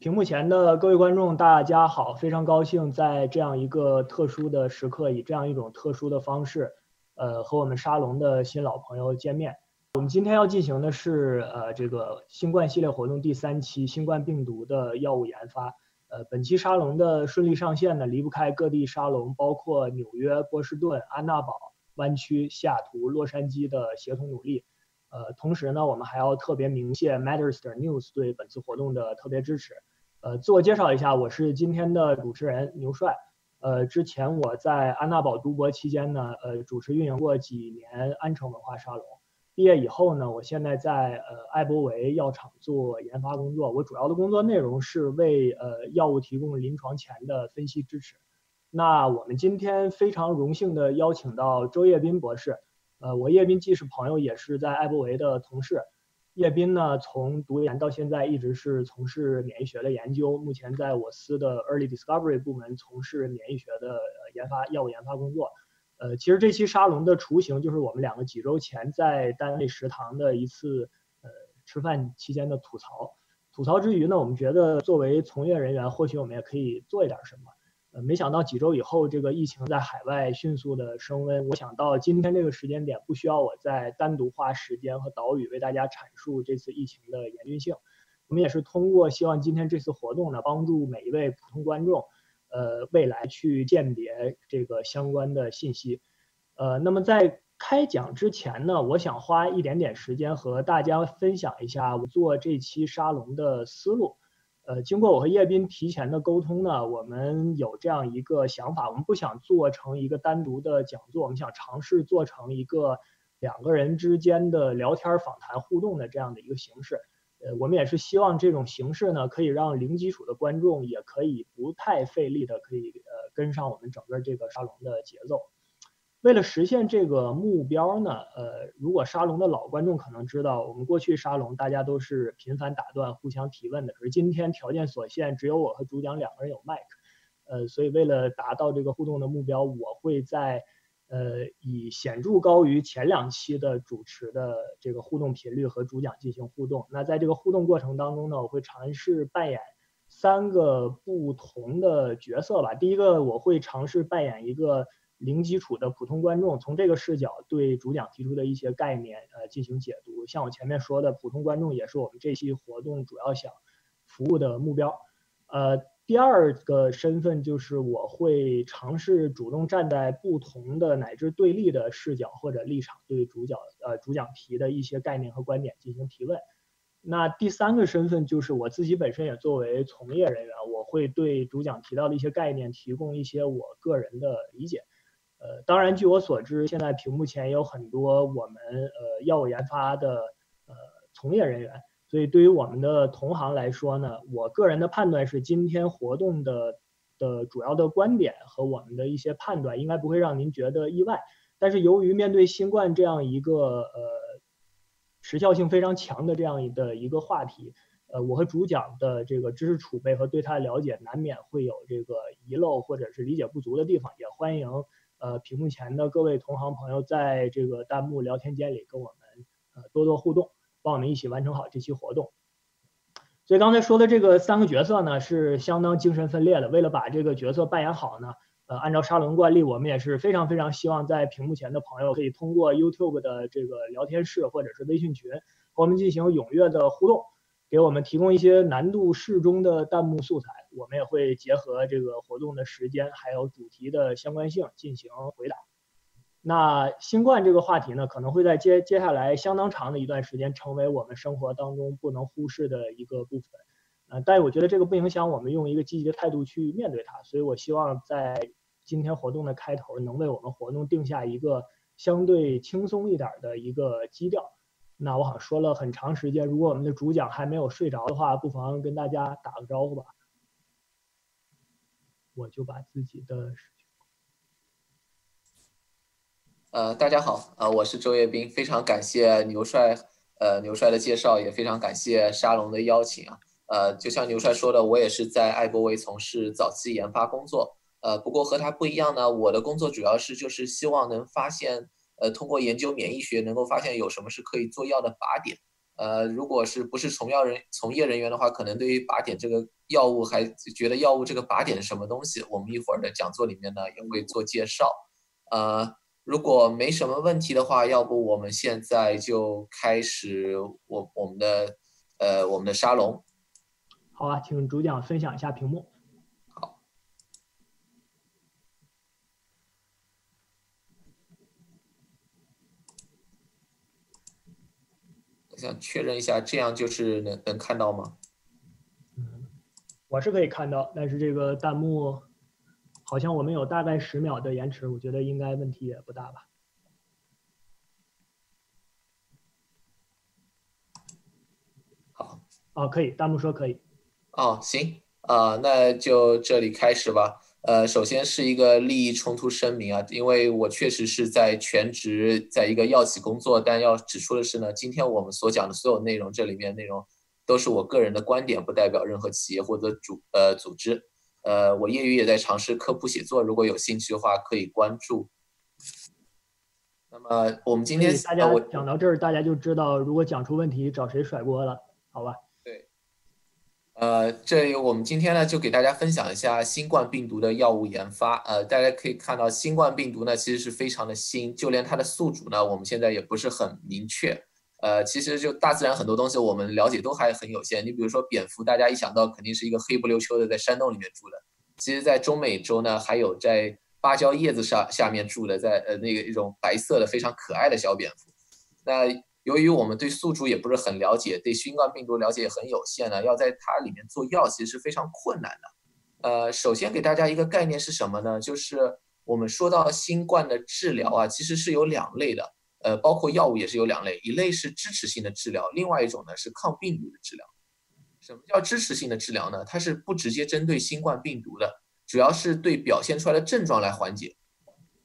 屏幕前的各位观众，大家好！非常高兴在这样一个特殊的时刻，以这样一种特殊的方式，呃，和我们沙龙的新老朋友见面。我们今天要进行的是呃这个新冠系列活动第三期新冠病毒的药物研发。呃，本期沙龙的顺利上线呢，离不开各地沙龙，包括纽约、波士顿、安娜堡、湾区、西雅图、洛杉矶的协同努力。呃，同时呢，我们还要特别鸣谢 Matters News 对本次活动的特别支持。呃，自我介绍一下，我是今天的主持人牛帅。呃，之前我在安娜堡读博期间呢，呃，主持运营过几年安城文化沙龙。毕业以后呢，我现在在呃艾伯维药厂做研发工作。我主要的工作内容是为呃药物提供临床前的分析支持。那我们今天非常荣幸的邀请到周叶斌博士。呃，我叶斌既是朋友，也是在艾伯维的同事。叶斌呢，从读研到现在一直是从事免疫学的研究，目前在我司的 Early Discovery 部门从事免疫学的研发、药物研发工作。呃，其实这期沙龙的雏形就是我们两个几周前在单位食堂的一次呃吃饭期间的吐槽。吐槽之余呢，我们觉得作为从业人员，或许我们也可以做一点什么。没想到几周以后，这个疫情在海外迅速的升温。我想到今天这个时间点，不需要我再单独花时间和岛屿为大家阐述这次疫情的严峻性。我们也是通过希望今天这次活动呢，帮助每一位普通观众，呃，未来去鉴别这个相关的信息。呃，那么在开讲之前呢，我想花一点点时间和大家分享一下我做这期沙龙的思路。呃，经过我和叶斌提前的沟通呢，我们有这样一个想法，我们不想做成一个单独的讲座，我们想尝试做成一个两个人之间的聊天访谈互动的这样的一个形式。呃，我们也是希望这种形式呢，可以让零基础的观众也可以不太费力的可以呃跟上我们整个这个沙龙的节奏。为了实现这个目标呢，呃，如果沙龙的老观众可能知道，我们过去沙龙大家都是频繁打断、互相提问的。可是今天条件所限，只有我和主讲两个人有麦克，呃，所以为了达到这个互动的目标，我会在呃以显著高于前两期的主持的这个互动频率和主讲进行互动。那在这个互动过程当中呢，我会尝试扮演三个不同的角色吧。第一个，我会尝试扮演一个。零基础的普通观众从这个视角对主讲提出的一些概念，呃，进行解读。像我前面说的，普通观众也是我们这期活动主要想服务的目标。呃，第二个身份就是我会尝试主动站在不同的乃至对立的视角或者立场，对主角呃主讲提的一些概念和观点进行提问。那第三个身份就是我自己本身也作为从业人员，我会对主讲提到的一些概念提供一些我个人的理解。呃，当然，据我所知，现在屏幕前有很多我们呃药物研发的呃从业人员，所以对于我们的同行来说呢，我个人的判断是，今天活动的的主要的观点和我们的一些判断，应该不会让您觉得意外。但是由于面对新冠这样一个呃时效性非常强的这样的一个话题，呃，我和主讲的这个知识储备和对它的了解，难免会有这个遗漏或者是理解不足的地方，也欢迎。呃，屏幕前的各位同行朋友，在这个弹幕聊天间里跟我们呃多多互动，帮我们一起完成好这期活动。所以刚才说的这个三个角色呢，是相当精神分裂的。为了把这个角色扮演好呢，呃，按照沙龙惯例，我们也是非常非常希望在屏幕前的朋友可以通过 YouTube 的这个聊天室或者是微信群和我们进行踊跃的互动。给我们提供一些难度适中的弹幕素材，我们也会结合这个活动的时间还有主题的相关性进行回答。那新冠这个话题呢，可能会在接接下来相当长的一段时间成为我们生活当中不能忽视的一个部分。呃，但我觉得这个不影响我们用一个积极的态度去面对它。所以我希望在今天活动的开头能为我们活动定下一个相对轻松一点的一个基调。那我好像说了很长时间，如果我们的主讲还没有睡着的话，不妨跟大家打个招呼吧。我就把自己的呃，大家好，呃，我是周叶斌，非常感谢牛帅，呃，牛帅的介绍，也非常感谢沙龙的邀请啊。呃，就像牛帅说的，我也是在艾伯维从事早期研发工作，呃，不过和他不一样呢，我的工作主要是就是希望能发现。呃，通过研究免疫学，能够发现有什么是可以做药的靶点，呃，如果是不是从药人从业人员的话，可能对于靶点这个药物还觉得药物这个靶点是什么东西，我们一会儿的讲座里面呢也会做介绍。呃，如果没什么问题的话，要不我们现在就开始我我们的呃我们的沙龙。好啊，请主讲分享一下屏幕。想确认一下，这样就是能能看到吗？嗯，我是可以看到，但是这个弹幕好像我们有大概十秒的延迟，我觉得应该问题也不大吧。好，啊，可以，弹幕说可以。哦，行啊，那就这里开始吧。呃，首先是一个利益冲突声明啊，因为我确实是在全职在一个药企工作，但要指出的是呢，今天我们所讲的所有内容，这里面内容都是我个人的观点，不代表任何企业或者组呃组织。呃，我业余也在尝试科普写作，如果有兴趣的话可以关注。那么我们今天大家讲到这儿，大家就知道如果讲出问题找谁甩锅了，好吧？呃，这我们今天呢就给大家分享一下新冠病毒的药物研发。呃，大家可以看到，新冠病毒呢其实是非常的新，就连它的宿主呢，我们现在也不是很明确。呃，其实就大自然很多东西我们了解都还很有限。你比如说蝙蝠，大家一想到肯定是一个黑不溜秋的在山洞里面住的，其实在中美洲呢还有在芭蕉叶子上下面住的，在呃那个一种白色的非常可爱的小蝙蝠。那由于我们对宿主也不是很了解，对新冠病毒了解也很有限呢，要在它里面做药其实是非常困难的。呃，首先给大家一个概念是什么呢？就是我们说到新冠的治疗啊，其实是有两类的，呃，包括药物也是有两类，一类是支持性的治疗，另外一种呢是抗病毒的治疗。什么叫支持性的治疗呢？它是不直接针对新冠病毒的，主要是对表现出来的症状来缓解，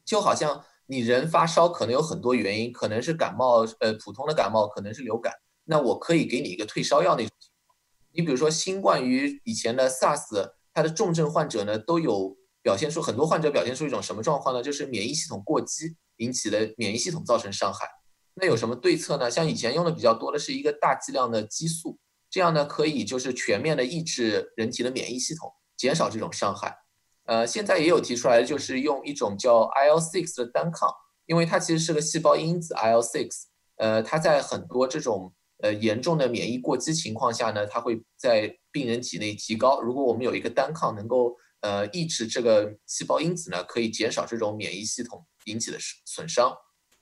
就好像。你人发烧可能有很多原因，可能是感冒，呃，普通的感冒，可能是流感。那我可以给你一个退烧药那种情况。你比如说新冠与以前的 SARS，它的重症患者呢都有表现出很多患者表现出一种什么状况呢？就是免疫系统过激引起的免疫系统造成伤害。那有什么对策呢？像以前用的比较多的是一个大剂量的激素，这样呢可以就是全面的抑制人体的免疫系统，减少这种伤害。呃，现在也有提出来，就是用一种叫 IL-6 的单抗，因为它其实是个细胞因子 IL-6，呃，它在很多这种呃严重的免疫过激情况下呢，它会在病人体内提高。如果我们有一个单抗能够呃抑制这个细胞因子呢，可以减少这种免疫系统引起的损损伤。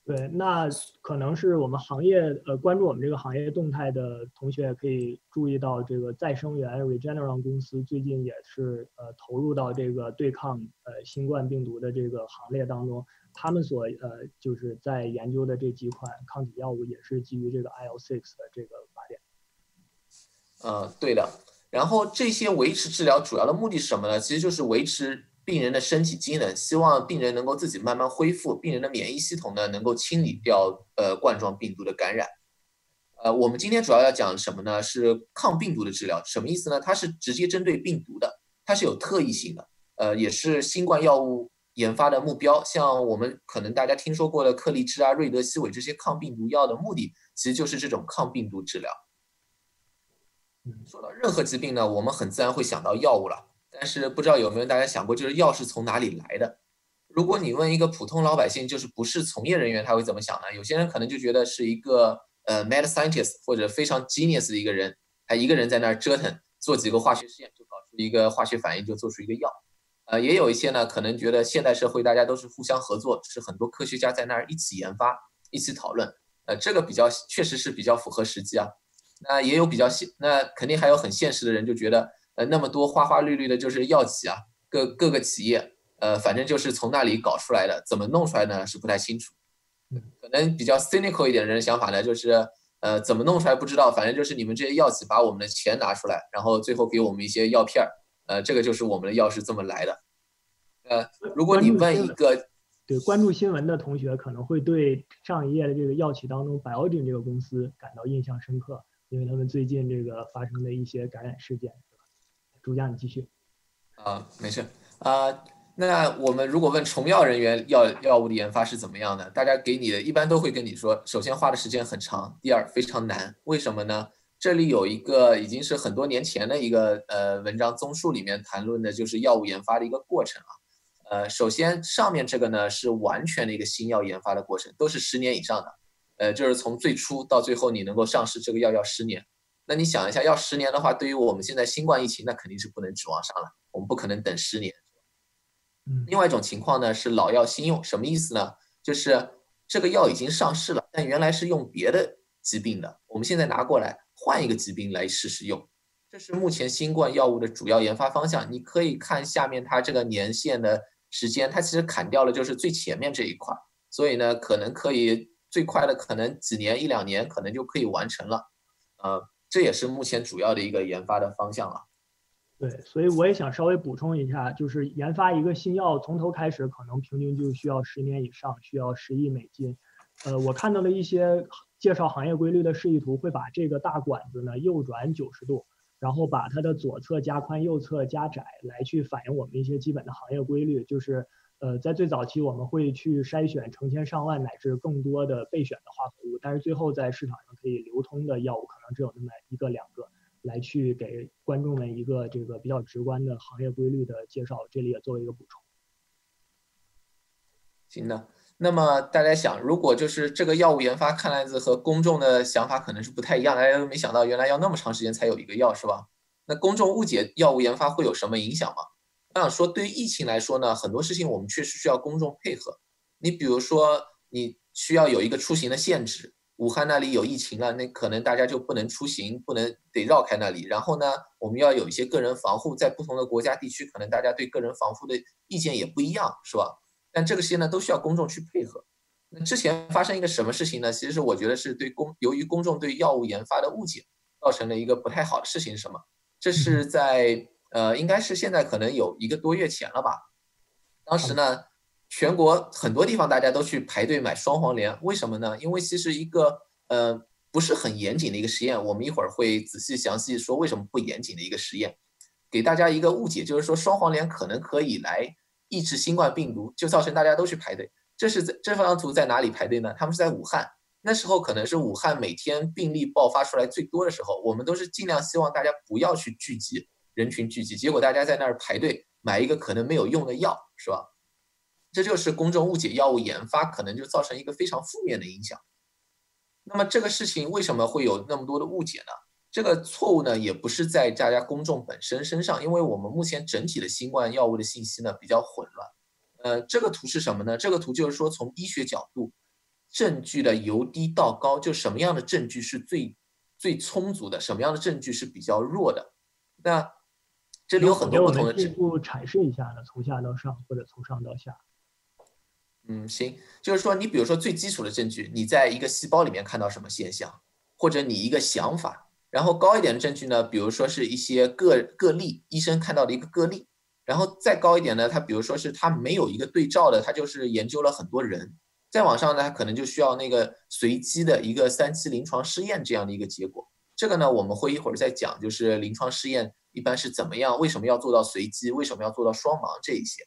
对，那可能是我们行业呃关注我们这个行业动态的同学可以注意到，这个再生元 Regeneron 公司最近也是呃投入到这个对抗呃新冠病毒的这个行列当中。他们所呃就是在研究的这几款抗体药物也是基于这个 IL-6 的这个靶点。呃，对的。然后这些维持治疗主要的目的是什么呢？其实就是维持。病人的身体机能，希望病人能够自己慢慢恢复，病人的免疫系统呢能够清理掉呃冠状病毒的感染。呃，我们今天主要要讲什么呢？是抗病毒的治疗，什么意思呢？它是直接针对病毒的，它是有特异性的，呃，也是新冠药物研发的目标。像我们可能大家听说过的克利芝啊、瑞德西韦这些抗病毒药的目的，其实就是这种抗病毒治疗。说到任何疾病呢，我们很自然会想到药物了。但是不知道有没有大家想过，就是药是从哪里来的？如果你问一个普通老百姓，就是不是从业人员，他会怎么想呢？有些人可能就觉得是一个呃 mad scientist 或者非常 genius 的一个人，他一个人在那儿折腾，做几个化学实验就搞出一个化学反应，就做出一个药。呃，也有一些呢，可能觉得现代社会大家都是互相合作，是很多科学家在那儿一起研发、一起讨论。呃，这个比较确实是比较符合实际啊。那也有比较现，那肯定还有很现实的人就觉得。呃，那么多花花绿绿的，就是药企啊，各各个企业，呃，反正就是从那里搞出来的，怎么弄出来呢？是不太清楚。可能比较 cynical 一点的人想法呢，就是呃，怎么弄出来不知道，反正就是你们这些药企把我们的钱拿出来，然后最后给我们一些药片儿，呃，这个就是我们的药是这么来的。呃，如果你问一个，对关注新闻的同学，可能会对上一页的这个药企当中 Biogen 这个公司感到印象深刻，因为他们最近这个发生的一些感染事件。主讲，你继续。啊，没事啊。那我们如果问重药人员药药物的研发是怎么样的，大家给你的一般都会跟你说，首先花的时间很长，第二非常难。为什么呢？这里有一个已经是很多年前的一个呃文章综述里面谈论的就是药物研发的一个过程啊。呃，首先上面这个呢是完全的一个新药研发的过程，都是十年以上的，呃，就是从最初到最后你能够上市，这个药要十年。那你想一下，要十年的话，对于我们现在新冠疫情，那肯定是不能指望上了，我们不可能等十年。嗯，另外一种情况呢是老药新用，什么意思呢？就是这个药已经上市了，但原来是用别的疾病的，我们现在拿过来换一个疾病来试试用。这是目前新冠药物的主要研发方向。你可以看下面它这个年限的。时间它其实砍掉了，就是最前面这一块，所以呢，可能可以最快的可能几年一两年，可能就可以完成了，呃，这也是目前主要的一个研发的方向了。对，所以我也想稍微补充一下，就是研发一个新药从头开始，可能平均就需要十年以上，需要十亿美金。呃，我看到了一些介绍行业规律的示意图，会把这个大管子呢右转九十度。然后把它的左侧加宽，右侧加窄，来去反映我们一些基本的行业规律。就是，呃，在最早期我们会去筛选成千上万乃至更多的备选的化合物，但是最后在市场上可以流通的药物可能只有那么一个两个，来去给观众们一个这个比较直观的行业规律的介绍。这里也作为一个补充。行的。那么大家想，如果就是这个药物研发，看来是和公众的想法可能是不太一样，大家都没想到原来要那么长时间才有一个药，是吧？那公众误解药物研发会有什么影响吗？我想说，对于疫情来说呢，很多事情我们确实需要公众配合。你比如说，你需要有一个出行的限制，武汉那里有疫情了，那可能大家就不能出行，不能得绕开那里。然后呢，我们要有一些个人防护，在不同的国家地区，可能大家对个人防护的意见也不一样，是吧？但这个些呢，都需要公众去配合。那之前发生一个什么事情呢？其实我觉得是对公，由于公众对药物研发的误解，造成了一个不太好的事情是什么？这是在呃，应该是现在可能有一个多月前了吧。当时呢，全国很多地方大家都去排队买双黄连，为什么呢？因为其实一个呃不是很严谨的一个实验，我们一会儿会仔细详细说为什么不严谨的一个实验，给大家一个误解，就是说双黄连可能可以来。抑制新冠病毒，就造成大家都去排队。这是在这张图在哪里排队呢？他们是在武汉，那时候可能是武汉每天病例爆发出来最多的时候。我们都是尽量希望大家不要去聚集，人群聚集，结果大家在那儿排队买一个可能没有用的药，是吧？这就是公众误解药物研发，可能就造成一个非常负面的影响。那么这个事情为什么会有那么多的误解呢？这个错误呢，也不是在大家公众本身身上，因为我们目前整体的新冠药物的信息呢比较混乱。呃，这个图是什么呢？这个图就是说从医学角度，证据的由低到高，就什么样的证据是最最充足的，什么样的证据是比较弱的。那这里有很多不同的。进一步阐释一下呢？从下到上，或者从上到下。嗯，行，就是说你比如说最基础的证据，你在一个细胞里面看到什么现象，或者你一个想法。然后高一点的证据呢，比如说是一些个个例，医生看到的一个个例。然后再高一点呢，他比如说是他没有一个对照的，他就是研究了很多人。再往上呢，他可能就需要那个随机的一个三期临床试验这样的一个结果。这个呢，我们会一会儿再讲，就是临床试验一般是怎么样，为什么要做到随机，为什么要做到双盲这一些。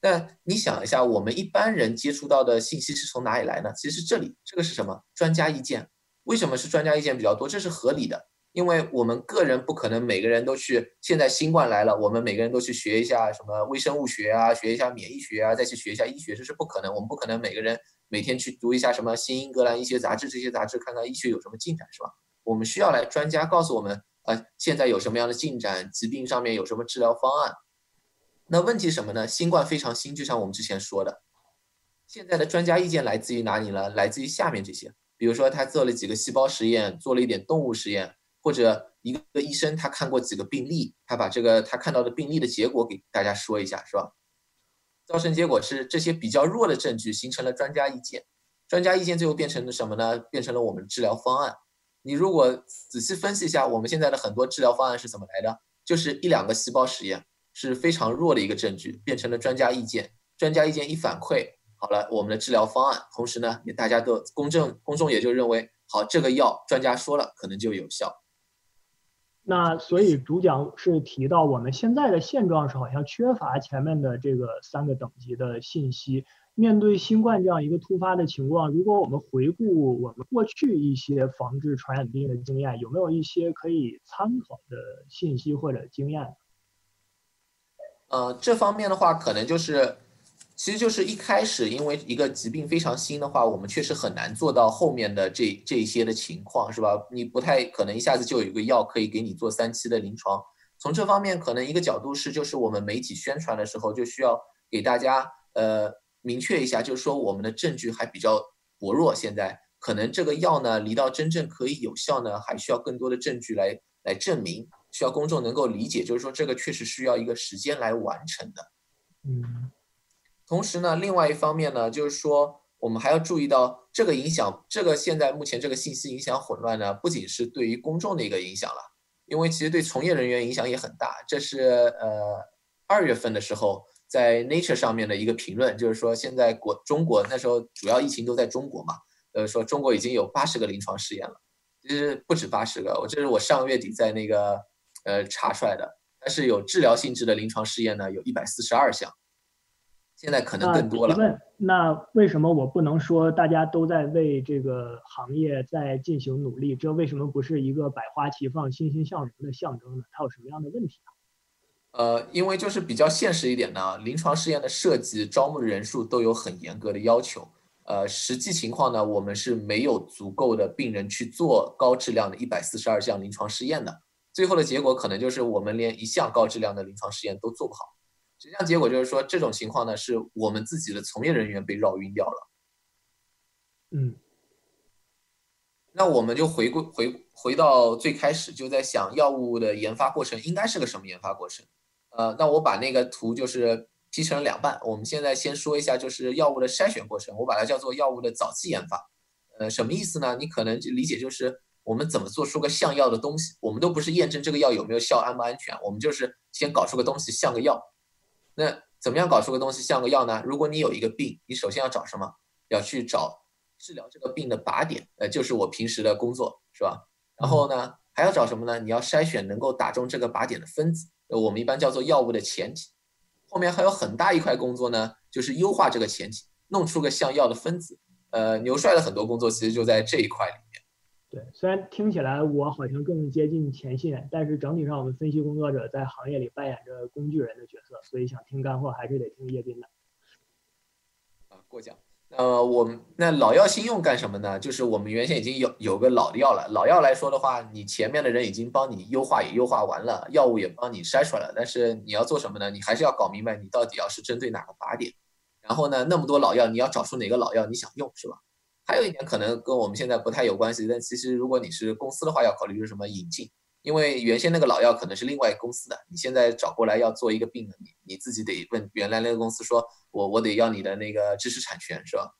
但你想一下，我们一般人接触到的信息是从哪里来呢？其实这里这个是什么？专家意见。为什么是专家意见比较多？这是合理的，因为我们个人不可能每个人都去。现在新冠来了，我们每个人都去学一下什么微生物学啊，学一下免疫学啊，再去学一下医学，这是不可能。我们不可能每个人每天去读一下什么《新英格兰医学杂志》这些杂志，看看医学有什么进展，是吧？我们需要来专家告诉我们，啊，现在有什么样的进展，疾病上面有什么治疗方案。那问题什么呢？新冠非常新，就像我们之前说的，现在的专家意见来自于哪里呢？来自于下面这些。比如说，他做了几个细胞实验，做了一点动物实验，或者一个医生他看过几个病例，他把这个他看到的病例的结果给大家说一下，是吧？造成结果是这些比较弱的证据形成了专家意见，专家意见最后变成了什么呢？变成了我们治疗方案。你如果仔细分析一下，我们现在的很多治疗方案是怎么来的？就是一两个细胞实验是非常弱的一个证据，变成了专家意见，专家意见一反馈。好了，我们的治疗方案，同时呢，也大家都公正，公众也就认为，好，这个药专家说了，可能就有效。那所以主讲是提到我们现在的现状是好像缺乏前面的这个三个等级的信息。面对新冠这样一个突发的情况，如果我们回顾我们过去一些防治传染病的经验，有没有一些可以参考的信息或者经验？呃，这方面的话，可能就是，其实就是一开始因为一个疾病非常新的话，我们确实很难做到后面的这这些的情况，是吧？你不太可能一下子就有一个药可以给你做三期的临床。从这方面，可能一个角度是，就是我们媒体宣传的时候，就需要给大家呃。明确一下，就是说我们的证据还比较薄弱，现在可能这个药呢，离到真正可以有效呢，还需要更多的证据来来证明，需要公众能够理解，就是说这个确实需要一个时间来完成的。嗯，同时呢，另外一方面呢，就是说我们还要注意到这个影响，这个现在目前这个信息影响混乱呢，不仅是对于公众的一个影响了，因为其实对从业人员影响也很大。这是呃二月份的时候。在 Nature 上面的一个评论，就是说现在国中国那时候主要疫情都在中国嘛，呃，说中国已经有八十个临床试验了，其实不止八十个，我这是我上个月底在那个呃查出来的，但是有治疗性质的临床试验呢，有一百四十二项，现在可能更多了。问，那为什么我不能说大家都在为这个行业在进行努力？这为什么不是一个百花齐放、欣欣向荣的象征呢？它有什么样的问题啊？呃，因为就是比较现实一点呢，临床试验的设计、招募的人数都有很严格的要求。呃，实际情况呢，我们是没有足够的病人去做高质量的一百四十二项临床试验的。最后的结果可能就是我们连一项高质量的临床试验都做不好。实际上结果就是说，这种情况呢，是我们自己的从业人员被绕晕掉了。嗯，那我们就回归回回到最开始，就在想药物的研发过程应该是个什么研发过程。呃，那我把那个图就是劈成两半。我们现在先说一下，就是药物的筛选过程，我把它叫做药物的早期研发。呃，什么意思呢？你可能就理解就是我们怎么做出个像药的东西。我们都不是验证这个药有没有效、安不安全，我们就是先搞出个东西像个药。那怎么样搞出个东西像个药呢？如果你有一个病，你首先要找什么？要去找治疗这个病的靶点，呃，就是我平时的工作，是吧？然后呢，还要找什么呢？你要筛选能够打中这个靶点的分子。呃，我们一般叫做药物的前体，后面还有很大一块工作呢，就是优化这个前体，弄出个像药的分子。呃，牛帅的很多工作其实就在这一块里面。对，虽然听起来我好像更接近前线，但是整体上我们分析工作者在行业里扮演着工具人的角色，所以想听干货还是得听叶斌的。啊，过奖。呃，我们那老药新用干什么呢？就是我们原先已经有有个老的药了。老药来说的话，你前面的人已经帮你优化也优化完了，药物也帮你筛出来了。但是你要做什么呢？你还是要搞明白你到底要是针对哪个靶点。然后呢，那么多老药，你要找出哪个老药你想用，是吧？还有一点可能跟我们现在不太有关系，但其实如果你是公司的话，要考虑就是什么引进。因为原先那个老药可能是另外公司的，你现在找过来要做一个病的，你你自己得问原来那个公司说，我我得要你的那个知识产权，是吧？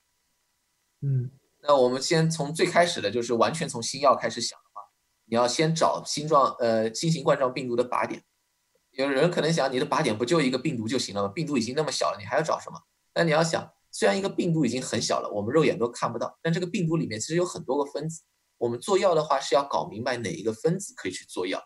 嗯，那我们先从最开始的，就是完全从新药开始想的话，你要先找新状呃新型冠状病毒的靶点。有人可能想，你的靶点不就一个病毒就行了吗？病毒已经那么小了，你还要找什么？但你要想，虽然一个病毒已经很小了，我们肉眼都看不到，但这个病毒里面其实有很多个分子。我们做药的话是要搞明白哪一个分子可以去做药，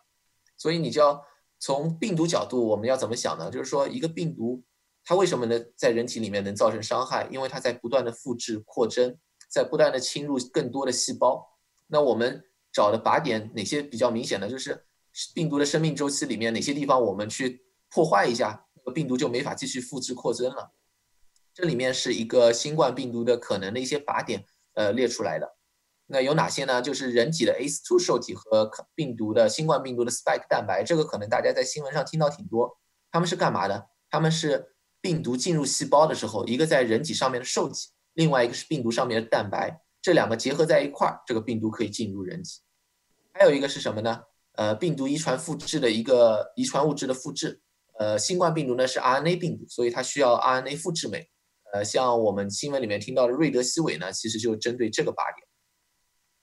所以你就要从病毒角度，我们要怎么想呢？就是说，一个病毒它为什么能在人体里面能造成伤害？因为它在不断的复制扩增，在不断的侵入更多的细胞。那我们找的靶点哪些比较明显的？就是病毒的生命周期里面哪些地方我们去破坏一下，那病毒就没法继续复制扩增了。这里面是一个新冠病毒的可能的一些靶点，呃，列出来的。那有哪些呢？就是人体的 ACE2 受体和病毒的新冠病毒的 spike 蛋白，这个可能大家在新闻上听到挺多。他们是干嘛的？他们是病毒进入细胞的时候，一个在人体上面的受体，另外一个是病毒上面的蛋白，这两个结合在一块儿，这个病毒可以进入人体。还有一个是什么呢？呃，病毒遗传复制的一个遗传物质的复制。呃，新冠病毒呢是 RNA 病毒，所以它需要 RNA 复制酶。呃，像我们新闻里面听到的瑞德西韦呢，其实就针对这个靶点。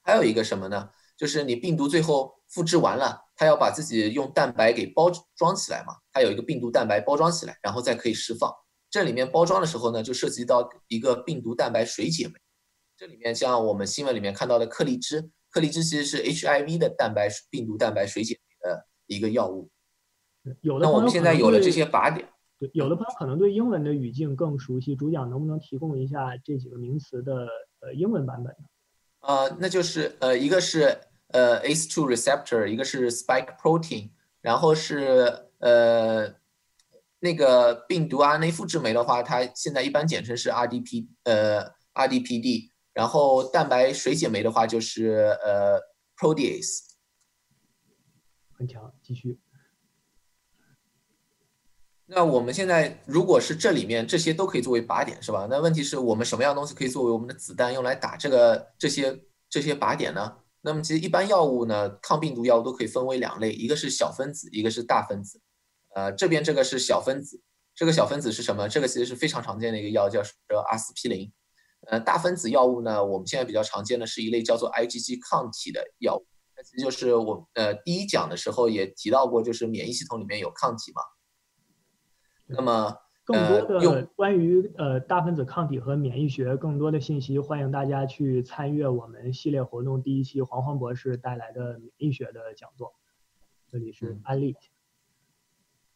还有一个什么呢？就是你病毒最后复制完了，它要把自己用蛋白给包装起来嘛，它有一个病毒蛋白包装起来，然后再可以释放。这里面包装的时候呢，就涉及到一个病毒蛋白水解酶。这里面像我们新闻里面看到的克利芝，克利芝其实是 HIV 的蛋白病毒蛋白水解酶的一个药物。有的那我们现在有了这些靶点，对，有的朋友可能对英文的语境更熟悉，主讲能不能提供一下这几个名词的呃英文版本呢？呃，那就是呃一个是呃 ACE2 receptor，一个是 spike protein，然后是呃那个病毒 RNA 复制酶的话，它现在一般简称是 RDP 呃 RDPD，然后蛋白水解酶的话就是呃 protease。很强，继续。那我们现在如果是这里面这些都可以作为靶点，是吧？那问题是我们什么样东西可以作为我们的子弹用来打这个这些这些靶点呢？那么其实一般药物呢，抗病毒药物都可以分为两类，一个是小分子，一个是大分子。呃，这边这个是小分子，这个小分子是什么？这个其实是非常常见的一个药，叫叫阿司匹林。呃，大分子药物呢，我们现在比较常见的是一类叫做 IgG 抗体的药物，那其实就是我呃第一讲的时候也提到过，就是免疫系统里面有抗体嘛。那么，更多的关于呃大分子抗体和免疫学更多的信息，欢迎大家去参阅我们系列活动第一期黄黄博士带来的免疫学的讲座。这里是安利，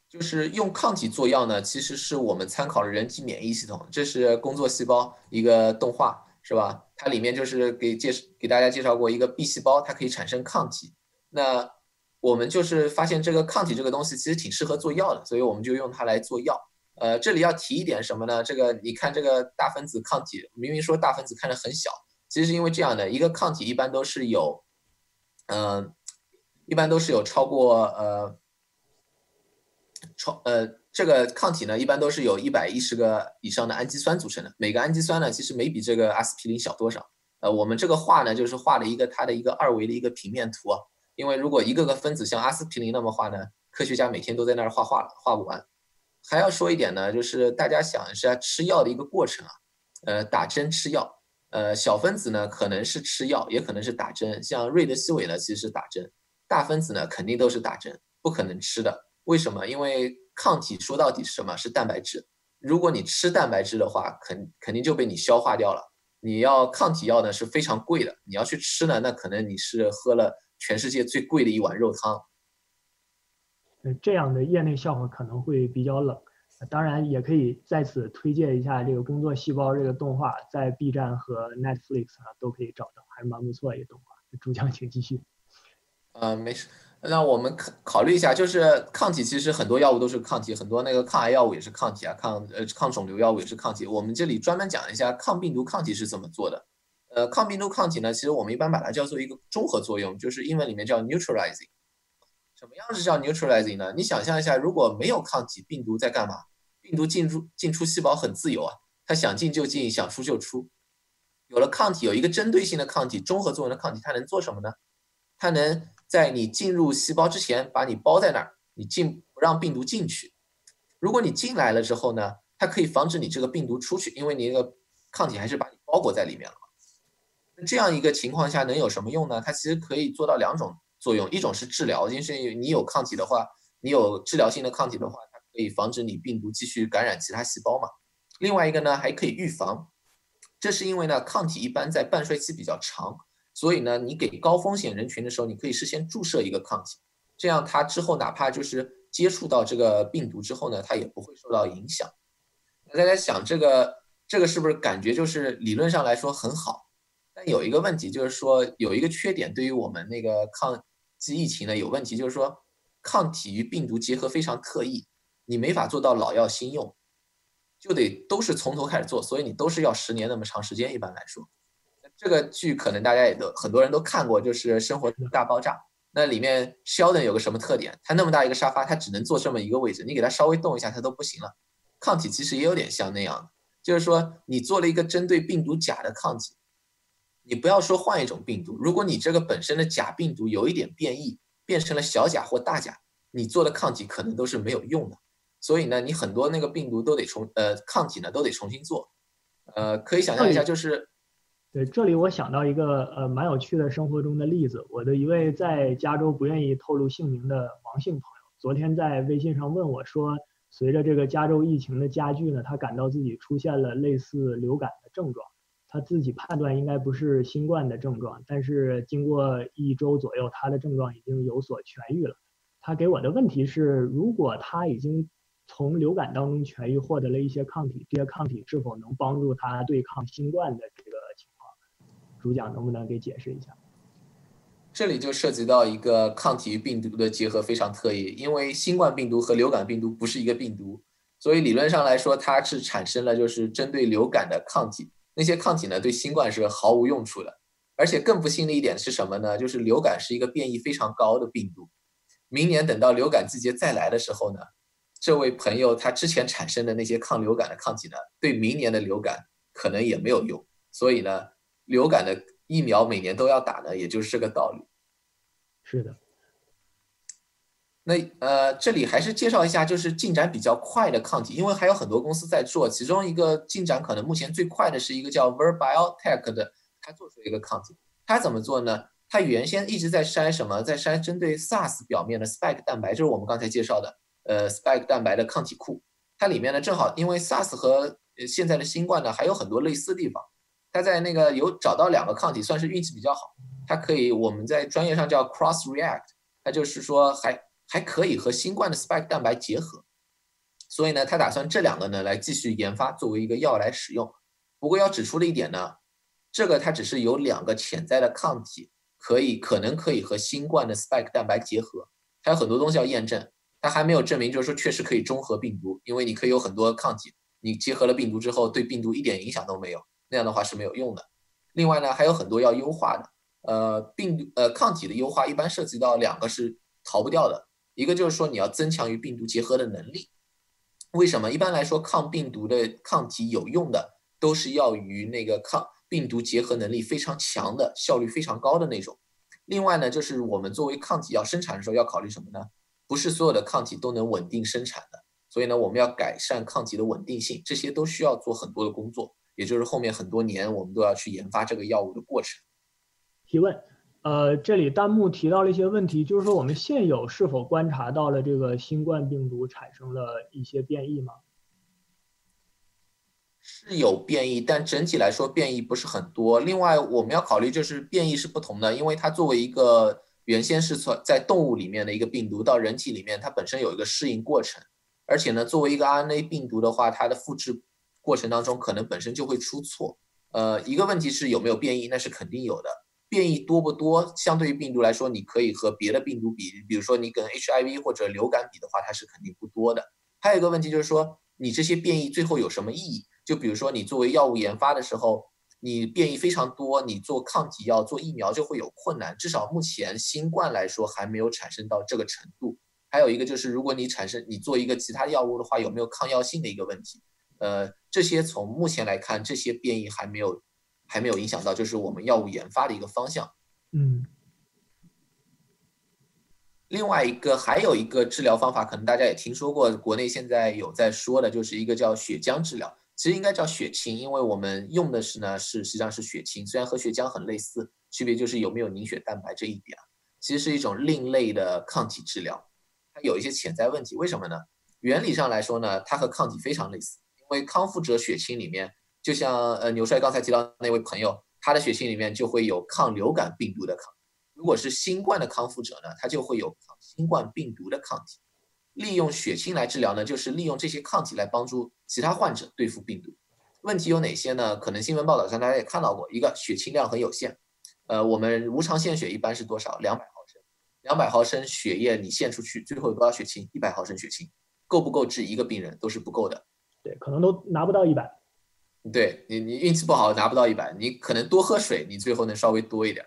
就是用抗体做药呢，其实是我们参考了人体免疫系统。这是工作细胞一个动画，是吧？它里面就是给介给大家介绍过一个 B 细胞，它可以产生抗体。那我们就是发现这个抗体这个东西其实挺适合做药的，所以我们就用它来做药。呃，这里要提一点什么呢？这个你看这个大分子抗体，明明说大分子看着很小，其实是因为这样的一个抗体一般都是有，嗯，一般都是有超过呃超呃这个抗体呢一般都是有一百一十个以上的氨基酸组成的，每个氨基酸呢其实没比这个阿司匹林小多少。呃，我们这个画呢就是画了一个它的一个二维的一个平面图啊。因为如果一个个分子像阿司匹林那么画呢，科学家每天都在那儿画画了，画不完。还要说一点呢，就是大家想一下吃药的一个过程啊，呃，打针吃药，呃，小分子呢可能是吃药，也可能是打针。像瑞德西韦呢，其实是打针；大分子呢，肯定都是打针，不可能吃的。为什么？因为抗体说到底是什么？是蛋白质。如果你吃蛋白质的话，肯肯定就被你消化掉了。你要抗体药呢是非常贵的，你要去吃呢，那可能你是喝了。全世界最贵的一碗肉汤，这样的业内笑话可能会比较冷。当然，也可以在此推荐一下这个工作细胞这个动画，在 B 站和 Netflix 上都可以找到，还是蛮不错一个动画。主讲请继续。呃，没事。那我们考考虑一下，就是抗体，其实很多药物都是抗体，很多那个抗癌药物也是抗体啊，抗呃抗肿瘤药物也是抗体。我们这里专门讲一下抗病毒抗体是怎么做的。呃，抗病毒抗体呢，其实我们一般把它叫做一个中和作用，就是英文里面叫 neutralizing。什么样是叫 neutralizing 呢？你想象一下，如果没有抗体，病毒在干嘛？病毒进入进出细胞很自由啊，它想进就进，想出就出。有了抗体，有一个针对性的抗体，中和作用的抗体，它能做什么呢？它能在你进入细胞之前把你包在那儿，你进不让病毒进去。如果你进来了之后呢，它可以防止你这个病毒出去，因为你那个抗体还是把你包裹在里面了。这样一个情况下能有什么用呢？它其实可以做到两种作用，一种是治疗，就是你有抗体的话，你有治疗性的抗体的话，它可以防止你病毒继续感染其他细胞嘛。另外一个呢，还可以预防。这是因为呢，抗体一般在半衰期比较长，所以呢，你给高风险人群的时候，你可以事先注射一个抗体，这样它之后哪怕就是接触到这个病毒之后呢，它也不会受到影响。大家想，这个这个是不是感觉就是理论上来说很好？但有一个问题，就是说有一个缺点，对于我们那个抗击疫情呢有问题，就是说抗体与病毒结合非常特异，你没法做到老药新用，就得都是从头开始做，所以你都是要十年那么长时间。一般来说，这个剧可能大家也都很多人都看过，就是《生活大爆炸》。那里面 Sheldon 有个什么特点？他那么大一个沙发，他只能坐这么一个位置，你给他稍微动一下，他都不行了。抗体其实也有点像那样的，就是说你做了一个针对病毒甲的抗体。你不要说换一种病毒，如果你这个本身的假病毒有一点变异，变成了小甲或大甲，你做的抗体可能都是没有用的。所以呢，你很多那个病毒都得重，呃，抗体呢都得重新做。呃，可以想象一下，就是，对，这里我想到一个呃蛮有趣的生活中的例子，我的一位在加州不愿意透露姓名的王姓朋友，昨天在微信上问我说，随着这个加州疫情的加剧呢，他感到自己出现了类似流感的症状。他自己判断应该不是新冠的症状，但是经过一周左右，他的症状已经有所痊愈了。他给我的问题是：如果他已经从流感当中痊愈，获得了一些抗体，这些抗体是否能帮助他对抗新冠的这个情况？主讲能不能给解释一下？这里就涉及到一个抗体与病毒的结合非常特异，因为新冠病毒和流感病毒不是一个病毒，所以理论上来说，它是产生了就是针对流感的抗体，那些抗体呢对新冠是毫无用处的。而且更不幸的一点是什么呢？就是流感是一个变异非常高的病毒，明年等到流感季节再来的时候呢，这位朋友他之前产生的那些抗流感的抗体呢，对明年的流感可能也没有用，所以呢，流感的。疫苗每年都要打呢，也就是这个道理。是的。那呃，这里还是介绍一下，就是进展比较快的抗体，因为还有很多公司在做。其中一个进展可能目前最快的是一个叫 Verbiotech 的，它做出一个抗体。它怎么做呢？它原先一直在筛什么？在筛针对 SARS 表面的 spike 蛋白，就是我们刚才介绍的呃 spike 蛋白的抗体库。它里面呢，正好因为 SARS 和现在的新冠呢，还有很多类似的地方。它在那个有找到两个抗体，算是运气比较好。它可以我们在专业上叫 cross react，它就是说还还可以和新冠的 spike 蛋白结合。所以呢，他打算这两个呢来继续研发，作为一个药来使用。不过要指出的一点呢，这个它只是有两个潜在的抗体，可以可能可以和新冠的 spike 蛋白结合，还有很多东西要验证。它还没有证明，就是说确实可以中和病毒，因为你可以有很多抗体，你结合了病毒之后，对病毒一点影响都没有。那样的话是没有用的。另外呢，还有很多要优化的。呃，病呃抗体的优化一般涉及到两个是逃不掉的，一个就是说你要增强与病毒结合的能力。为什么？一般来说，抗病毒的抗体有用的都是要与那个抗病毒结合能力非常强的、效率非常高的那种。另外呢，就是我们作为抗体要生产的时候要考虑什么呢？不是所有的抗体都能稳定生产的，所以呢，我们要改善抗体的稳定性，这些都需要做很多的工作。也就是后面很多年，我们都要去研发这个药物的过程。提问，呃，这里弹幕提到了一些问题，就是说我们现有是否观察到了这个新冠病毒产生了一些变异吗？是有变异，但整体来说变异不是很多。另外，我们要考虑就是变异是不同的，因为它作为一个原先是从在动物里面的一个病毒到人体里面，它本身有一个适应过程，而且呢，作为一个 RNA 病毒的话，它的复制。过程当中可能本身就会出错，呃，一个问题是有没有变异，那是肯定有的。变异多不多？相对于病毒来说，你可以和别的病毒比，比如说你跟 HIV 或者流感比的话，它是肯定不多的。还有一个问题就是说，你这些变异最后有什么意义？就比如说你作为药物研发的时候，你变异非常多，你做抗体药、做疫苗就会有困难。至少目前新冠来说还没有产生到这个程度。还有一个就是，如果你产生你做一个其他药物的话，有没有抗药性的一个问题？呃，这些从目前来看，这些变异还没有还没有影响到，就是我们药物研发的一个方向。嗯。另外一个还有一个治疗方法，可能大家也听说过，国内现在有在说的，就是一个叫血浆治疗，其实应该叫血清，因为我们用的是呢是实际上是血清，虽然和血浆很类似，区别就是有没有凝血蛋白这一点啊，其实是一种另类的抗体治疗，它有一些潜在问题，为什么呢？原理上来说呢，它和抗体非常类似。因为康复者血清里面，就像呃牛帅刚才提到那位朋友，他的血清里面就会有抗流感病毒的抗。如果是新冠的康复者呢，他就会有抗新冠病毒的抗体。利用血清来治疗呢，就是利用这些抗体来帮助其他患者对付病毒。问题有哪些呢？可能新闻报道上大家也看到过，一个血清量很有限。呃，我们无偿献血一般是多少？两百毫升。两百毫升血液你献出去，最后有多少血清？一百毫升血清，够不够治一个病人都是不够的。对，可能都拿不到一百。对你，你运气不好拿不到一百，你可能多喝水，你最后能稍微多一点。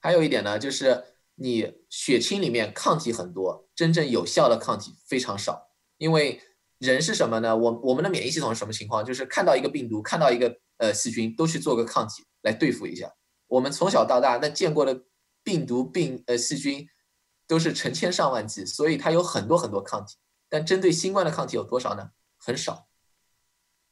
还有一点呢，就是你血清里面抗体很多，真正有效的抗体非常少。因为人是什么呢？我我们的免疫系统是什么情况？就是看到一个病毒，看到一个呃细菌，都去做个抗体来对付一下。我们从小到大那见过的病毒病呃细菌都是成千上万计，所以它有很多很多抗体。但针对新冠的抗体有多少呢？很少，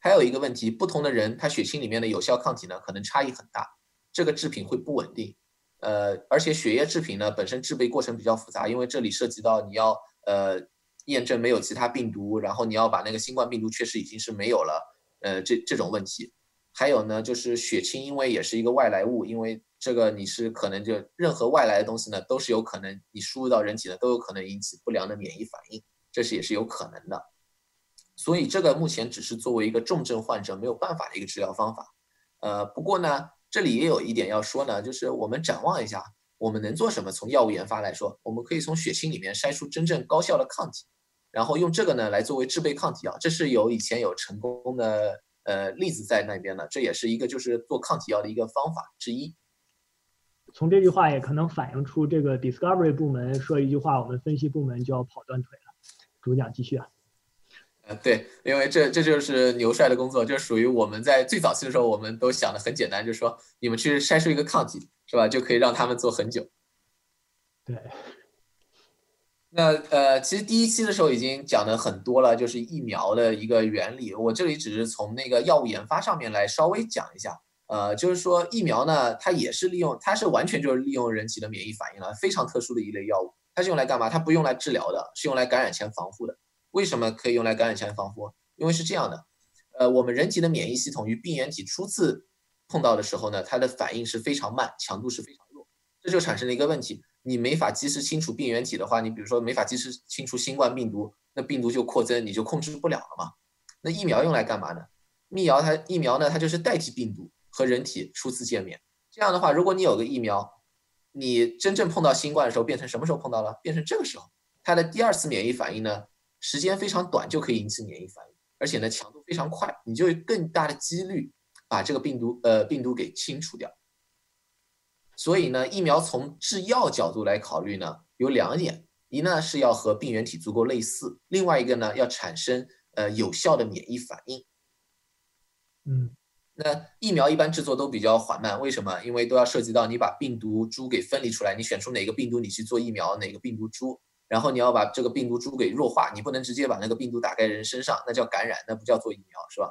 还有一个问题，不同的人他血清里面的有效抗体呢，可能差异很大，这个制品会不稳定。呃，而且血液制品呢本身制备过程比较复杂，因为这里涉及到你要呃验证没有其他病毒，然后你要把那个新冠病毒确实已经是没有了，呃这这种问题，还有呢，就是血清，因为也是一个外来物，因为这个你是可能就任何外来的东西呢，都是有可能你输入到人体的，都有可能引起不良的免疫反应，这是也是有可能的。所以这个目前只是作为一个重症患者没有办法的一个治疗方法。呃，不过呢，这里也有一点要说呢，就是我们展望一下，我们能做什么？从药物研发来说，我们可以从血清里面筛出真正高效的抗体，然后用这个呢来作为制备抗体药，这是有以前有成功的。呃，例子在那边的，这也是一个就是做抗体药的一个方法之一。从这句话也可能反映出，这个 discovery 部门说一句话，我们分析部门就要跑断腿了。主讲继续啊。呃，对，因为这这就是牛帅的工作，就属于我们在最早期的时候，我们都想的很简单，就是说你们去筛出一个抗体，是吧？就可以让他们做很久。对。那呃，其实第一期的时候已经讲的很多了，就是疫苗的一个原理。我这里只是从那个药物研发上面来稍微讲一下。呃，就是说疫苗呢，它也是利用，它是完全就是利用人体的免疫反应了，非常特殊的一类药物。它是用来干嘛？它不用来治疗的，是用来感染前防护的。为什么可以用来感染前防护？因为是这样的，呃，我们人体的免疫系统与病原体初次碰到的时候呢，它的反应是非常慢，强度是非常弱，这就产生了一个问题。你没法及时清除病原体的话，你比如说没法及时清除新冠病毒，那病毒就扩增，你就控制不了了嘛。那疫苗用来干嘛呢？疫苗它疫苗呢，它就是代替病毒和人体初次见面。这样的话，如果你有个疫苗，你真正碰到新冠的时候，变成什么时候碰到了？变成这个时候，它的第二次免疫反应呢，时间非常短就可以引起免疫反应，而且呢强度非常快，你就有更大的几率把这个病毒呃病毒给清除掉。所以呢，疫苗从制药角度来考虑呢，有两点：一呢是要和病原体足够类似，另外一个呢要产生呃有效的免疫反应。嗯，那疫苗一般制作都比较缓慢，为什么？因为都要涉及到你把病毒株给分离出来，你选出哪个病毒你去做疫苗，哪个病毒株，然后你要把这个病毒株给弱化，你不能直接把那个病毒打在人身上，那叫感染，那不叫做疫苗，是吧？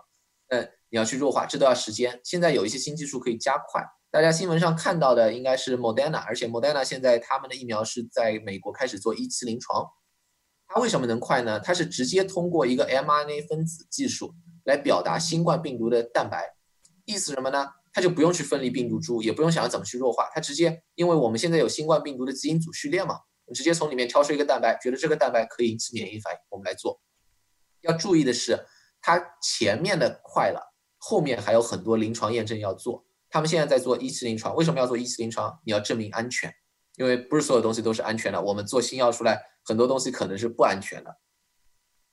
那你要去弱化，这都要时间。现在有一些新技术可以加快。大家新闻上看到的应该是 Moderna，而且 Moderna 现在他们的疫苗是在美国开始做一期临床。它为什么能快呢？它是直接通过一个 mRNA 分子技术来表达新冠病毒的蛋白，意思什么呢？它就不用去分离病毒株，也不用想要怎么去弱化，它直接，因为我们现在有新冠病毒的基因组序列嘛，直接从里面挑出一个蛋白，觉得这个蛋白可以引起免疫反应，我们来做。要注意的是，它前面的快了，后面还有很多临床验证要做。他们现在在做一期临床，为什么要做一期临床？你要证明安全，因为不是所有东西都是安全的。我们做新药出来，很多东西可能是不安全的。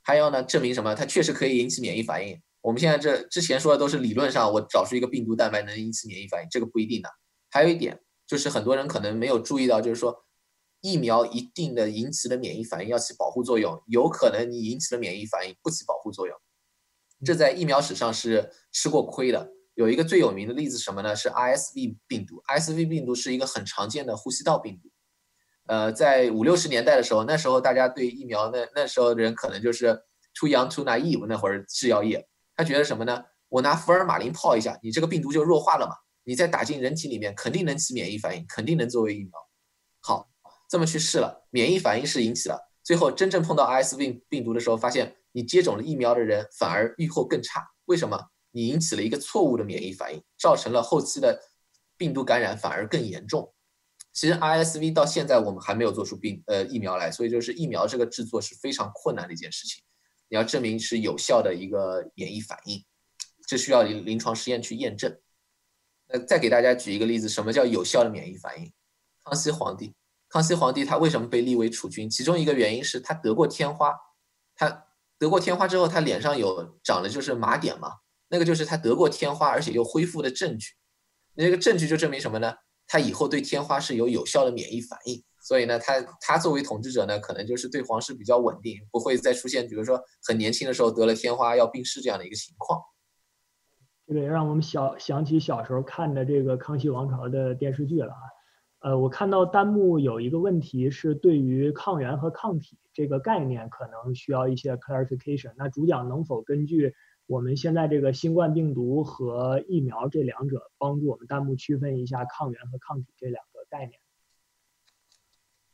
还要呢，证明什么？它确实可以引起免疫反应。我们现在这之前说的都是理论上，我找出一个病毒蛋白能引起免疫反应，这个不一定的。还有一点就是很多人可能没有注意到，就是说疫苗一定的引起的免疫反应要起保护作用，有可能你引起的免疫反应不起保护作用，这在疫苗史上是吃过亏的。有一个最有名的例子什么呢？是 RSV 病毒。RSV 病毒是一个很常见的呼吸道病毒。呃，在五六十年代的时候，那时候大家对疫苗，那那时候的人可能就是 too young too naive。那会儿制药业，他觉得什么呢？我拿福尔马林泡一下，你这个病毒就弱化了嘛？你再打进人体里面，肯定能起免疫反应，肯定能作为疫苗。好，这么去试了，免疫反应是引起了。最后真正碰到 RSV 病毒的时候，发现你接种了疫苗的人反而预后更差。为什么？你引起了一个错误的免疫反应，造成了后期的病毒感染反而更严重。其实 RSV 到现在我们还没有做出病呃疫苗来，所以就是疫苗这个制作是非常困难的一件事情。你要证明是有效的一个免疫反应，这需要临临床实验去验证。那再给大家举一个例子，什么叫有效的免疫反应？康熙皇帝，康熙皇帝他为什么被立为储君？其中一个原因是他得过天花，他得过天花之后，他脸上有长了就是麻点嘛。那个就是他得过天花，而且又恢复的证据。那个证据就证明什么呢？他以后对天花是有有效的免疫反应。所以呢，他他作为统治者呢，可能就是对皇室比较稳定，不会再出现比如说很年轻的时候得了天花要病逝这样的一个情况。这个也让我们小想起小时候看的这个康熙王朝的电视剧了啊。呃，我看到弹幕有一个问题是对于抗原和抗体这个概念可能需要一些 clarification。那主讲能否根据？我们现在这个新冠病毒和疫苗这两者，帮助我们弹幕区分一下抗原和抗体这两个概念。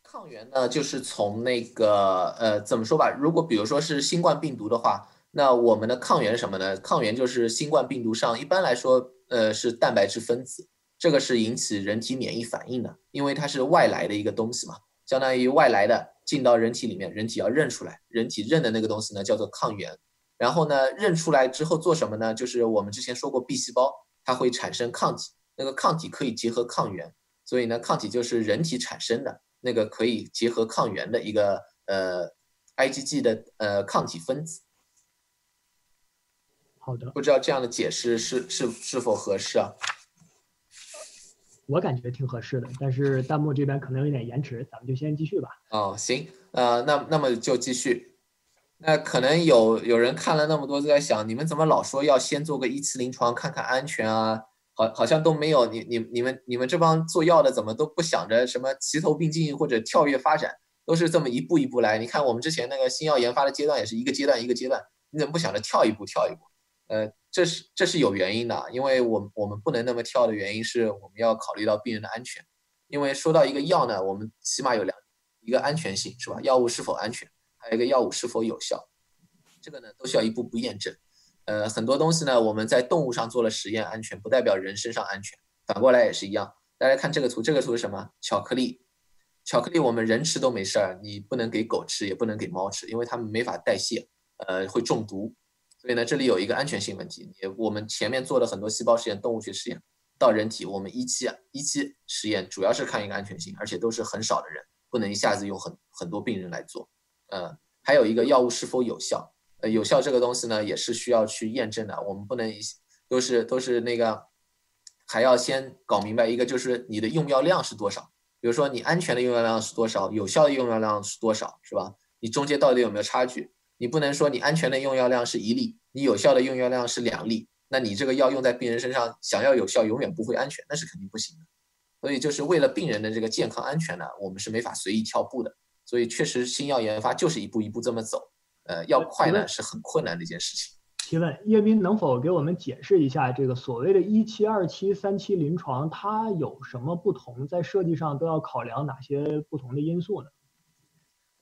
抗原呢，就是从那个呃，怎么说吧？如果比如说是新冠病毒的话，那我们的抗原什么呢？抗原就是新冠病毒上一般来说，呃，是蛋白质分子，这个是引起人体免疫反应的，因为它是外来的一个东西嘛，相当于外来的进到人体里面，人体要认出来，人体认的那个东西呢叫做抗原。然后呢，认出来之后做什么呢？就是我们之前说过，B 细胞它会产生抗体，那个抗体可以结合抗原，所以呢，抗体就是人体产生的那个可以结合抗原的一个呃 IgG 的呃抗体分子。好的，不知道这样的解释是是是否合适啊？我感觉挺合适的，但是弹幕这边可能有点延迟，咱们就先继续吧。哦，行，呃，那那么就继续。那可能有有人看了那么多，就在想，你们怎么老说要先做个一期临床看看安全啊？好，好像都没有你你你们你们这帮做药的怎么都不想着什么齐头并进或者跳跃发展，都是这么一步一步来。你看我们之前那个新药研发的阶段也是一个阶段一个阶段，你怎么不想着跳一步跳一步？呃，这是这是有原因的，因为我我们不能那么跳的原因是我们要考虑到病人的安全。因为说到一个药呢，我们起码有两一个安全性是吧？药物是否安全？还有一个药物是否有效，这个呢都需要一步步验证。呃，很多东西呢我们在动物上做了实验，安全不代表人身上安全，反过来也是一样。大家看这个图，这个图是什么？巧克力。巧克力我们人吃都没事儿，你不能给狗吃，也不能给猫吃，因为它们没法代谢，呃，会中毒。所以呢，这里有一个安全性问题。也我们前面做的很多细胞实验、动物学实验，到人体我们一期一期实验主要是看一个安全性，而且都是很少的人，不能一下子用很很多病人来做。呃，还有一个药物是否有效，呃，有效这个东西呢，也是需要去验证的。我们不能一都是都是那个，还要先搞明白一个，就是你的用药量是多少。比如说你安全的用药量是多少，有效的用药量是多少，是吧？你中间到底有没有差距？你不能说你安全的用药量是一粒，你有效的用药量是两粒，那你这个药用在病人身上，想要有效永远不会安全，那是肯定不行的。所以就是为了病人的这个健康安全呢，我们是没法随意跳步的。所以确实，新药研发就是一步一步这么走，呃，要快呢是很困难的一件事情。提问：叶斌能否给我们解释一下这个所谓的一期、二期、三期临床，它有什么不同？在设计上都要考量哪些不同的因素呢？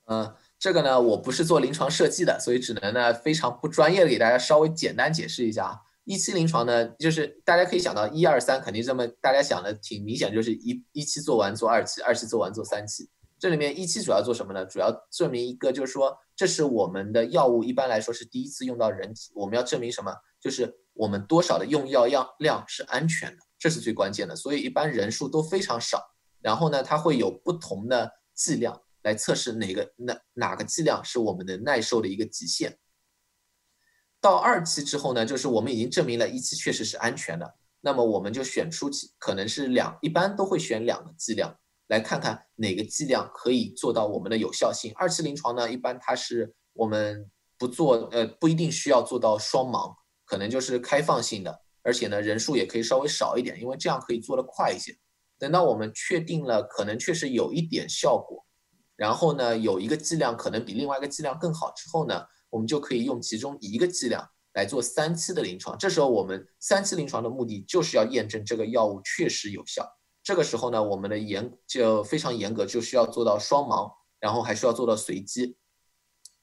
嗯，这个呢，我不是做临床设计的，所以只能呢非常不专业的给大家稍微简单解释一下啊。一期临床呢，就是大家可以想到一二三，肯定这么大家想的挺明显，就是一一期做完做二期，二期做完做三期。这里面一期主要做什么呢？主要证明一个，就是说这是我们的药物，一般来说是第一次用到人体，我们要证明什么？就是我们多少的用药样量是安全的，这是最关键的。所以一般人数都非常少，然后呢，它会有不同的剂量来测试哪个哪哪个剂量是我们的耐受的一个极限。到二期之后呢，就是我们已经证明了一期确实是安全的，那么我们就选出可能是两，一般都会选两个剂量。来看看哪个剂量可以做到我们的有效性。二期临床呢，一般它是我们不做，呃，不一定需要做到双盲，可能就是开放性的，而且呢，人数也可以稍微少一点，因为这样可以做得快一些。等到我们确定了可能确实有一点效果，然后呢，有一个剂量可能比另外一个剂量更好之后呢，我们就可以用其中一个剂量来做三期的临床。这时候我们三期临床的目的就是要验证这个药物确实有效。这个时候呢，我们的严就非常严格，就需要做到双盲，然后还需要做到随机。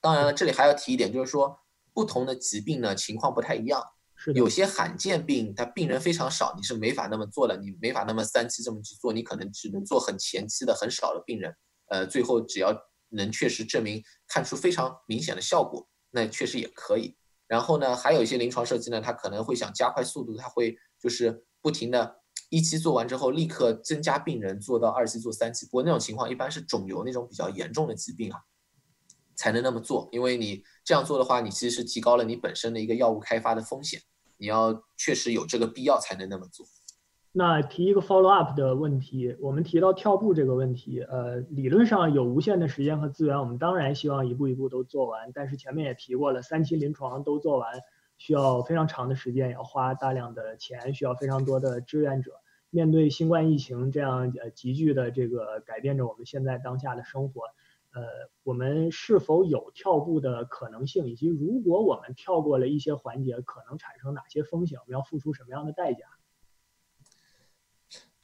当然了，这里还要提一点，就是说不同的疾病呢情况不太一样，是有些罕见病它病人非常少，你是没法那么做的，你没法那么三期这么去做，你可能只能做很前期的很少的病人，呃，最后只要能确实证明看出非常明显的效果，那确实也可以。然后呢，还有一些临床设计呢，他可能会想加快速度，他会就是不停的。一期做完之后，立刻增加病人做到二期、做三期。不过那种情况一般是肿瘤那种比较严重的疾病啊，才能那么做。因为你这样做的话，你其实是提高了你本身的一个药物开发的风险。你要确实有这个必要才能那么做。那提一个 follow up 的问题，我们提到跳步这个问题，呃，理论上有无限的时间和资源，我们当然希望一步一步都做完。但是前面也提过了，三期临床都做完。需要非常长的时间，要花大量的钱，需要非常多的志愿者。面对新冠疫情这样呃急剧的这个改变着我们现在当下的生活，呃，我们是否有跳步的可能性？以及如果我们跳过了一些环节，可能产生哪些风险？我们要付出什么样的代价？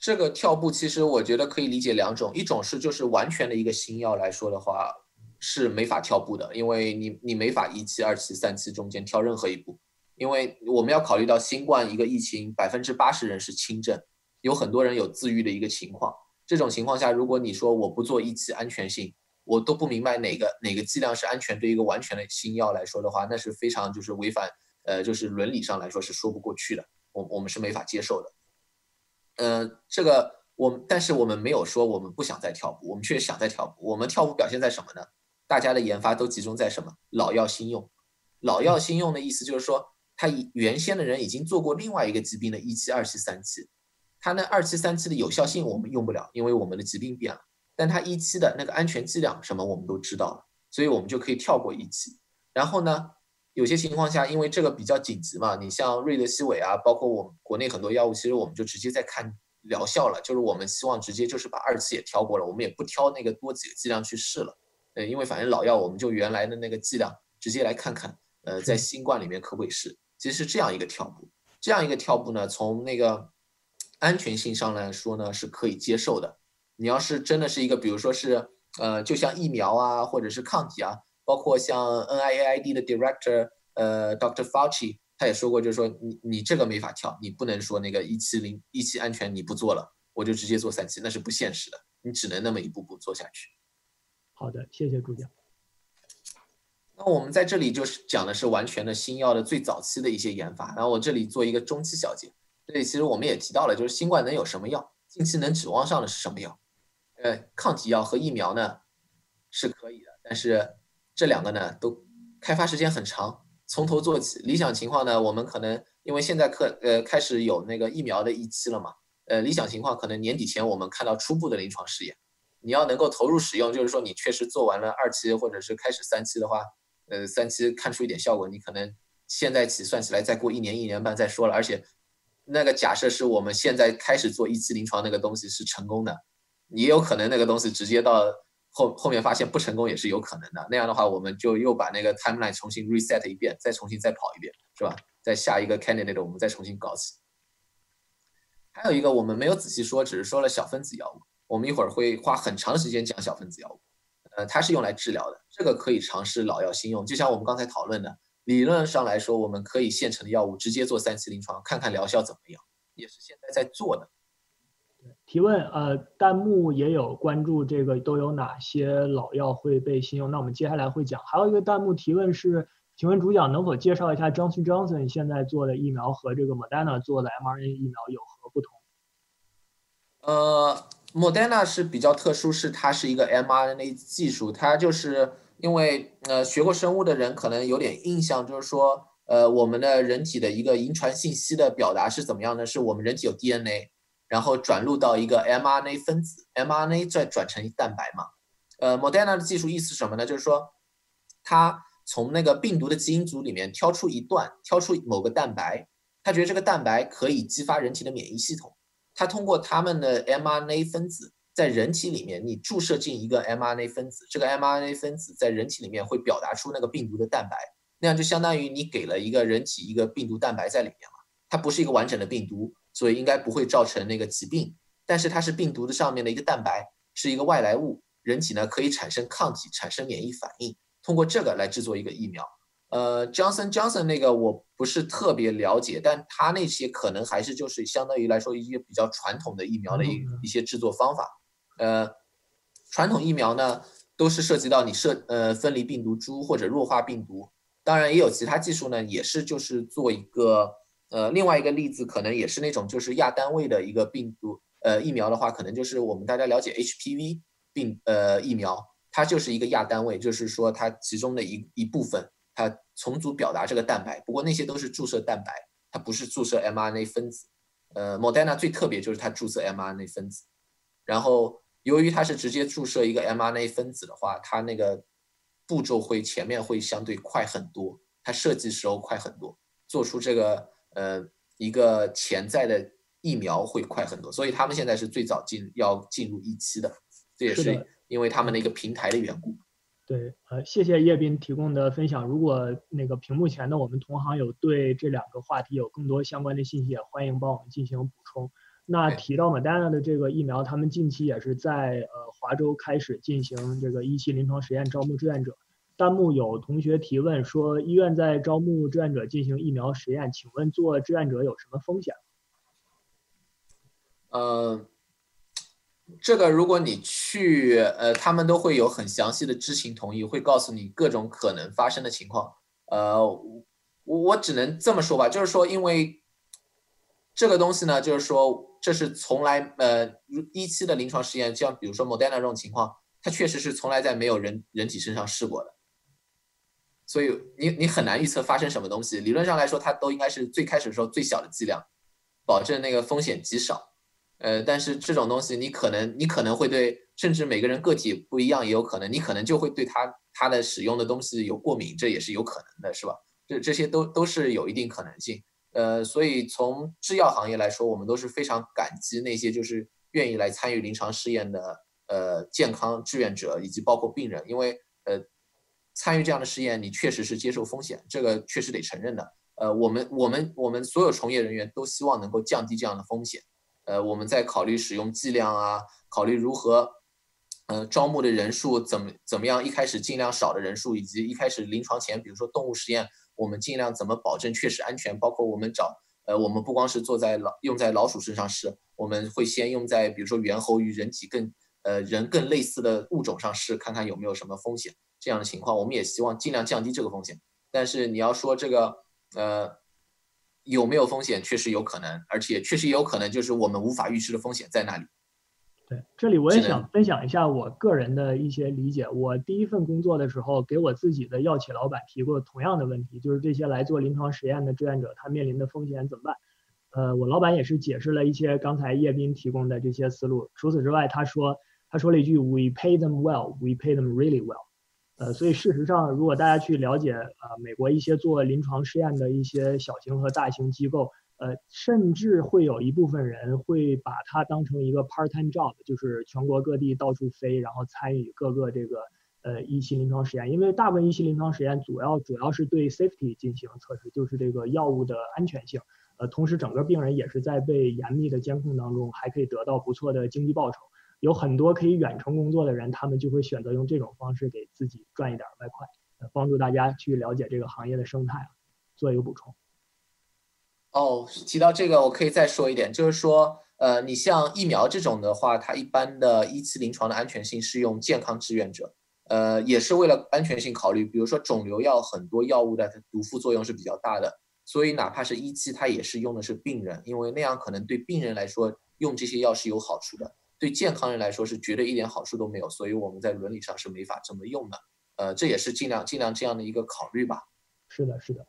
这个跳步其实我觉得可以理解两种，一种是就是完全的一个新药来说的话。是没法跳步的，因为你你没法一期、二期、三期中间跳任何一步，因为我们要考虑到新冠一个疫情，百分之八十人是轻症，有很多人有自愈的一个情况。这种情况下，如果你说我不做一期安全性，我都不明白哪个哪个剂量是安全，对一个完全的新药来说的话，那是非常就是违反呃就是伦理上来说是说不过去的，我我们是没法接受的。呃，这个我们但是我们没有说我们不想再跳步，我们确实想再跳步。我们跳舞表现在什么呢？大家的研发都集中在什么？老药新用。老药新用的意思就是说，他以原先的人已经做过另外一个疾病的一期、二期、三期。他那二期、三期的有效性我们用不了，因为我们的疾病变了。但他一期的那个安全剂量什么我们都知道了，所以我们就可以跳过一期。然后呢，有些情况下，因为这个比较紧急嘛，你像瑞德西韦啊，包括我们国内很多药物，其实我们就直接在看疗效了，就是我们希望直接就是把二期也挑过了，我们也不挑那个多几个剂量去试了。呃，因为反正老药我们就原来的那个剂量直接来看看，呃，在新冠里面可不可以试？其实是这样一个跳步，这样一个跳步呢，从那个。安全性上来说呢，是可以接受的。你要是真的是一个，比如说是，呃，就像疫苗啊，或者是抗体啊，包括像 NIAID 的 Director，呃，Dr. Fauci，他也说过，就是说你你这个没法跳，你不能说那个一期零一期安全你不做了，我就直接做三期，那是不现实的。你只能那么一步步做下去。好的，谢谢主讲。那我们在这里就是讲的是完全的新药的最早期的一些研发，然后我这里做一个中期小结。这里其实我们也提到了，就是新冠能有什么药？近期能指望上的是什么药？呃，抗体药和疫苗呢是可以的，但是这两个呢都开发时间很长，从头做起。理想情况呢，我们可能因为现在课呃开始有那个疫苗的一期了嘛，呃，理想情况可能年底前我们看到初步的临床试验。你要能够投入使用，就是说你确实做完了二期或者是开始三期的话，呃，三期看出一点效果，你可能现在起算起来再过一年一年半再说了，而且。那个假设是我们现在开始做一期临床那个东西是成功的，也有可能那个东西直接到后后面发现不成功也是有可能的。那样的话，我们就又把那个 timeline 重新 reset 一遍，再重新再跑一遍，是吧？在下一个 candidate 我们再重新搞起。还有一个我们没有仔细说，只是说了小分子药物。我们一会儿会花很长时间讲小分子药物，呃，它是用来治疗的，这个可以尝试老药新用，就像我们刚才讨论的。理论上来说，我们可以现成的药物直接做三期临床，看看疗效怎么样，也是现在在做的。提问，呃，弹幕也有关注这个都有哪些老药会被新用？那我们接下来会讲。还有一个弹幕提问是，请问主讲能否介绍一下 Johnson Johnson 现在做的疫苗和这个 Moderna 做的 mRNA 疫苗有何不同？呃，Moderna 是比较特殊，是它是一个 mRNA 技术，它就是。因为呃，学过生物的人可能有点印象，就是说，呃，我们的人体的一个遗传信息的表达是怎么样呢？是我们人体有 DNA，然后转录到一个 mRNA 分子，mRNA 再转成蛋白嘛。呃，Moderna 的技术意思是什么呢？就是说，它从那个病毒的基因组里面挑出一段，挑出某个蛋白，他觉得这个蛋白可以激发人体的免疫系统，他通过他们的 mRNA 分子。在人体里面，你注射进一个 mRNA 分子，这个 mRNA 分子在人体里面会表达出那个病毒的蛋白，那样就相当于你给了一个人体一个病毒蛋白在里面嘛。它不是一个完整的病毒，所以应该不会造成那个疾病，但是它是病毒的上面的一个蛋白，是一个外来物，人体呢可以产生抗体，产生免疫反应，通过这个来制作一个疫苗。呃，Johnson Johnson 那个我不是特别了解，但他那些可能还是就是相当于来说一些比较传统的疫苗的一一些制作方法。呃，传统疫苗呢，都是涉及到你设呃分离病毒株或者弱化病毒，当然也有其他技术呢，也是就是做一个呃另外一个例子，可能也是那种就是亚单位的一个病毒呃疫苗的话，可能就是我们大家了解 HPV 病呃疫苗，它就是一个亚单位，就是说它其中的一一部分它重组表达这个蛋白，不过那些都是注射蛋白，它不是注射 mRNA 分子。呃，Moderna 最特别就是它注射 mRNA 分子，然后。由于它是直接注射一个 mRNA 分子的话，它那个步骤会前面会相对快很多，它设计时候快很多，做出这个呃一个潜在的疫苗会快很多，所以他们现在是最早进要进入一期的，这也是因为他们的一个平台的缘故。对，呃，谢谢叶斌提供的分享。如果那个屏幕前的我们同行有对这两个话题有更多相关的信息，也欢迎帮我们进行补充。那提到 Moderna 的这个疫苗，他们近期也是在呃华州开始进行这个一期临床实验，招募志愿者。弹幕有同学提问说，医院在招募志愿者进行疫苗实验，请问做志愿者有什么风险？呃，这个如果你去，呃，他们都会有很详细的知情同意，会告诉你各种可能发生的情况。呃，我我只能这么说吧，就是说，因为这个东西呢，就是说，这是从来，呃，一期的临床实验，像比如说 Moderna 这种情况，它确实是从来在没有人人体身上试过的，所以你你很难预测发生什么东西。理论上来说，它都应该是最开始的时候最小的剂量，保证那个风险极少。呃，但是这种东西你可能你可能会对，甚至每个人个体不一样，也有可能你可能就会对它它的使用的东西有过敏，这也是有可能的，是吧？这这些都都是有一定可能性。呃，所以从制药行业来说，我们都是非常感激那些就是愿意来参与临床试验的呃健康志愿者以及包括病人，因为呃参与这样的试验，你确实是接受风险，这个确实得承认的。呃，我们我们我们所有从业人员都希望能够降低这样的风险。呃，我们在考虑使用剂量啊，考虑如何，呃，招募的人数怎么怎么样，一开始尽量少的人数，以及一开始临床前，比如说动物实验，我们尽量怎么保证确实安全，包括我们找，呃，我们不光是做在老用在老鼠身上试，我们会先用在比如说猿猴与人体更，呃，人更类似的物种上试，看看有没有什么风险，这样的情况，我们也希望尽量降低这个风险。但是你要说这个，呃。有没有风险？确实有可能，而且确实也有可能，就是我们无法预知的风险在那里。对，这里我也想分享一下我个人的一些理解。我第一份工作的时候，给我自己的药企老板提过同样的问题，就是这些来做临床实验的志愿者，他面临的风险怎么办？呃，我老板也是解释了一些刚才叶斌提供的这些思路。除此之外，他说他说了一句：“We pay them well, we pay them really well。”呃，所以事实上，如果大家去了解呃美国一些做临床试验的一些小型和大型机构，呃，甚至会有一部分人会把它当成一个 part-time job，就是全国各地到处飞，然后参与各个这个呃一期临床实验。因为大部分一期临床实验主要主要是对 safety 进行测试，就是这个药物的安全性。呃，同时整个病人也是在被严密的监控当中，还可以得到不错的经济报酬。有很多可以远程工作的人，他们就会选择用这种方式给自己赚一点外快，帮助大家去了解这个行业的生态。做一个补充。哦，提到这个，我可以再说一点，就是说，呃，你像疫苗这种的话，它一般的一期临床的安全性是用健康志愿者，呃，也是为了安全性考虑。比如说肿瘤药，很多药物的毒副作用是比较大的，所以哪怕是一期，它也是用的是病人，因为那样可能对病人来说用这些药是有好处的。对健康人来说是绝对一点好处都没有，所以我们在伦理上是没法这么用的。呃，这也是尽量尽量这样的一个考虑吧。是的，是的。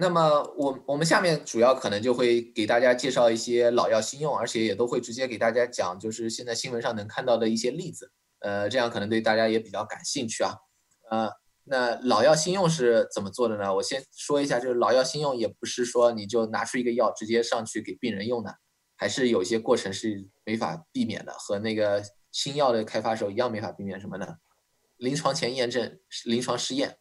那么我我们下面主要可能就会给大家介绍一些老药新用，而且也都会直接给大家讲，就是现在新闻上能看到的一些例子。呃，这样可能对大家也比较感兴趣啊。呃，那老药新用是怎么做的呢？我先说一下，就是老药新用也不是说你就拿出一个药直接上去给病人用的。还是有些过程是没法避免的，和那个新药的开发时候一样没法避免什么呢？临床前验证、临床试验，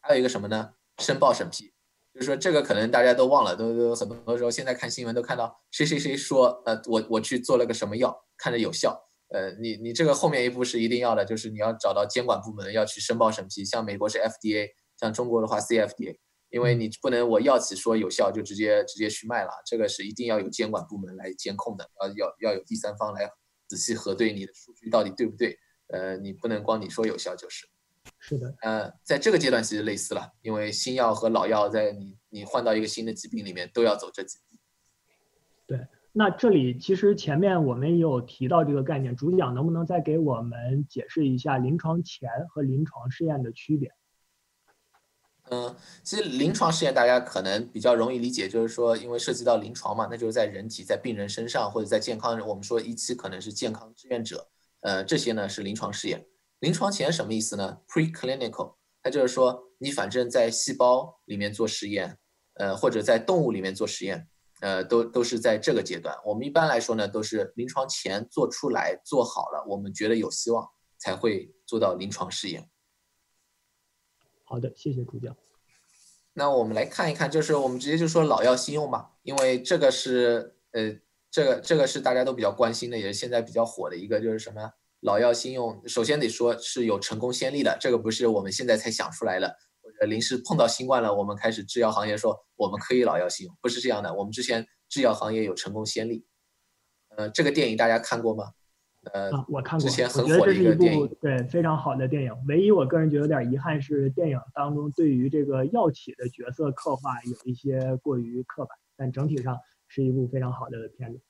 还有一个什么呢？申报审批，就是说这个可能大家都忘了，都都很多时候现在看新闻都看到谁谁谁说，呃，我我去做了个什么药，看着有效，呃，你你这个后面一步是一定要的，就是你要找到监管部门要去申报审批，像美国是 FDA，像中国的话 CFDA。因为你不能我药企说有效就直接直接去卖了，这个是一定要有监管部门来监控的，要要要有第三方来仔细核对你的数据到底对不对，呃，你不能光你说有效就是。是的，呃，在这个阶段其实类似了，因为新药和老药在你你换到一个新的疾病里面都要走这几步。对，那这里其实前面我们也有提到这个概念，主讲能不能再给我们解释一下临床前和临床试验的区别？嗯，其实临床试验大家可能比较容易理解，就是说，因为涉及到临床嘛，那就是在人体、在病人身上或者在健康，我们说一期可能是健康志愿者，呃，这些呢是临床试验。临床前什么意思呢？Preclinical，它就是说你反正在细胞里面做实验，呃，或者在动物里面做实验，呃，都都是在这个阶段。我们一般来说呢，都是临床前做出来做好了，我们觉得有希望才会做到临床试验。好的，谢谢主讲。那我们来看一看，就是我们直接就说老药新用吧，因为这个是呃，这个这个是大家都比较关心的，也是现在比较火的一个，就是什么老药新用。首先得说是有成功先例的，这个不是我们现在才想出来的，或者临时碰到新冠了，我们开始制药行业说我们可以老药新用，不是这样的。我们之前制药行业有成功先例。呃，这个电影大家看过吗？呃，我看过，之前很火的一个电影，对，非常好的电影。唯一我个人觉得有点遗憾是，电影当中对于这个药企的角色刻画有一些过于刻板，但整体上是一部非常好的片子。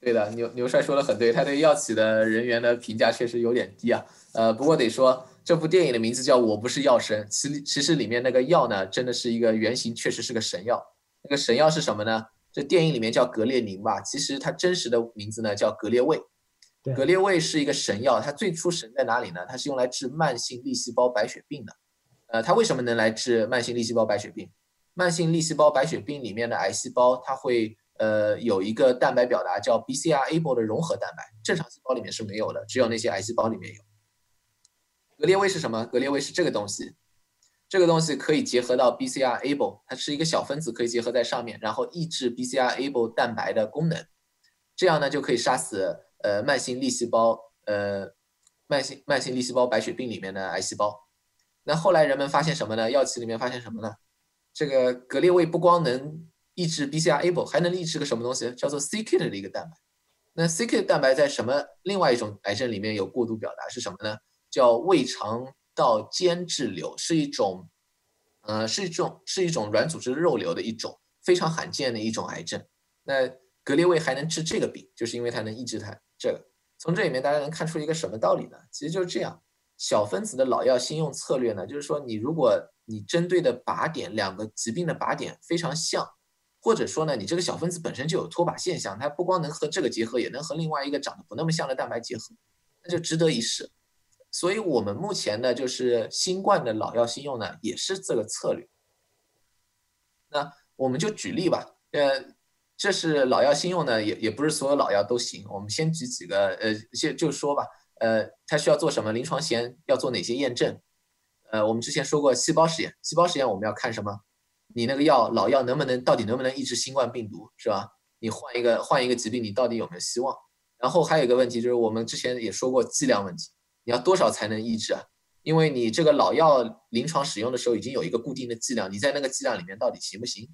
对的，牛牛帅说的很对，他对药企的人员的评价确实有点低啊。呃，不过得说，这部电影的名字叫《我不是药神》，其其实里面那个药呢，真的是一个原型，确实是个神药。那个神药是什么呢？这电影里面叫格列宁吧，其实它真实的名字呢叫格列卫。格列卫是一个神药，它最初神在哪里呢？它是用来治慢性粒细胞白血病的。呃，它为什么能来治慢性粒细胞白血病？慢性粒细胞白血病里面的癌细胞，它会呃有一个蛋白表达叫 BCR-ABL 的融合蛋白，正常细胞里面是没有的，只有那些癌细胞里面有。格列卫是什么？格列卫是这个东西，这个东西可以结合到 BCR-ABL，它是一个小分子，可以结合在上面，然后抑制 BCR-ABL 蛋白的功能，这样呢就可以杀死。呃，慢性粒细胞，呃，慢性慢性粒细胞白血病里面的癌细胞。那后来人们发现什么呢？药企里面发现什么呢？这个格列卫不光能抑制 BCR-ABL，还能抑制个什么东西？叫做 CKT 的一个蛋白。那 c-KIT 蛋白在什么另外一种癌症里面有过度表达？是什么呢？叫胃肠道间质瘤，是一种，呃，是一种是一种软组织肉瘤的一种非常罕见的一种癌症。那格列卫还能治这个病，就是因为它能抑制它。这个从这里面大家能看出一个什么道理呢？其实就是这样，小分子的老药新用策略呢，就是说你如果你针对的靶点两个疾病的靶点非常像，或者说呢你这个小分子本身就有脱靶现象，它不光能和这个结合，也能和另外一个长得不那么像的蛋白结合，那就值得一试。所以我们目前呢就是新冠的老药新用呢也是这个策略。那我们就举例吧，呃。这是老药新用呢，也也不是所有老药都行。我们先举几个，呃，先就说吧，呃，它需要做什么？临床前要做哪些验证？呃，我们之前说过细胞实验，细胞实验我们要看什么？你那个药老药能不能到底能不能抑制新冠病毒，是吧？你换一个换一个疾病，你到底有没有希望？然后还有一个问题就是我们之前也说过剂量问题，你要多少才能抑制啊？因为你这个老药临床使用的时候已经有一个固定的剂量，你在那个剂量里面到底行不行？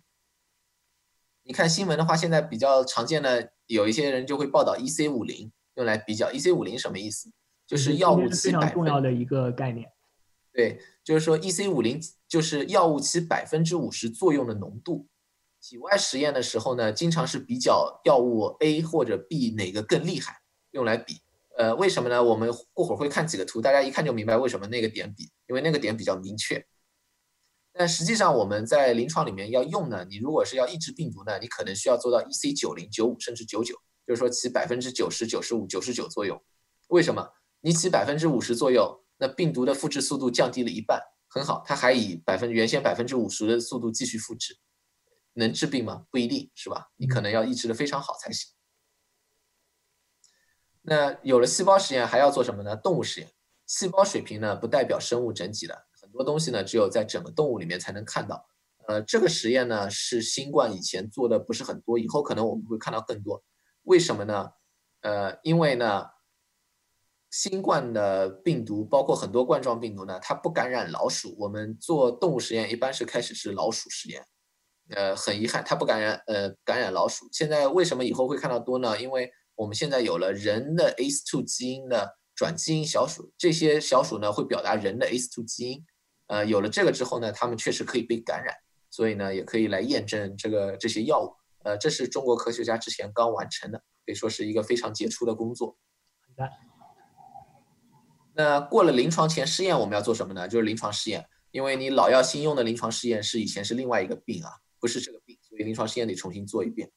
你看新闻的话，现在比较常见的有一些人就会报道 EC 五零用来比较 EC 五零什么意思？就是药物期非常重要的一个概念。对，就是说 EC 五零就是药物期百分之五十作用的浓度。体外实验的时候呢，经常是比较药物 A 或者 B 哪个更厉害，用来比。呃，为什么呢？我们过会儿会看几个图，大家一看就明白为什么那个点比，因为那个点比较明确。但实际上我们在临床里面要用呢，你如果是要抑制病毒呢，你可能需要做到 EC 九零、九五甚至九九，就是说起百分之九十九、十五、九十九作用。为什么？你起百分之五十作用，那病毒的复制速度降低了一半，很好，它还以百分原先百分之五十的速度继续复制，能治病吗？不一定是吧？你可能要抑制的非常好才行。那有了细胞实验，还要做什么呢？动物实验。细胞水平呢，不代表生物整体的。很多东西呢，只有在整个动物里面才能看到。呃，这个实验呢是新冠以前做的不是很多，以后可能我们会看到更多。为什么呢？呃，因为呢，新冠的病毒包括很多冠状病毒呢，它不感染老鼠。我们做动物实验一般是开始是老鼠实验。呃，很遗憾，它不感染呃感染老鼠。现在为什么以后会看到多呢？因为我们现在有了人的 ACE2 基因的转基因小鼠，这些小鼠呢会表达人的 ACE2 基因。呃，有了这个之后呢，他们确实可以被感染，所以呢，也可以来验证这个这些药物。呃，这是中国科学家之前刚完成的，可以说是一个非常杰出的工作。那过了临床前试验，我们要做什么呢？就是临床试验，因为你老药新用的临床试验是以前是另外一个病啊，不是这个病，所以临床试验得重新做一遍。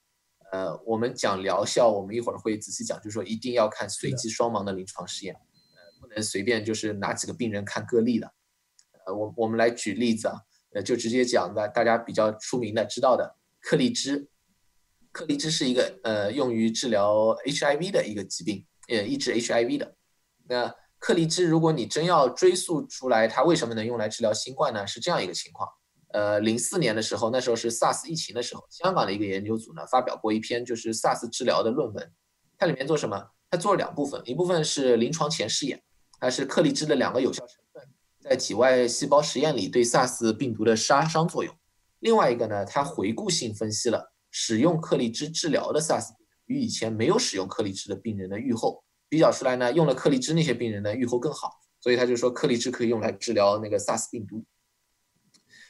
呃，我们讲疗效，我们一会儿会仔细讲，就是说一定要看随机双盲的临床试验，呃，不能随便就是拿几个病人看个例的。我我们来举例子啊，呃，就直接讲的，大家比较出名的、知道的克利芝。克利芝是一个呃用于治疗 HIV 的一个疾病，呃，抑制 HIV 的。那克利芝，如果你真要追溯出来，它为什么能用来治疗新冠呢？是这样一个情况，呃，零四年的时候，那时候是 SARS 疫情的时候，香港的一个研究组呢发表过一篇就是 SARS 治疗的论文。它里面做什么？它做了两部分，一部分是临床前试验，它是克利芝的两个有效成在体外细胞实验里对 SARS 病毒的杀伤作用。另外一个呢，它回顾性分析了使用克利芝治疗的 SARS 与以前没有使用克利芝的病人的预后比较出来呢，用了克利芝那些病人呢预后更好，所以他就说克利芝可以用来治疗那个 SARS 病毒。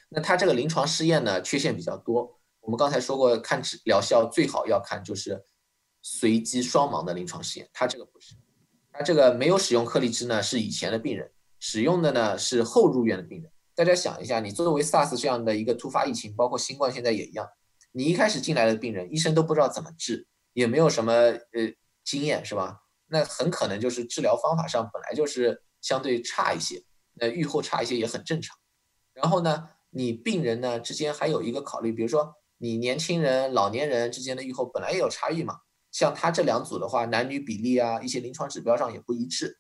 那它这个临床试验呢，缺陷比较多。我们刚才说过，看治疗效最好要看就是随机双盲的临床试验，它这个不是，它这个没有使用克利芝呢，是以前的病人使用的呢是后入院的病人。大家想一下，你作为 SARS 这样的一个突发疫情，包括新冠现在也一样，你一开始进来的病人，医生都不知道怎么治，也没有什么呃经验，是吧？那很可能就是治疗方法上本来就是相对差一些，那预后差一些也很正常。然后呢？你病人呢之间还有一个考虑，比如说你年轻人、老年人之间的预后本来也有差异嘛。像他这两组的话，男女比例啊，一些临床指标上也不一致。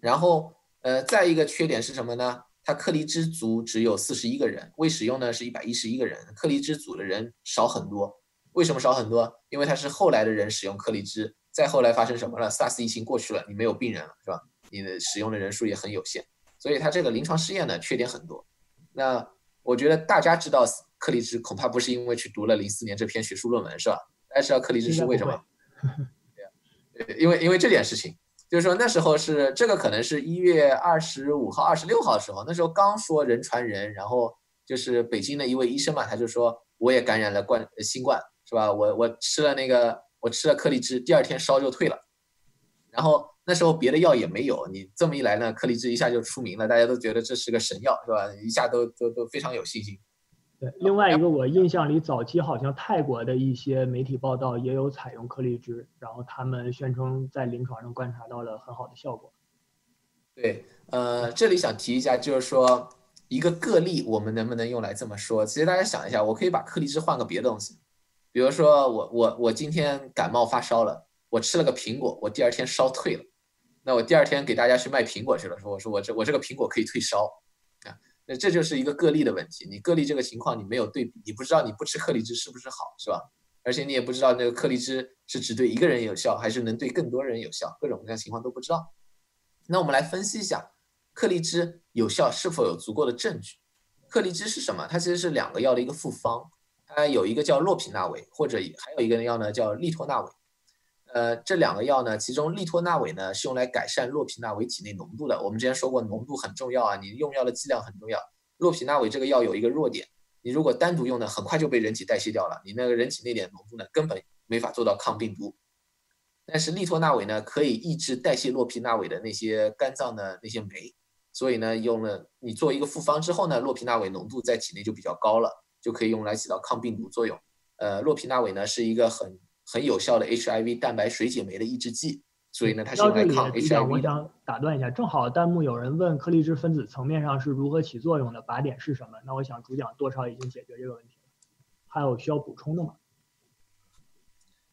然后，呃，再一个缺点是什么呢？它克利兹组只有四十一个人，未使用呢是一百一十一个人，克利兹组的人少很多。为什么少很多？因为他是后来的人使用克利兹，再后来发生什么了？SARS 疫情过去了，你没有病人了，是吧？你的使用的人数也很有限，所以它这个临床试验呢缺点很多。那我觉得大家知道克利兹，恐怕不是因为去读了零四年这篇学术论文，是吧？大家知道克利兹是为什么？对，因为因为这件事情，就是说那时候是这个可能是一月二十五号、二十六号的时候，那时候刚说人传人，然后就是北京的一位医生嘛，他就说我也感染了冠新冠，是吧？我我吃了那个我吃了克利芝，第二天烧就退了，然后。那时候别的药也没有，你这么一来呢，克利芝一下就出名了，大家都觉得这是个神药，是吧？一下都都都非常有信心。对，另外一个我印象里早期好像泰国的一些媒体报道也有采用克利芝，然后他们宣称在临床上观察到了很好的效果。对，呃，这里想提一下，就是说一个个例，我们能不能用来这么说？其实大家想一下，我可以把克利芝换个别的东西，比如说我我我今天感冒发烧了，我吃了个苹果，我第二天烧退了。那我第二天给大家去卖苹果去了，说我说我这我这个苹果可以退烧，啊，那这就是一个个例的问题。你个例这个情况你没有对比，你不知道你不吃克力芝是不是好，是吧？而且你也不知道那个克力芝是只对一个人有效，还是能对更多人有效，各种各样情况都不知道。那我们来分析一下克力芝有效是否有足够的证据。克力芝是什么？它其实是两个药的一个复方，它有一个叫洛匹那韦，或者还有一个药呢叫利托那韦。呃，这两个药呢，其中利托那韦呢是用来改善洛匹那韦体内浓度的。我们之前说过，浓度很重要啊，你用药的剂量很重要。洛匹那韦这个药有一个弱点，你如果单独用呢，很快就被人体代谢掉了，你那个人体内点浓度呢，根本没法做到抗病毒。但是利托那韦呢，可以抑制代谢洛匹那韦的那些肝脏的那些酶，所以呢，用了你做一个复方之后呢，洛匹那韦浓度在体内就比较高了，就可以用来起到抗病毒作用。呃，洛匹那韦呢是一个很。很有效的 HIV 蛋白水解酶的抑制剂，所以呢，它是用来抗 HIV 我想打断一下，正好弹幕有人问颗粒质分子层面上是如何起作用的，靶点是什么？那我想主讲多少已经解决这个问题了，还有需要补充的吗？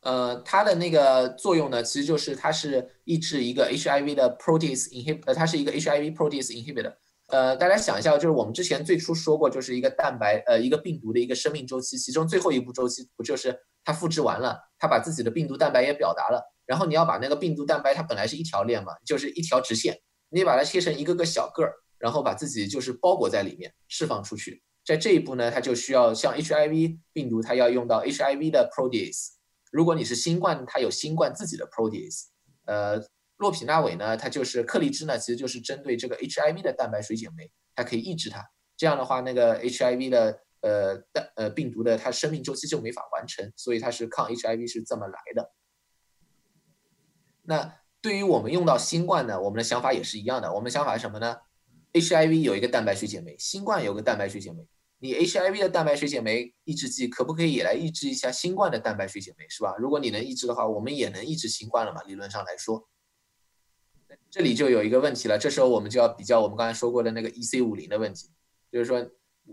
呃，它的那个作用呢，其实就是它是抑制一个 HIV 的 protease inhib，呃，它是一个 HIV protease inhibitor。呃，大家想一下，就是我们之前最初说过，就是一个蛋白，呃，一个病毒的一个生命周期，其中最后一步周期不就是它复制完了，它把自己的病毒蛋白也表达了，然后你要把那个病毒蛋白，它本来是一条链嘛，就是一条直线，你把它切成一个个小个儿，然后把自己就是包裹在里面，释放出去。在这一步呢，它就需要像 HIV 病毒，它要用到 HIV 的 protease。如果你是新冠，它有新冠自己的 protease，呃。洛匹那韦呢，它就是克利芝呢，其实就是针对这个 HIV 的蛋白水解酶，它可以抑制它。这样的话，那个 HIV 的呃的呃病毒的它生命周期就没法完成，所以它是抗 HIV 是这么来的。那对于我们用到新冠呢，我们的想法也是一样的。我们的想法是什么呢？HIV 有一个蛋白水解酶，新冠有个蛋白水解酶，你 HIV 的蛋白水解酶抑制剂可不可以也来抑制一下新冠的蛋白水解酶，是吧？如果你能抑制的话，我们也能抑制新冠了嘛？理论上来说。这里就有一个问题了，这时候我们就要比较我们刚才说过的那个 EC 五零的问题，就是说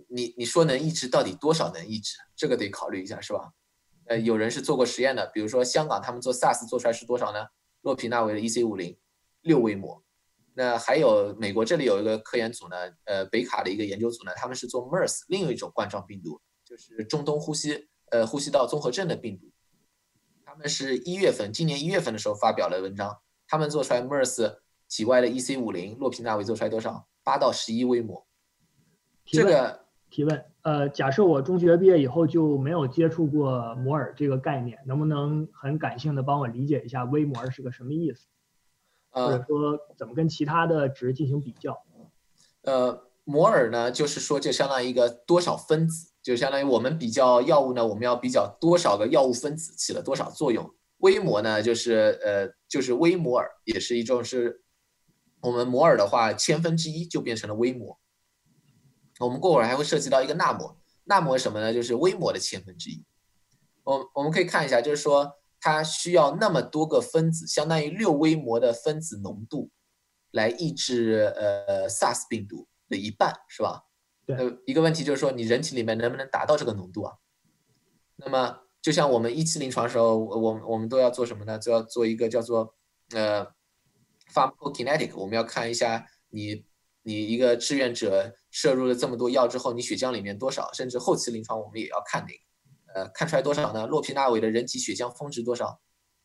你你说能抑制到底多少能抑制，这个得考虑一下，是吧？呃，有人是做过实验的，比如说香港他们做 SARS 做出来是多少呢？洛匹那韦的 EC 五零六微摩，那还有美国这里有一个科研组呢，呃，北卡的一个研究组呢，他们是做 MERS 另一种冠状病毒，就是中东呼吸呃呼吸道综合症的病毒。他们是一月份，今年一月份的时候发表了文章，他们做出来 MERS 体外的 EC 五零洛匹那韦做出来多少？八到十一微摩。这个提问，呃，假设我中学毕业以后就没有接触过摩尔这个概念，能不能很感性的帮我理解一下微摩是个什么意思？或者说怎么跟其他的值进行比较？呃，摩尔呢，就是说就相当于一个多少分子，就相当于我们比较药物呢，我们要比较多少个药物分子起了多少作用。微摩呢，就是呃，就是微摩尔，也是一种是，我们摩尔的话，千分之一就变成了微摩。我们过会儿还会涉及到一个纳摩，纳摩什么呢？就是微摩的千分之一。我我们可以看一下，就是说。它需要那么多个分子，相当于六微摩的分子浓度，来抑制呃 SARS 病毒的一半，是吧？对。一个问题就是说，你人体里面能不能达到这个浓度啊？那么，就像我们一期临床的时候，我我们都要做什么呢？就要做一个叫做呃 pharmacokinetic，我们要看一下你你一个志愿者摄入了这么多药之后，你血浆里面多少，甚至后期临床我们也要看那个。呃，看出来多少呢？洛匹那韦的人体血浆峰值多少？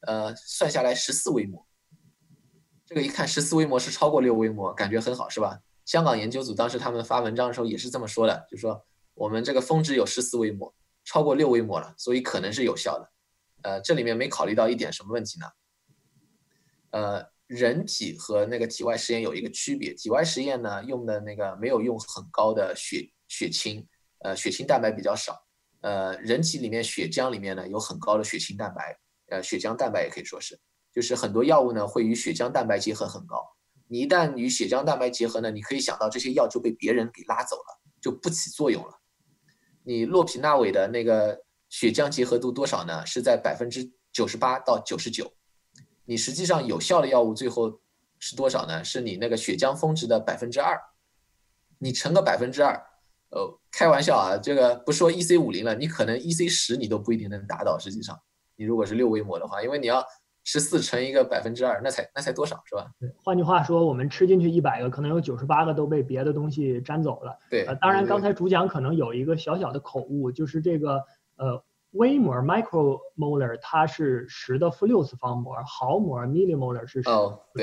呃，算下来十四微摩。这个一看十四微摩是超过六微摩，感觉很好，是吧？香港研究组当时他们发文章的时候也是这么说的，就说我们这个峰值有十四微摩，超过六微摩了，所以可能是有效的。呃，这里面没考虑到一点什么问题呢？呃，人体和那个体外实验有一个区别，体外实验呢用的那个没有用很高的血血清，呃，血清蛋白比较少。呃，人体里面血浆里面呢有很高的血清蛋白，呃，血浆蛋白也可以说是，就是很多药物呢会与血浆蛋白结合很高。你一旦与血浆蛋白结合呢，你可以想到这些药就被别人给拉走了，就不起作用了。你洛匹那韦的那个血浆结合度多少呢？是在百分之九十八到九十九。你实际上有效的药物最后是多少呢？是你那个血浆峰值的百分之二，你乘个百分之二。呃，开玩笑啊，这个不说 EC 五零了，你可能 EC 十你都不一定能达到。实际上，你如果是六微摩的话，因为你要十四乘一个百分之二，那才那才多少是吧？对，换句话说，我们吃进去一百个，可能有九十八个都被别的东西沾走了。对，呃，当然刚才主讲可能有一个小小的口误，就是这个呃微摩 micromolar 它是十的负六次方摩，毫摩 millimolar 是十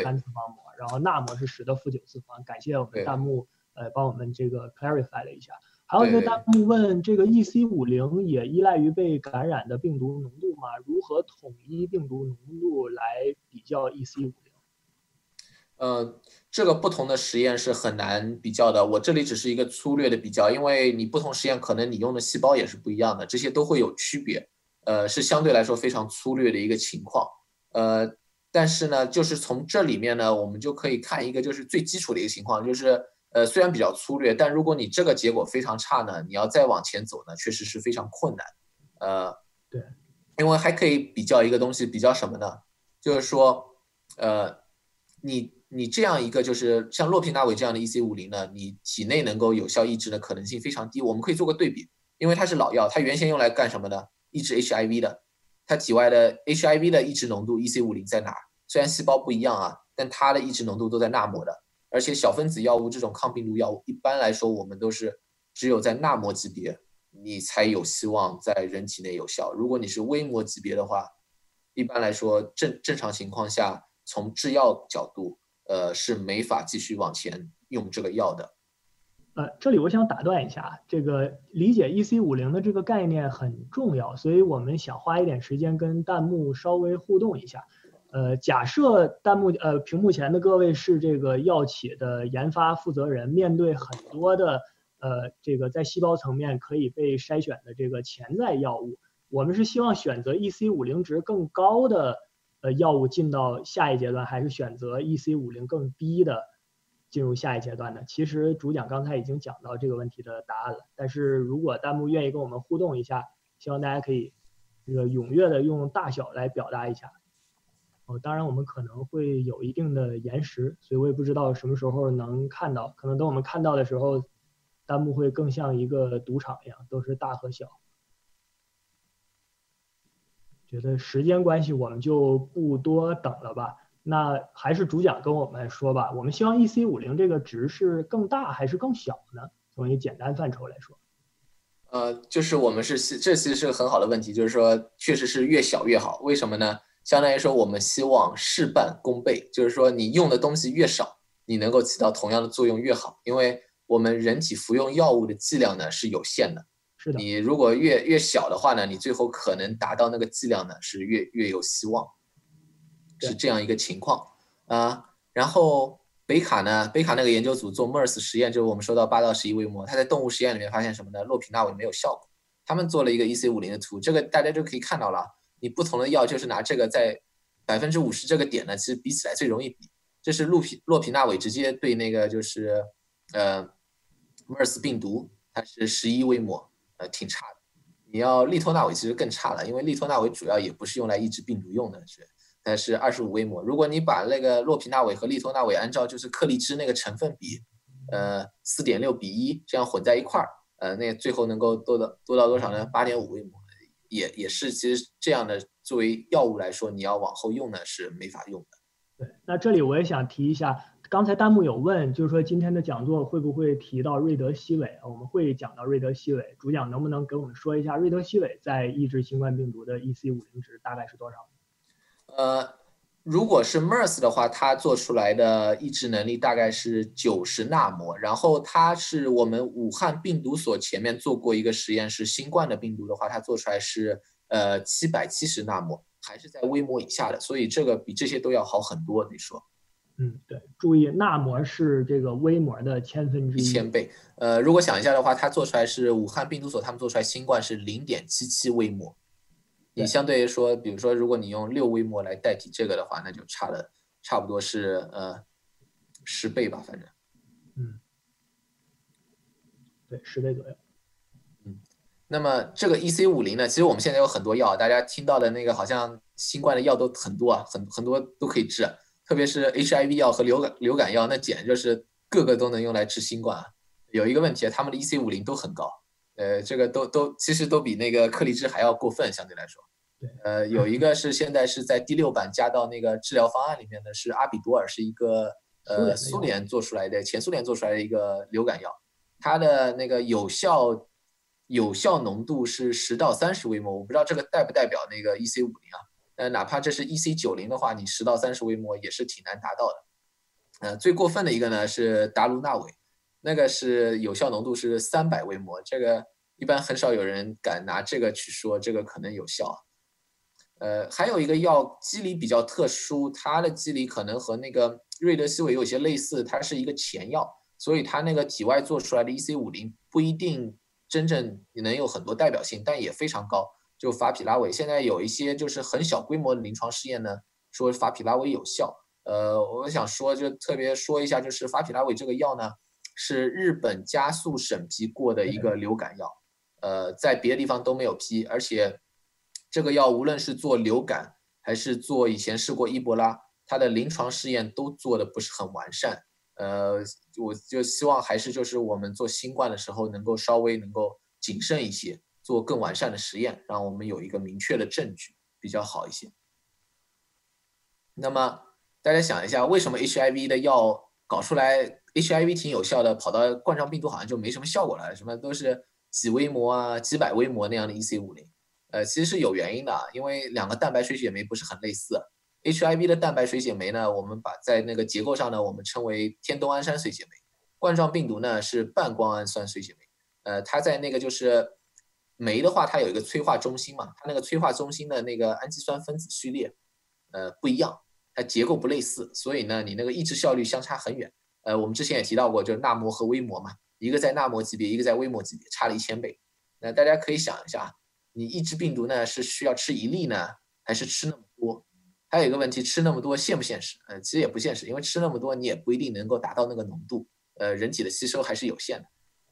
三次方摩，然后纳摩是十的负九次方。感谢我们弹幕。呃，帮我们这个 clarify 了一下。还有一个弹幕问：这个 EC 五零也依赖于被感染的病毒浓度吗？如何统一病毒浓度来比较 EC 五零？呃，这个不同的实验是很难比较的。我这里只是一个粗略的比较，因为你不同实验可能你用的细胞也是不一样的，这些都会有区别。呃，是相对来说非常粗略的一个情况。呃，但是呢，就是从这里面呢，我们就可以看一个就是最基础的一个情况，就是。呃，虽然比较粗略，但如果你这个结果非常差呢，你要再往前走呢，确实是非常困难。呃，对，因为还可以比较一个东西，比较什么呢？就是说，呃，你你这样一个就是像洛匹那韦这样的 EC 五零呢，你体内能够有效抑制的可能性非常低。我们可以做个对比，因为它是老药，它原先用来干什么的？抑制 HIV 的，它体外的 HIV 的抑制浓度 EC 五零在哪？虽然细胞不一样啊，但它的抑制浓度都在纳摩的。而且小分子药物这种抗病毒药物，一般来说我们都是只有在纳摩级别，你才有希望在人体内有效。如果你是微摩级别的话，一般来说正正常情况下，从制药角度，呃是没法继续往前用这个药的。呃，这里我想打断一下，这个理解 EC 五零的这个概念很重要，所以我们想花一点时间跟弹幕稍微互动一下。呃，假设弹幕呃屏幕前的各位是这个药企的研发负责人，面对很多的呃这个在细胞层面可以被筛选的这个潜在药物，我们是希望选择 EC 五零值更高的呃药物进到下一阶段，还是选择 EC 五零更低的进入下一阶段呢？其实主讲刚才已经讲到这个问题的答案了，但是如果弹幕愿意跟我们互动一下，希望大家可以这个踊跃的用大小来表达一下。哦，当然我们可能会有一定的延时，所以我也不知道什么时候能看到。可能等我们看到的时候，弹幕会更像一个赌场一样，都是大和小。觉得时间关系，我们就不多等了吧。那还是主讲跟我们说吧。我们希望 EC 五零这个值是更大还是更小呢？从一个简单范畴来说，呃，就是我们是这其实是个很好的问题，就是说确实是越小越好。为什么呢？相当于说我们希望事半功倍，就是说你用的东西越少，你能够起到同样的作用越好。因为我们人体服用药物的剂量呢是有限的。是的，你如果越越小的话呢，你最后可能达到那个剂量呢是越越有希望，是这样一个情况啊。然后北卡呢，北卡那个研究组做 MERS 实验，就是我们说到八到十一微摩，他在动物实验里面发现什么呢？洛匹那韦没有效果。他们做了一个 EC 五零的图，这个大家就可以看到了。你不同的药就是拿这个在百分之五十这个点呢，其实比起来最容易比。这是洛匹洛匹那韦直接对那个就是呃 MERS 病毒，它是十一微摩。呃，挺差的。你要利托那韦其实更差了，因为利托那韦主要也不是用来抑制病毒用的，是它是二十五微摩。如果你把那个洛匹那韦和利托那韦按照就是克利芝那个成分比，呃，四点六比一这样混在一块儿，呃，那最后能够多到多到多少呢？八点五微摩，也也是其实这样的作为药物来说，你要往后用呢是没法用的。对，那这里我也想提一下。刚才弹幕有问，就是说今天的讲座会不会提到瑞德西韦？我们会讲到瑞德西韦，主讲能不能给我们说一下瑞德西韦在抑制新冠病毒的 EC 五零值大概是多少？呃，如果是 MERS 的话，它做出来的抑制能力大概是九十纳摩，然后它是我们武汉病毒所前面做过一个实验，是新冠的病毒的话，它做出来是呃七百七十纳摩，还是在微摩以下的，所以这个比这些都要好很多，你说？嗯，对，注意纳摩是这个微摩的千分之一，一千倍。呃，如果想一下的话，它做出来是武汉病毒所他们做出来新冠是零点七七微摩，你相对于说，比如说如果你用六微摩来代替这个的话，那就差了差不多是呃十倍吧，反正。嗯，对，十倍左右。嗯，那么这个 EC 五零呢，其实我们现在有很多药，大家听到的那个好像新冠的药都很多啊，很很多都可以治。特别是 HIV 药和流感流感药，那简直就是个个都能用来治新冠。有一个问题，他们的 EC 五零都很高，呃，这个都都其实都比那个克利芝还要过分，相对来说。呃，有一个是现在是在第六版加到那个治疗方案里面的是阿比多尔，是一个呃苏联做出来的，前苏联做出来的一个流感药，它的那个有效有效浓度是十到三十微摩，我不知道这个代不代表那个 EC 五零啊。呃，哪怕这是 EC 九零的话，你十到三十微摩也是挺难达到的。呃，最过分的一个呢是达卢纳韦，那个是有效浓度是三百微摩，这个一般很少有人敢拿这个去说这个可能有效。呃，还有一个药机理比较特殊，它的机理可能和那个瑞德西韦有些类似，它是一个前药，所以它那个体外做出来的 EC 五零不一定真正能有很多代表性，但也非常高。就法匹拉韦，现在有一些就是很小规模的临床试验呢，说法匹拉韦有效。呃，我想说就特别说一下，就是法匹拉韦这个药呢，是日本加速审批过的一个流感药，呃，在别的地方都没有批，而且这个药无论是做流感还是做以前试过伊波拉，它的临床试验都做的不是很完善。呃，我就希望还是就是我们做新冠的时候能够稍微能够谨慎一些。做更完善的实验，让我们有一个明确的证据比较好一些。那么大家想一下，为什么 HIV 的药搞出来 HIV 挺有效的，跑到冠状病毒好像就没什么效果了？什么都是几微摩啊、几百微摩那样的 EC 五零，呃，其实是有原因的，因为两个蛋白水解酶不是很类似。HIV 的蛋白水解酶呢，我们把在那个结构上呢，我们称为天冬氨酸水解酶。冠状病毒呢是半胱氨酸水解酶，呃，它在那个就是。酶的话，它有一个催化中心嘛，它那个催化中心的那个氨基酸分子序列，呃，不一样，它结构不类似，所以呢，你那个抑制效率相差很远。呃，我们之前也提到过，就是纳摩和微摩嘛，一个在纳摩级别，一个在微摩级别，差了一千倍。那大家可以想一下，你抑制病毒呢，是需要吃一粒呢，还是吃那么多？还有一个问题，吃那么多现不现实？呃，其实也不现实，因为吃那么多，你也不一定能够达到那个浓度。呃，人体的吸收还是有限的。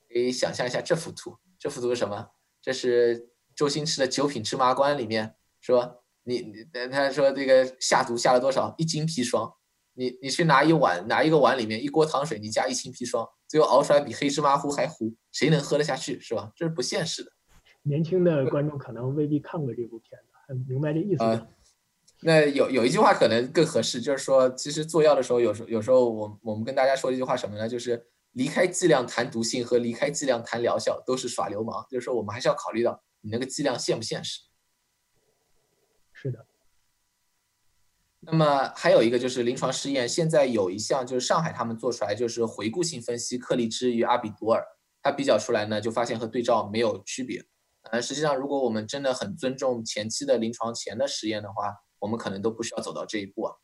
可以想象一下这幅图，这幅图是什么？这是周星驰的《九品芝麻官》里面说，你你他说这个下毒下了多少？一斤砒霜。你你去拿一碗，拿一个碗里面一锅糖水，你加一斤砒霜，最后熬出来比黑芝麻糊还糊，谁能喝得下去？是吧？这是不现实的。年轻的观众可能未必看过这部片子，很明白这意思。那有有一句话可能更合适，就是说，其实做药的时候，有时候有时候我我们跟大家说一句话什么呢？就是离开剂量谈毒性和离开剂量谈疗效都是耍流氓。就是说，我们还是要考虑到你那个剂量现不现实。是的。那么还有一个就是临床试验，现在有一项就是上海他们做出来，就是回顾性分析克利芝与阿比多尔，它比较出来呢，就发现和对照没有区别。呃，实际上如果我们真的很尊重前期的临床前的实验的话，我们可能都不需要走到这一步啊。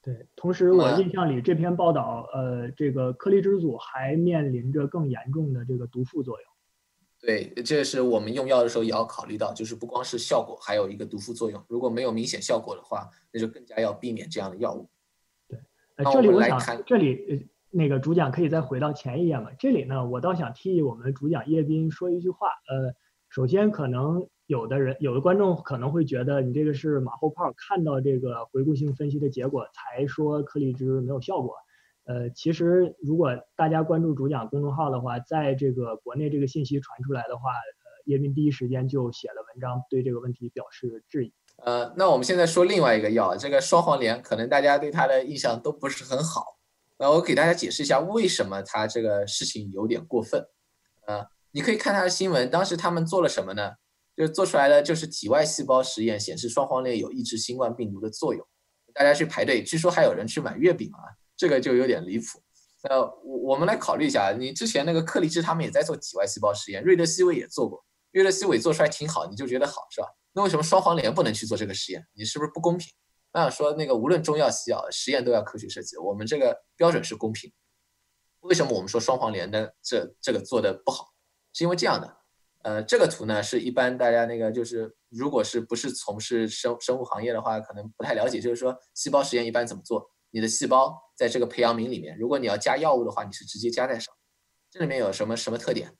对，同时我印象里这篇报道，呃，这个颗粒之组还面临着更严重的这个毒副作用。对，这是我们用药的时候也要考虑到，就是不光是效果，还有一个毒副作用。如果没有明显效果的话，那就更加要避免这样的药物。对，呃这里我想，这里那个主讲可以再回到前一页嘛？这里呢，我倒想替我们主讲叶斌说一句话。呃，首先可能。有的人，有的观众可能会觉得你这个是马后炮，看到这个回顾性分析的结果才说颗粒芝没有效果。呃，其实如果大家关注主讲公众号的话，在这个国内这个信息传出来的话，呃，叶斌第一时间就写了文章，对这个问题表示质疑。呃，那我们现在说另外一个药，这个双黄连，可能大家对它的印象都不是很好。那我给大家解释一下为什么它这个事情有点过分。呃，你可以看它的新闻，当时他们做了什么呢？就做出来的就是体外细胞实验显示双黄连有抑制新冠病毒的作用，大家去排队，据说还有人去买月饼啊，这个就有点离谱。呃，我我们来考虑一下，你之前那个克利芝他们也在做体外细胞实验，瑞德西韦也做过，瑞德西韦做出来挺好，你就觉得好是吧？那为什么双黄连不能去做这个实验？你是不是不公平？那说那个无论中药西药实验都要科学设计，我们这个标准是公平。为什么我们说双黄连的这这个做的不好？是因为这样的。呃，这个图呢是一般大家那个就是，如果是不是从事生生物行业的话，可能不太了解。就是说，细胞实验一般怎么做？你的细胞在这个培养皿里面，如果你要加药物的话，你是直接加在上。这里面有什么什么特点？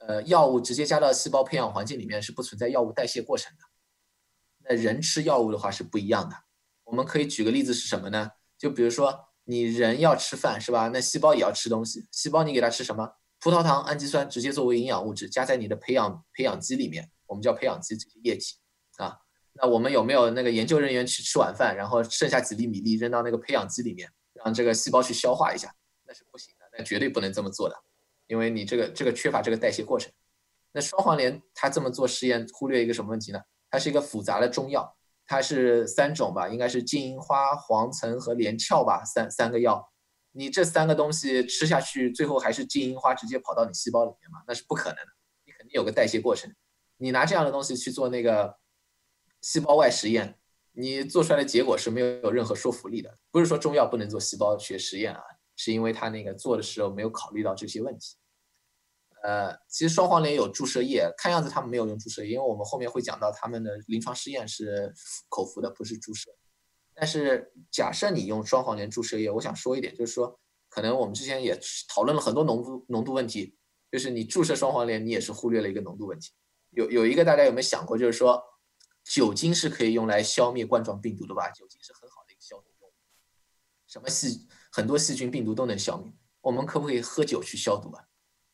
呃，药物直接加到细胞培养环境里面是不存在药物代谢过程的。那人吃药物的话是不一样的。我们可以举个例子是什么呢？就比如说你人要吃饭是吧？那细胞也要吃东西，细胞你给它吃什么？葡萄糖、氨基酸直接作为营养物质加在你的培养培养基里面，我们叫培养基这些液体啊。那我们有没有那个研究人员去吃晚饭，然后剩下几粒米粒扔到那个培养基里面，让这个细胞去消化一下？那是不行的，那绝对不能这么做的，因为你这个这个缺乏这个代谢过程。那双黄连它这么做实验，忽略一个什么问题呢？它是一个复杂的中药，它是三种吧，应该是金银花、黄岑和连翘吧，三三个药。你这三个东西吃下去，最后还是金银花直接跑到你细胞里面吗？那是不可能的，你肯定有个代谢过程。你拿这样的东西去做那个细胞外实验，你做出来的结果是没有任何说服力的。不是说中药不能做细胞学实验啊，是因为它那个做的时候没有考虑到这些问题。呃，其实双黄连有注射液，看样子他们没有用注射液，因为我们后面会讲到他们的临床试验是口服的，不是注射。但是假设你用双黄连注射液，我想说一点，就是说，可能我们之前也讨论了很多浓度浓度问题，就是你注射双黄连，你也是忽略了一个浓度问题。有有一个大家有没有想过，就是说，酒精是可以用来消灭冠状病毒的吧？酒精是很好的一个消毒用，什么细很多细菌病毒都能消灭。我们可不可以喝酒去消毒啊？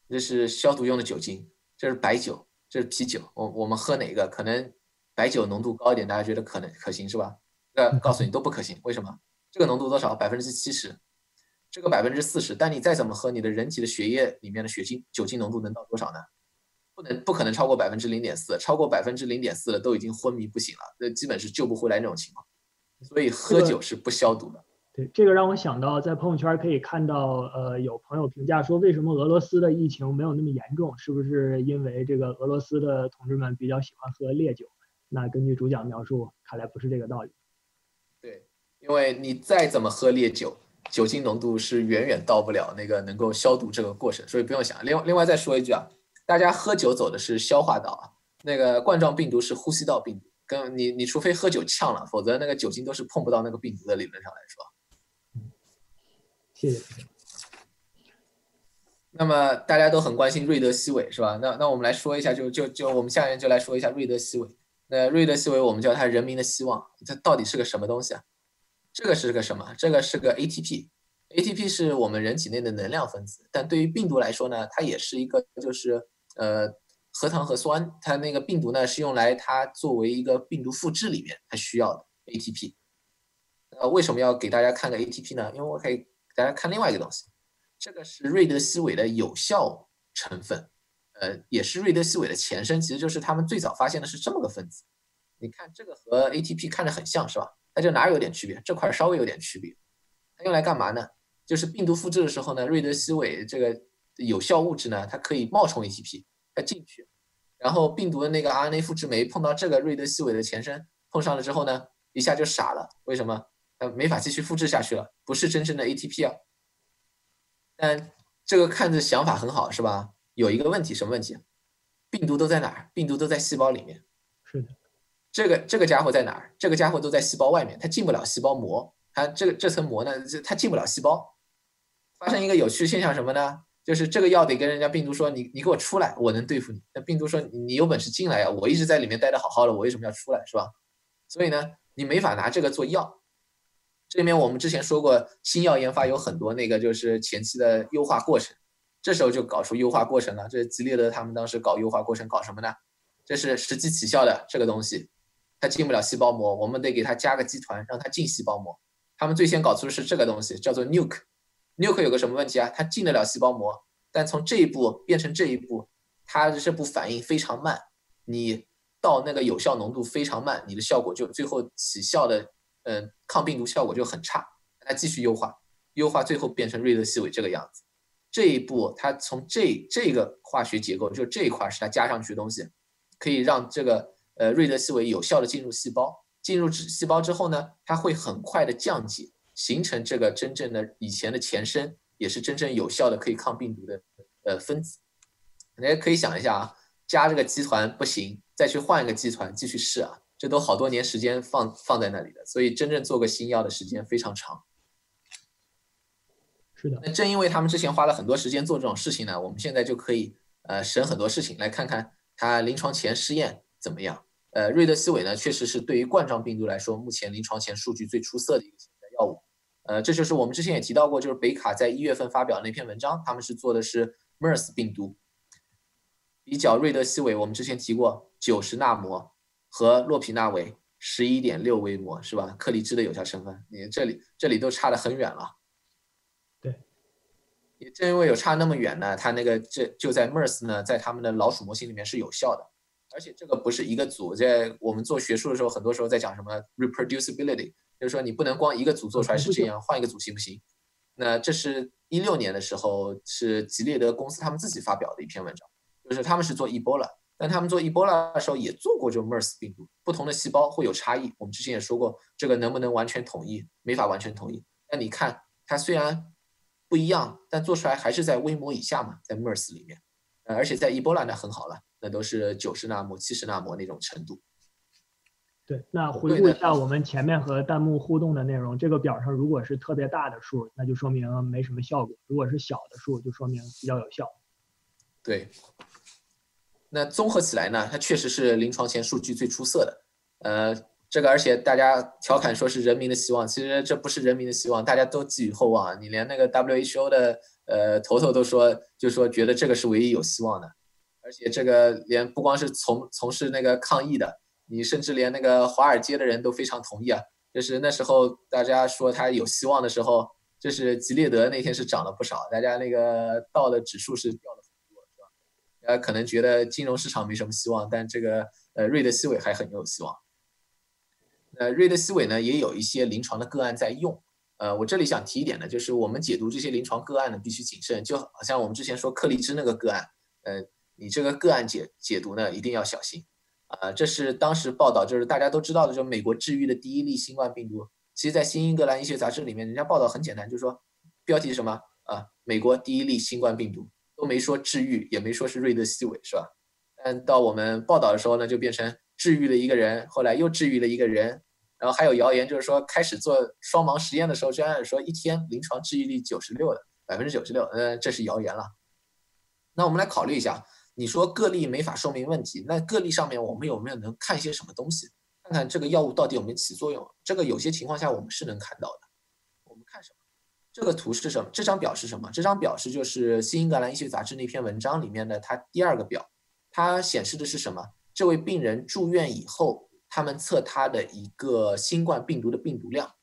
这是消毒用的酒精，这是白酒，这是啤酒。我我们喝哪个？可能白酒浓度高一点，大家觉得可能可行是吧？呃，告诉你都不可行，为什么？这个浓度多少？百分之七十，这个百分之四十。但你再怎么喝，你的人体的血液里面的血精酒精浓度能到多少呢？不能，不可能超过百分之零点四。超过百分之零点四了，都已经昏迷不醒了，那基本是救不回来那种情况。所以喝酒是不消毒的。对，这个让我想到，在朋友圈可以看到，呃，有朋友评价说，为什么俄罗斯的疫情没有那么严重？是不是因为这个俄罗斯的同志们比较喜欢喝烈酒？那根据主讲描述，看来不是这个道理。因为你再怎么喝烈酒，酒精浓度是远远到不了那个能够消毒这个过程，所以不用想。另外，另外再说一句啊，大家喝酒走的是消化道啊，那个冠状病毒是呼吸道病毒，跟你你除非喝酒呛了，否则那个酒精都是碰不到那个病毒的。理论上来说，谢谢。那么大家都很关心瑞德西韦是吧？那那我们来说一下，就就就我们下面就来说一下瑞德西韦。那瑞德西韦我们叫它人民的希望，它到底是个什么东西啊？这个是个什么？这个是个 ATP，ATP 是我们人体内的能量分子，但对于病毒来说呢，它也是一个就是呃核糖核酸，它那个病毒呢是用来它作为一个病毒复制里面它需要的 ATP。呃，为什么要给大家看个 ATP 呢？因为我可以给大家看另外一个东西，这个是瑞德西韦的有效成分，呃，也是瑞德西韦的前身，其实就是他们最早发现的是这么个分子。你看这个和 ATP 看着很像是吧？那就哪有点区别？这块稍微有点区别。它用来干嘛呢？就是病毒复制的时候呢，瑞德西韦这个有效物质呢，它可以冒充 ATP，它进去，然后病毒的那个 RNA 复制酶碰到这个瑞德西韦的前身，碰上了之后呢，一下就傻了。为什么？呃，没法继续复制下去了，不是真正的 ATP 啊。但这个看着想法很好，是吧？有一个问题，什么问题？病毒都在哪儿？病毒都在细胞里面。是的。这个这个家伙在哪儿？这个家伙都在细胞外面，它进不了细胞膜。它这个这层膜呢，它进不了细胞。发生一个有趣现象什么呢？就是这个药得跟人家病毒说，你你给我出来，我能对付你。那病毒说，你有本事进来呀，我一直在里面待的好好的，我为什么要出来，是吧？所以呢，你没法拿这个做药。这里面我们之前说过，新药研发有很多那个就是前期的优化过程，这时候就搞出优化过程了。这是吉列德他们当时搞优化过程搞什么呢？这是实际起效的这个东西。它进不了细胞膜，我们得给它加个基团，让它进细胞膜。他们最先搞出的是这个东西，叫做 Nuke。Nuke 有个什么问题啊？它进得了细胞膜，但从这一步变成这一步，它的这步反应非常慢。你到那个有效浓度非常慢，你的效果就最后起效的，嗯，抗病毒效果就很差。它继续优化，优化最后变成瑞德西韦这个样子。这一步它从这这个化学结构，就这一块是它加上去的东西，可以让这个。呃，瑞德西韦有效的进入细胞，进入细胞之后呢，它会很快的降解，形成这个真正的以前的前身，也是真正有效的可以抗病毒的呃分子。大家可以想一下啊，加这个基团不行，再去换一个基团继续试啊，这都好多年时间放放在那里的，所以真正做个新药的时间非常长。是的，那正因为他们之前花了很多时间做这种事情呢，我们现在就可以呃省很多事情，来看看它临床前试验怎么样。呃，瑞德西韦呢，确实是对于冠状病毒来说，目前临床前数据最出色的一个潜在药物。呃，这就是我们之前也提到过，就是北卡在一月份发表那篇文章，他们是做的是 MERS 病毒，比较瑞德西韦，我们之前提过九十纳摩和洛匹那韦十一点六微摩，是吧？克里芝的有效成分，你这里这里都差得很远了。对，也正因为有差那么远呢，它那个这就在 MERS 呢，在他们的老鼠模型里面是有效的。而且这个不是一个组，在我们做学术的时候，很多时候在讲什么 reproducibility，就是说你不能光一个组做出来是这样，换一个组行不行？那这是一六年的时候，是吉列德公司他们自己发表的一篇文章，就是他们是做 Ebola，但他们做 Ebola 的时候也做过就 MERS 病毒，不同的细胞会有差异。我们之前也说过，这个能不能完全统一？没法完全统一。那你看它虽然不一样，但做出来还是在微模以下嘛，在 MERS 里面，呃，而且在 Ebola 那很好了。那都是九十纳摩、七十纳摩那种程度。对，那回顾一下我们前面和弹幕互动的内容，这个表上如果是特别大的数，那就说明没什么效果；如果是小的数，就说明比较有效。对。那综合起来呢，它确实是临床前数据最出色的。呃，这个而且大家调侃说是人民的希望，其实这不是人民的希望，大家都寄予厚望。你连那个 WHO 的呃头头都说，就说觉得这个是唯一有希望的。而且这个连不光是从从事那个抗疫的，你甚至连那个华尔街的人都非常同意啊。就是那时候大家说他有希望的时候，就是吉列德那天是涨了不少，大家那个道的指数是掉了很多，是吧？大家可能觉得金融市场没什么希望，但这个呃瑞德西韦还很有希望。呃，瑞德西韦呢也有一些临床的个案在用。呃，我这里想提一点呢，就是我们解读这些临床个案呢必须谨慎，就好像我们之前说克利芝那个个案，呃。你这个个案解解读呢，一定要小心，啊，这是当时报道，就是大家都知道的，就美国治愈的第一例新冠病毒。其实，在《新英格兰医学杂志》里面，人家报道很简单，就是说，标题是什么啊？美国第一例新冠病毒，都没说治愈，也没说是瑞德西韦，是吧？但到我们报道的时候呢，就变成治愈了一个人，后来又治愈了一个人，然后还有谣言，就是说开始做双盲实验的时候，居然说一天临床治愈率九十六的，百分之九十六，嗯，这是谣言了。那我们来考虑一下。你说个例没法说明问题，那个例上面我们有没有能看一些什么东西？看看这个药物到底有没有起作用？这个有些情况下我们是能看到的。我们看什么？这个图是什么？这张表是什么？这张表是就是《新英格兰医学杂志》那篇文章里面的它第二个表，它显示的是什么？这位病人住院以后，他们测他的一个新冠病毒的病毒量。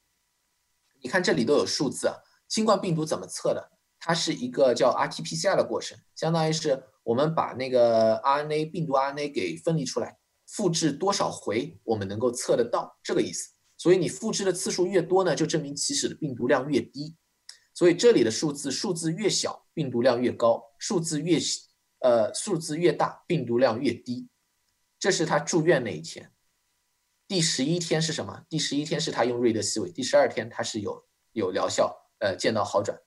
你看这里都有数字啊。新冠病毒怎么测的？它是一个叫 RT-PCR 的过程，相当于是我们把那个 RNA 病毒 RNA 给分离出来，复制多少回，我们能够测得到这个意思。所以你复制的次数越多呢，就证明起始的病毒量越低。所以这里的数字数字越小，病毒量越高；数字越呃数字越大，病毒量越低。这是他住院那一天，第十一天是什么？第十一天是他用瑞德西韦，第十二天他是有有疗效，呃，见到好转。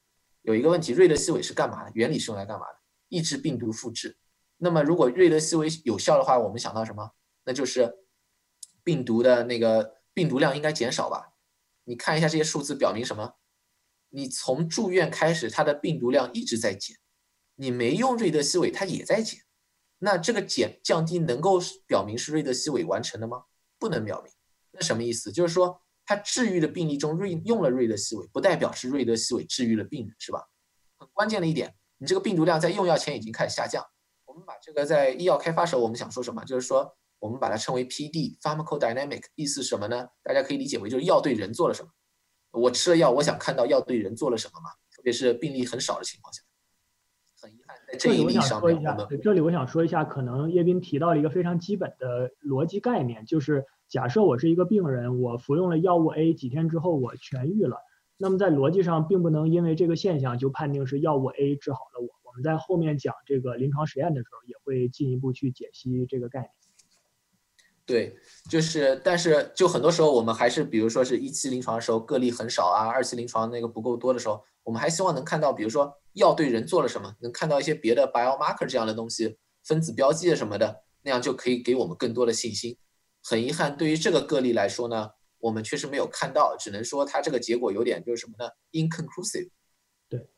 有一个问题，瑞德西韦是干嘛的？原理是用来干嘛的？抑制病毒复制。那么如果瑞德西韦有效的话，我们想到什么？那就是病毒的那个病毒量应该减少吧？你看一下这些数字，表明什么？你从住院开始，它的病毒量一直在减，你没用瑞德西韦，它也在减。那这个减降低能够表明是瑞德西韦完成的吗？不能表明。那什么意思？就是说，他治愈的病例中瑞用了瑞德西韦，不代表是瑞德西韦治愈了病人，是吧？很关键的一点，你这个病毒量在用药前已经开始下降。我们把这个在医药开发时候，我们想说什么？就是说，我们把它称为 PD（pharmacodynamic），意思是什么呢？大家可以理解为就是药对人做了什么。我吃了药，我想看到药对人做了什么嘛？特别是病例很少的情况下。这里我想说一下，这里我想说一下，可能叶斌提到了一个非常基本的逻辑概念，就是假设我是一个病人，我服用了药物 A，几天之后我痊愈了，那么在逻辑上并不能因为这个现象就判定是药物 A 治好了我。我们在后面讲这个临床实验的时候，也会进一步去解析这个概念。对，就是，但是就很多时候我们还是，比如说是一期临床的时候个例很少啊，二期临床那个不够多的时候，我们还希望能看到，比如说药对人做了什么，能看到一些别的 biomarker 这样的东西，分子标记什么的，那样就可以给我们更多的信心。很遗憾，对于这个个例来说呢，我们确实没有看到，只能说它这个结果有点就是什么呢？inconclusive。对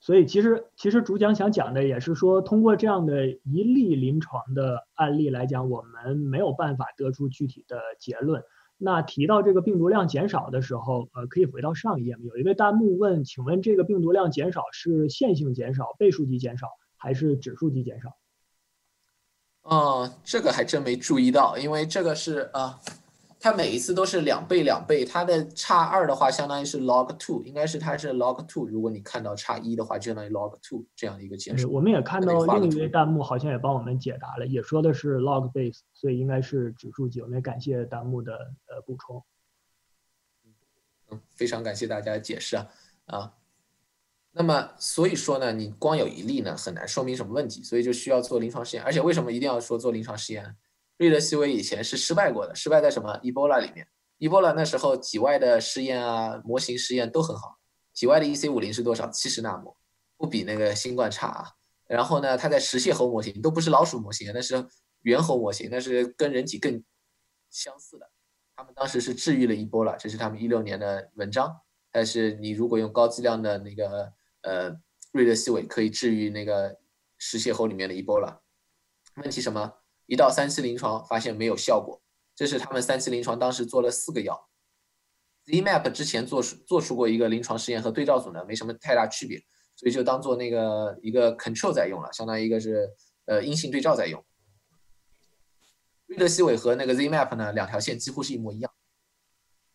所以其实其实主讲想讲的也是说，通过这样的一例临床的案例来讲，我们没有办法得出具体的结论。那提到这个病毒量减少的时候，呃，可以回到上一页有一位弹幕问，请问这个病毒量减少是线性减少、倍数级减少还是指数级减少？哦，这个还真没注意到，因为这个是啊。它每一次都是两倍两倍，它的差二的话相当于是 log two，应该是它是 log two。如果你看到差一的话，就相当于 log two 这样的一个解释。我们也看到另一位弹幕好像也帮我们解答了，也说的是 log base，所以应该是指数级。我们也感谢弹幕的呃补充。嗯，非常感谢大家的解释啊啊。那么所以说呢，你光有一例呢很难说明什么问题，所以就需要做临床试验。而且为什么一定要说做临床试验？瑞德西韦以前是失败过的，失败在什么？Ebola 里面，Ebola 那时候体外的试验啊，模型试验都很好。体外的 EC 五零是多少？七十纳摩，不比那个新冠差啊。然后呢，它在食蟹猴模型都不是老鼠模型，那是猿猴模型，那是跟人体更相似的。他们当时是治愈了 Ebola，这是他们一六年的文章。但是你如果用高剂量的那个呃瑞德西韦，可以治愈那个食蟹猴里面的 Ebola。问题什么？一到三期临床发现没有效果，这是他们三期临床当时做了四个药，Zmap 之前做出做出过一个临床试验和对照组呢没什么太大区别，所以就当做那个一个 control 在用了，相当于一个是呃阴性对照在用。瑞德西韦和那个 Zmap 呢两条线几乎是一模一样，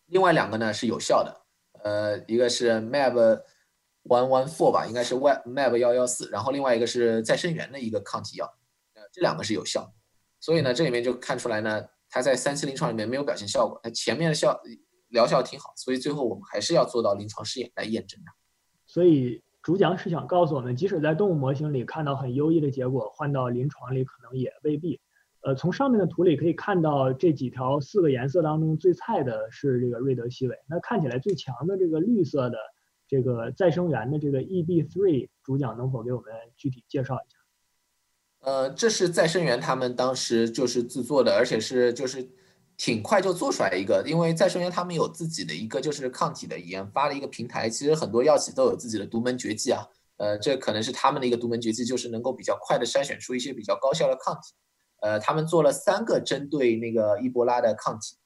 另外两个呢是有效的，呃一个是 Mab one one four 吧，应该是 Mab 幺幺四，然后另外一个是再生源的一个抗体药，呃这两个是有效。所以呢，这里面就看出来呢，它在三期临床里面没有表现效果，它前面的效疗效挺好，所以最后我们还是要做到临床试验来验证它。所以主讲是想告诉我们，即使在动物模型里看到很优异的结果，换到临床里可能也未必。呃，从上面的图里可以看到，这几条四个颜色当中最菜的是这个瑞德西韦，那看起来最强的这个绿色的这个再生源的这个 EB3，主讲能否给我们具体介绍一下？呃，这是再生源他们当时就是制作的，而且是就是挺快就做出来一个，因为再生源他们有自己的一个就是抗体的研发的一个平台，其实很多药企都有自己的独门绝技啊，呃，这可能是他们的一个独门绝技，就是能够比较快的筛选出一些比较高效的抗体，呃，他们做了三个针对那个伊波拉的抗体，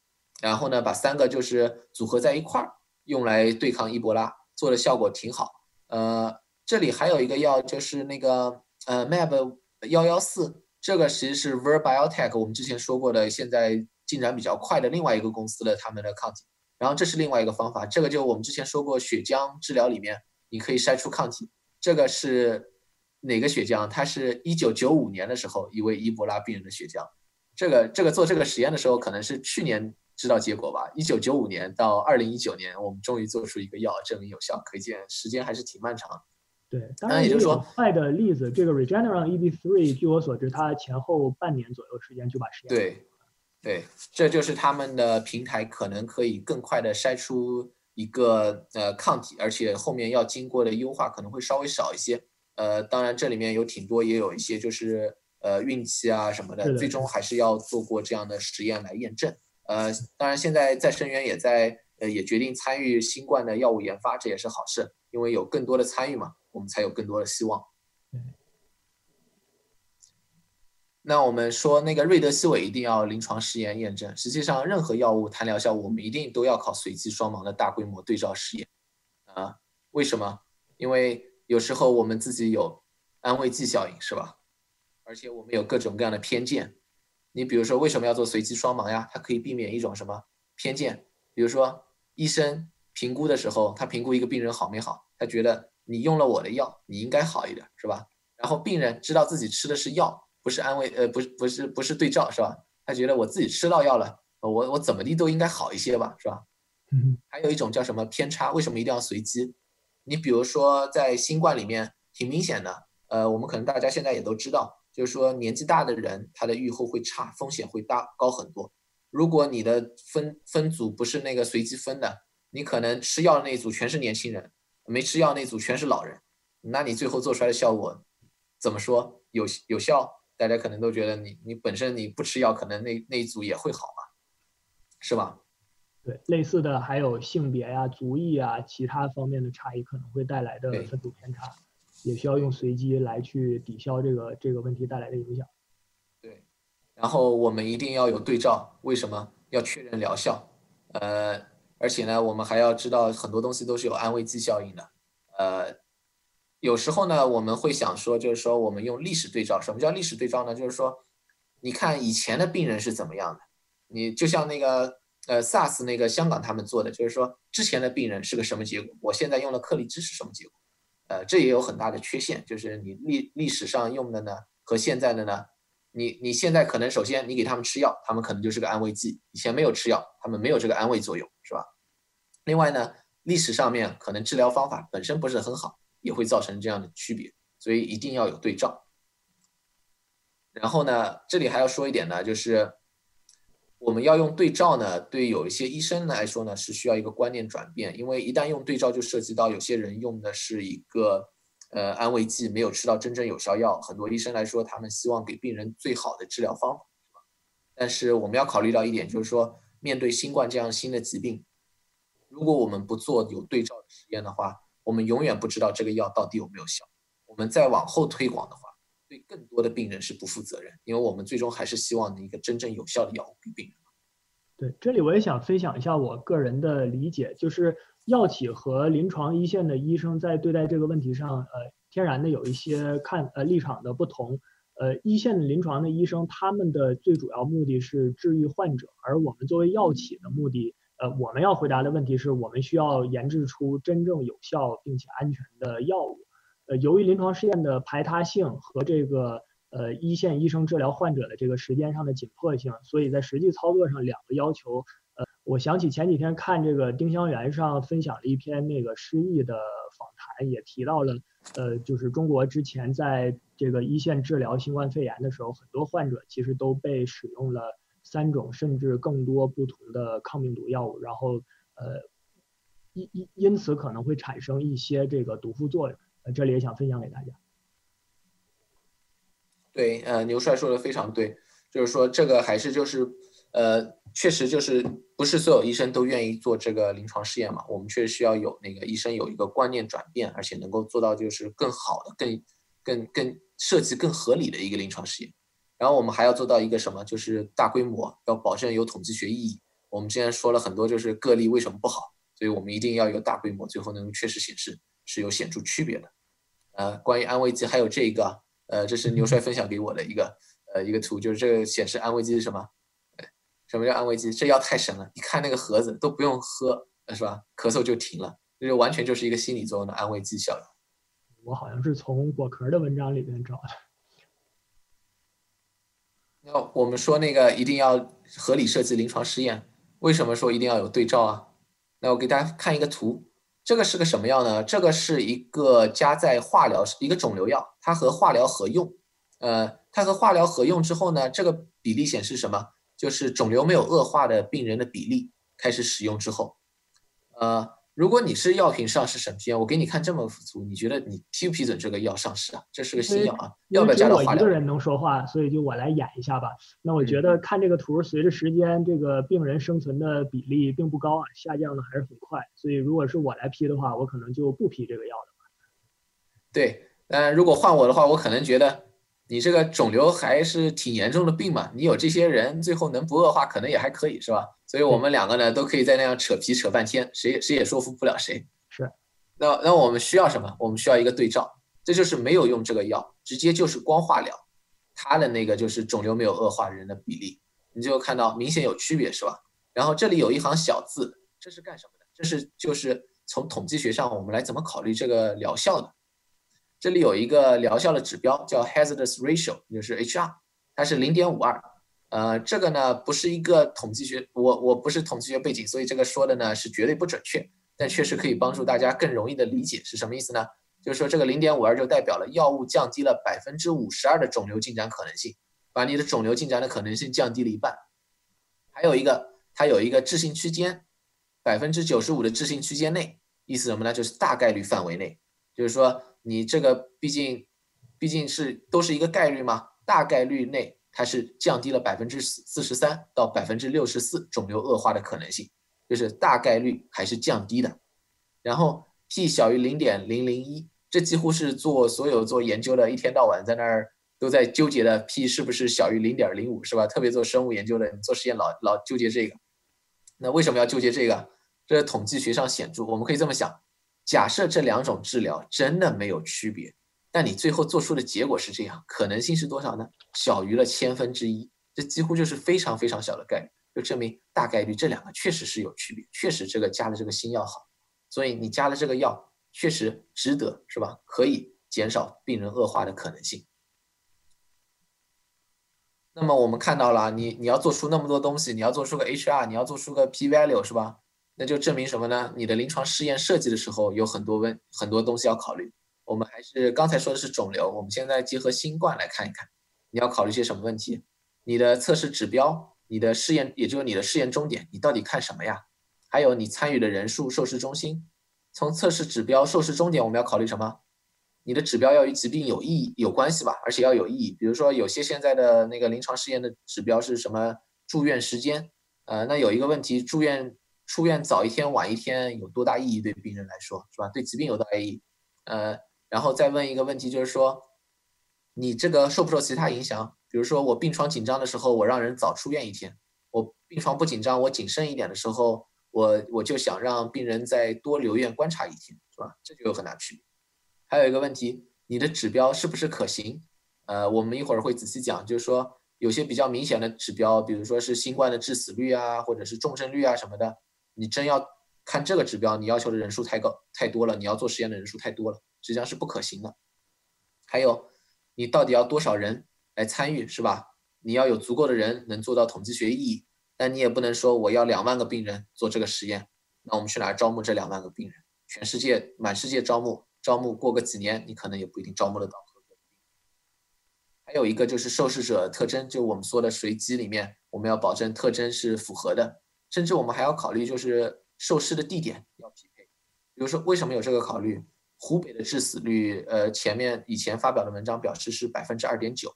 然后呢，把三个就是组合在一块儿用来对抗伊波拉，做的效果挺好，呃，这里还有一个药就是那个呃 Mab。幺幺四这个其实是 Ver Biotech 我们之前说过的，现在进展比较快的另外一个公司的他们的抗体。然后这是另外一个方法，这个就我们之前说过，血浆治疗里面你可以筛出抗体。这个是哪个血浆？它是一九九五年的时候一位伊博拉病人的血浆。这个这个做这个实验的时候，可能是去年知道结果吧。一九九五年到二零一九年，我们终于做出一个药证明有效，可见时间还是挺漫长。对，当然也就是说，快的例子，这个 Regeneron EB3，据我所知，它前后半年左右时间就把实验。对，对，这就是他们的平台可能可以更快的筛出一个呃抗体，而且后面要经过的优化可能会稍微少一些。呃，当然这里面有挺多，也有一些就是呃运气啊什么的，最终还是要做过这样的实验来验证。呃，当然现在再生源也在呃也决定参与新冠的药物研发，这也是好事，因为有更多的参与嘛。我们才有更多的希望。那我们说那个瑞德西韦一定要临床试验验证。实际上，任何药物谈疗效，我们一定都要靠随机双盲的大规模对照实验。啊，为什么？因为有时候我们自己有安慰剂效应，是吧？而且我们有各种各样的偏见。你比如说，为什么要做随机双盲呀？它可以避免一种什么偏见？比如说，医生评估的时候，他评估一个病人好没好，他觉得。你用了我的药，你应该好一点，是吧？然后病人知道自己吃的是药，不是安慰，呃，不是不是不是对照，是吧？他觉得我自己吃到药了，我我怎么地都应该好一些吧，是吧？嗯。还有一种叫什么偏差？为什么一定要随机？你比如说在新冠里面挺明显的，呃，我们可能大家现在也都知道，就是说年纪大的人他的预后会差，风险会大高很多。如果你的分分组不是那个随机分的，你可能吃药的那一组全是年轻人。没吃药那组全是老人，那你最后做出来的效果怎么说有有效？大家可能都觉得你你本身你不吃药，可能那那一组也会好嘛，是吧？对，类似的还有性别呀、族裔啊，其他方面的差异可能会带来的分组偏差，也需要用随机来去抵消这个这个问题带来的影响。对，然后我们一定要有对照，为什么要确认疗效？呃。而且呢，我们还要知道很多东西都是有安慰剂效应的。呃，有时候呢，我们会想说，就是说我们用历史对照。什么叫历史对照呢？就是说，你看以前的病人是怎么样的？你就像那个呃 SARS 那个香港他们做的，就是说之前的病人是个什么结果？我现在用了克里芝是什么结果？呃，这也有很大的缺陷，就是你历历史上用的呢和现在的呢，你你现在可能首先你给他们吃药，他们可能就是个安慰剂；以前没有吃药，他们没有这个安慰作用，另外呢，历史上面可能治疗方法本身不是很好，也会造成这样的区别，所以一定要有对照。然后呢，这里还要说一点呢，就是我们要用对照呢，对有一些医生来说呢，是需要一个观念转变，因为一旦用对照，就涉及到有些人用的是一个呃安慰剂，没有吃到真正有效药。很多医生来说，他们希望给病人最好的治疗方法，但是我们要考虑到一点，就是说面对新冠这样新的疾病。如果我们不做有对照的实验的话，我们永远不知道这个药到底有没有效。我们再往后推广的话，对更多的病人是不负责任，因为我们最终还是希望一个真正有效的药物给病人。对，这里我也想分享一下我个人的理解，就是药企和临床一线的医生在对待这个问题上，呃，天然的有一些看呃立场的不同。呃，一线的临床的医生，他们的最主要目的是治愈患者，而我们作为药企的目的。呃，我们要回答的问题是我们需要研制出真正有效并且安全的药物。呃，由于临床试验的排他性和这个呃一线医生治疗患者的这个时间上的紧迫性，所以在实际操作上两个要求。呃，我想起前几天看这个丁香园上分享了一篇那个失忆的访谈，也提到了，呃，就是中国之前在这个一线治疗新冠肺炎的时候，很多患者其实都被使用了。三种甚至更多不同的抗病毒药物，然后呃因因因此可能会产生一些这个毒副作用，呃这里也想分享给大家。对，呃牛帅说的非常对，就是说这个还是就是呃确实就是不是所有医生都愿意做这个临床试验嘛，我们确实需要有那个医生有一个观念转变，而且能够做到就是更好的、更更更设计更合理的一个临床试验。然后我们还要做到一个什么，就是大规模，要保证有统计学意义。我们之前说了很多，就是个例为什么不好，所以我们一定要有大规模，最后能确实显示是有显著区别的。呃，关于安慰剂还有这一个，呃，这是牛帅分享给我的一个，呃一个图，就是这个显示安慰剂是什么？什么叫安慰剂？这药太神了，你看那个盒子都不用喝，是吧？咳嗽就停了，这就完全就是一个心理作用的安慰剂效应。我好像是从果壳的文章里面找的。那我们说那个一定要合理设计临床试验，为什么说一定要有对照啊？那我给大家看一个图，这个是个什么药呢？这个是一个加在化疗一个肿瘤药，它和化疗合用。呃，它和化疗合用之后呢，这个比例显示什么？就是肿瘤没有恶化的病人的比例开始使用之后，呃。如果你是药品上市审批院，我给你看这么幅图，你觉得你批不批准这个药上市啊？这是个新药啊，要不要加到化疗？我一个人能说话，所以就我来演一下吧。那我觉得看这个图，随着时间，这个病人生存的比例并不高啊，下降的还是很快。所以如果是我来批的话，我可能就不批这个药了。对，嗯，如果换我的话，我可能觉得。你这个肿瘤还是挺严重的病嘛？你有这些人，最后能不恶化，可能也还可以，是吧？所以我们两个呢，都可以在那样扯皮扯半天，谁也谁也说服不了谁。是，那那我们需要什么？我们需要一个对照，这就是没有用这个药，直接就是光化疗，它的那个就是肿瘤没有恶化人的比例，你就看到明显有区别，是吧？然后这里有一行小字，这是干什么的？这是就是从统计学上，我们来怎么考虑这个疗效的？这里有一个疗效的指标叫 hazardous ratio，就是 HR，它是零点五二。呃，这个呢不是一个统计学，我我不是统计学背景，所以这个说的呢是绝对不准确，但确实可以帮助大家更容易的理解是什么意思呢？就是说这个零点五二就代表了药物降低了百分之五十二的肿瘤进展可能性，把你的肿瘤进展的可能性降低了一半。还有一个，它有一个置信区间，百分之九十五的置信区间内，意思什么呢？就是大概率范围内，就是说。你这个毕竟，毕竟是都是一个概率嘛，大概率内它是降低了百分之四四十三到百分之六十四肿瘤恶化的可能性，就是大概率还是降低的。然后 p 小于零点零零一，这几乎是做所有做研究的一天到晚在那儿都在纠结的 p 是不是小于零点零五，是吧？特别做生物研究的，你做实验老老纠结这个。那为什么要纠结这个？这是统计学上显著，我们可以这么想。假设这两种治疗真的没有区别，但你最后做出的结果是这样，可能性是多少呢？小于了千分之一，这几乎就是非常非常小的概率，就证明大概率这两个确实是有区别，确实这个加了这个新药好，所以你加了这个药确实值得，是吧？可以减少病人恶化的可能性。那么我们看到了，你你要做出那么多东西，你要做出个 HR，你要做出个 P value，是吧？那就证明什么呢？你的临床试验设计的时候有很多问很多东西要考虑。我们还是刚才说的是肿瘤，我们现在结合新冠来看一看，你要考虑些什么问题？你的测试指标，你的试验，也就是你的试验终点，你到底看什么呀？还有你参与的人数、受试中心。从测试指标、受试终点，我们要考虑什么？你的指标要与疾病有意义、有关系吧，而且要有意义。比如说，有些现在的那个临床试验的指标是什么？住院时间。呃，那有一个问题，住院。出院早一天晚一天有多大意义？对病人来说是吧？对疾病有多大意义？呃，然后再问一个问题，就是说，你这个受不受其他影响？比如说我病床紧张的时候，我让人早出院一天；我病床不紧张，我谨慎一点的时候，我我就想让病人再多留院观察一天，是吧？这就有很大区别。还有一个问题，你的指标是不是可行？呃，我们一会儿会仔细讲，就是说有些比较明显的指标，比如说是新冠的致死率啊，或者是重症率啊什么的。你真要看这个指标，你要求的人数太高太多了，你要做实验的人数太多了，实际上是不可行的。还有，你到底要多少人来参与，是吧？你要有足够的人能做到统计学意义，但你也不能说我要两万个病人做这个实验，那我们去哪儿招募这两万个病人？全世界满世界招募，招募过个几年，你可能也不一定招募得到合格的。还有一个就是受试者特征，就我们说的随机里面，我们要保证特征是符合的。甚至我们还要考虑，就是受试的地点要匹配。比如说，为什么有这个考虑？湖北的致死率，呃，前面以前发表的文章表示是百分之二点九，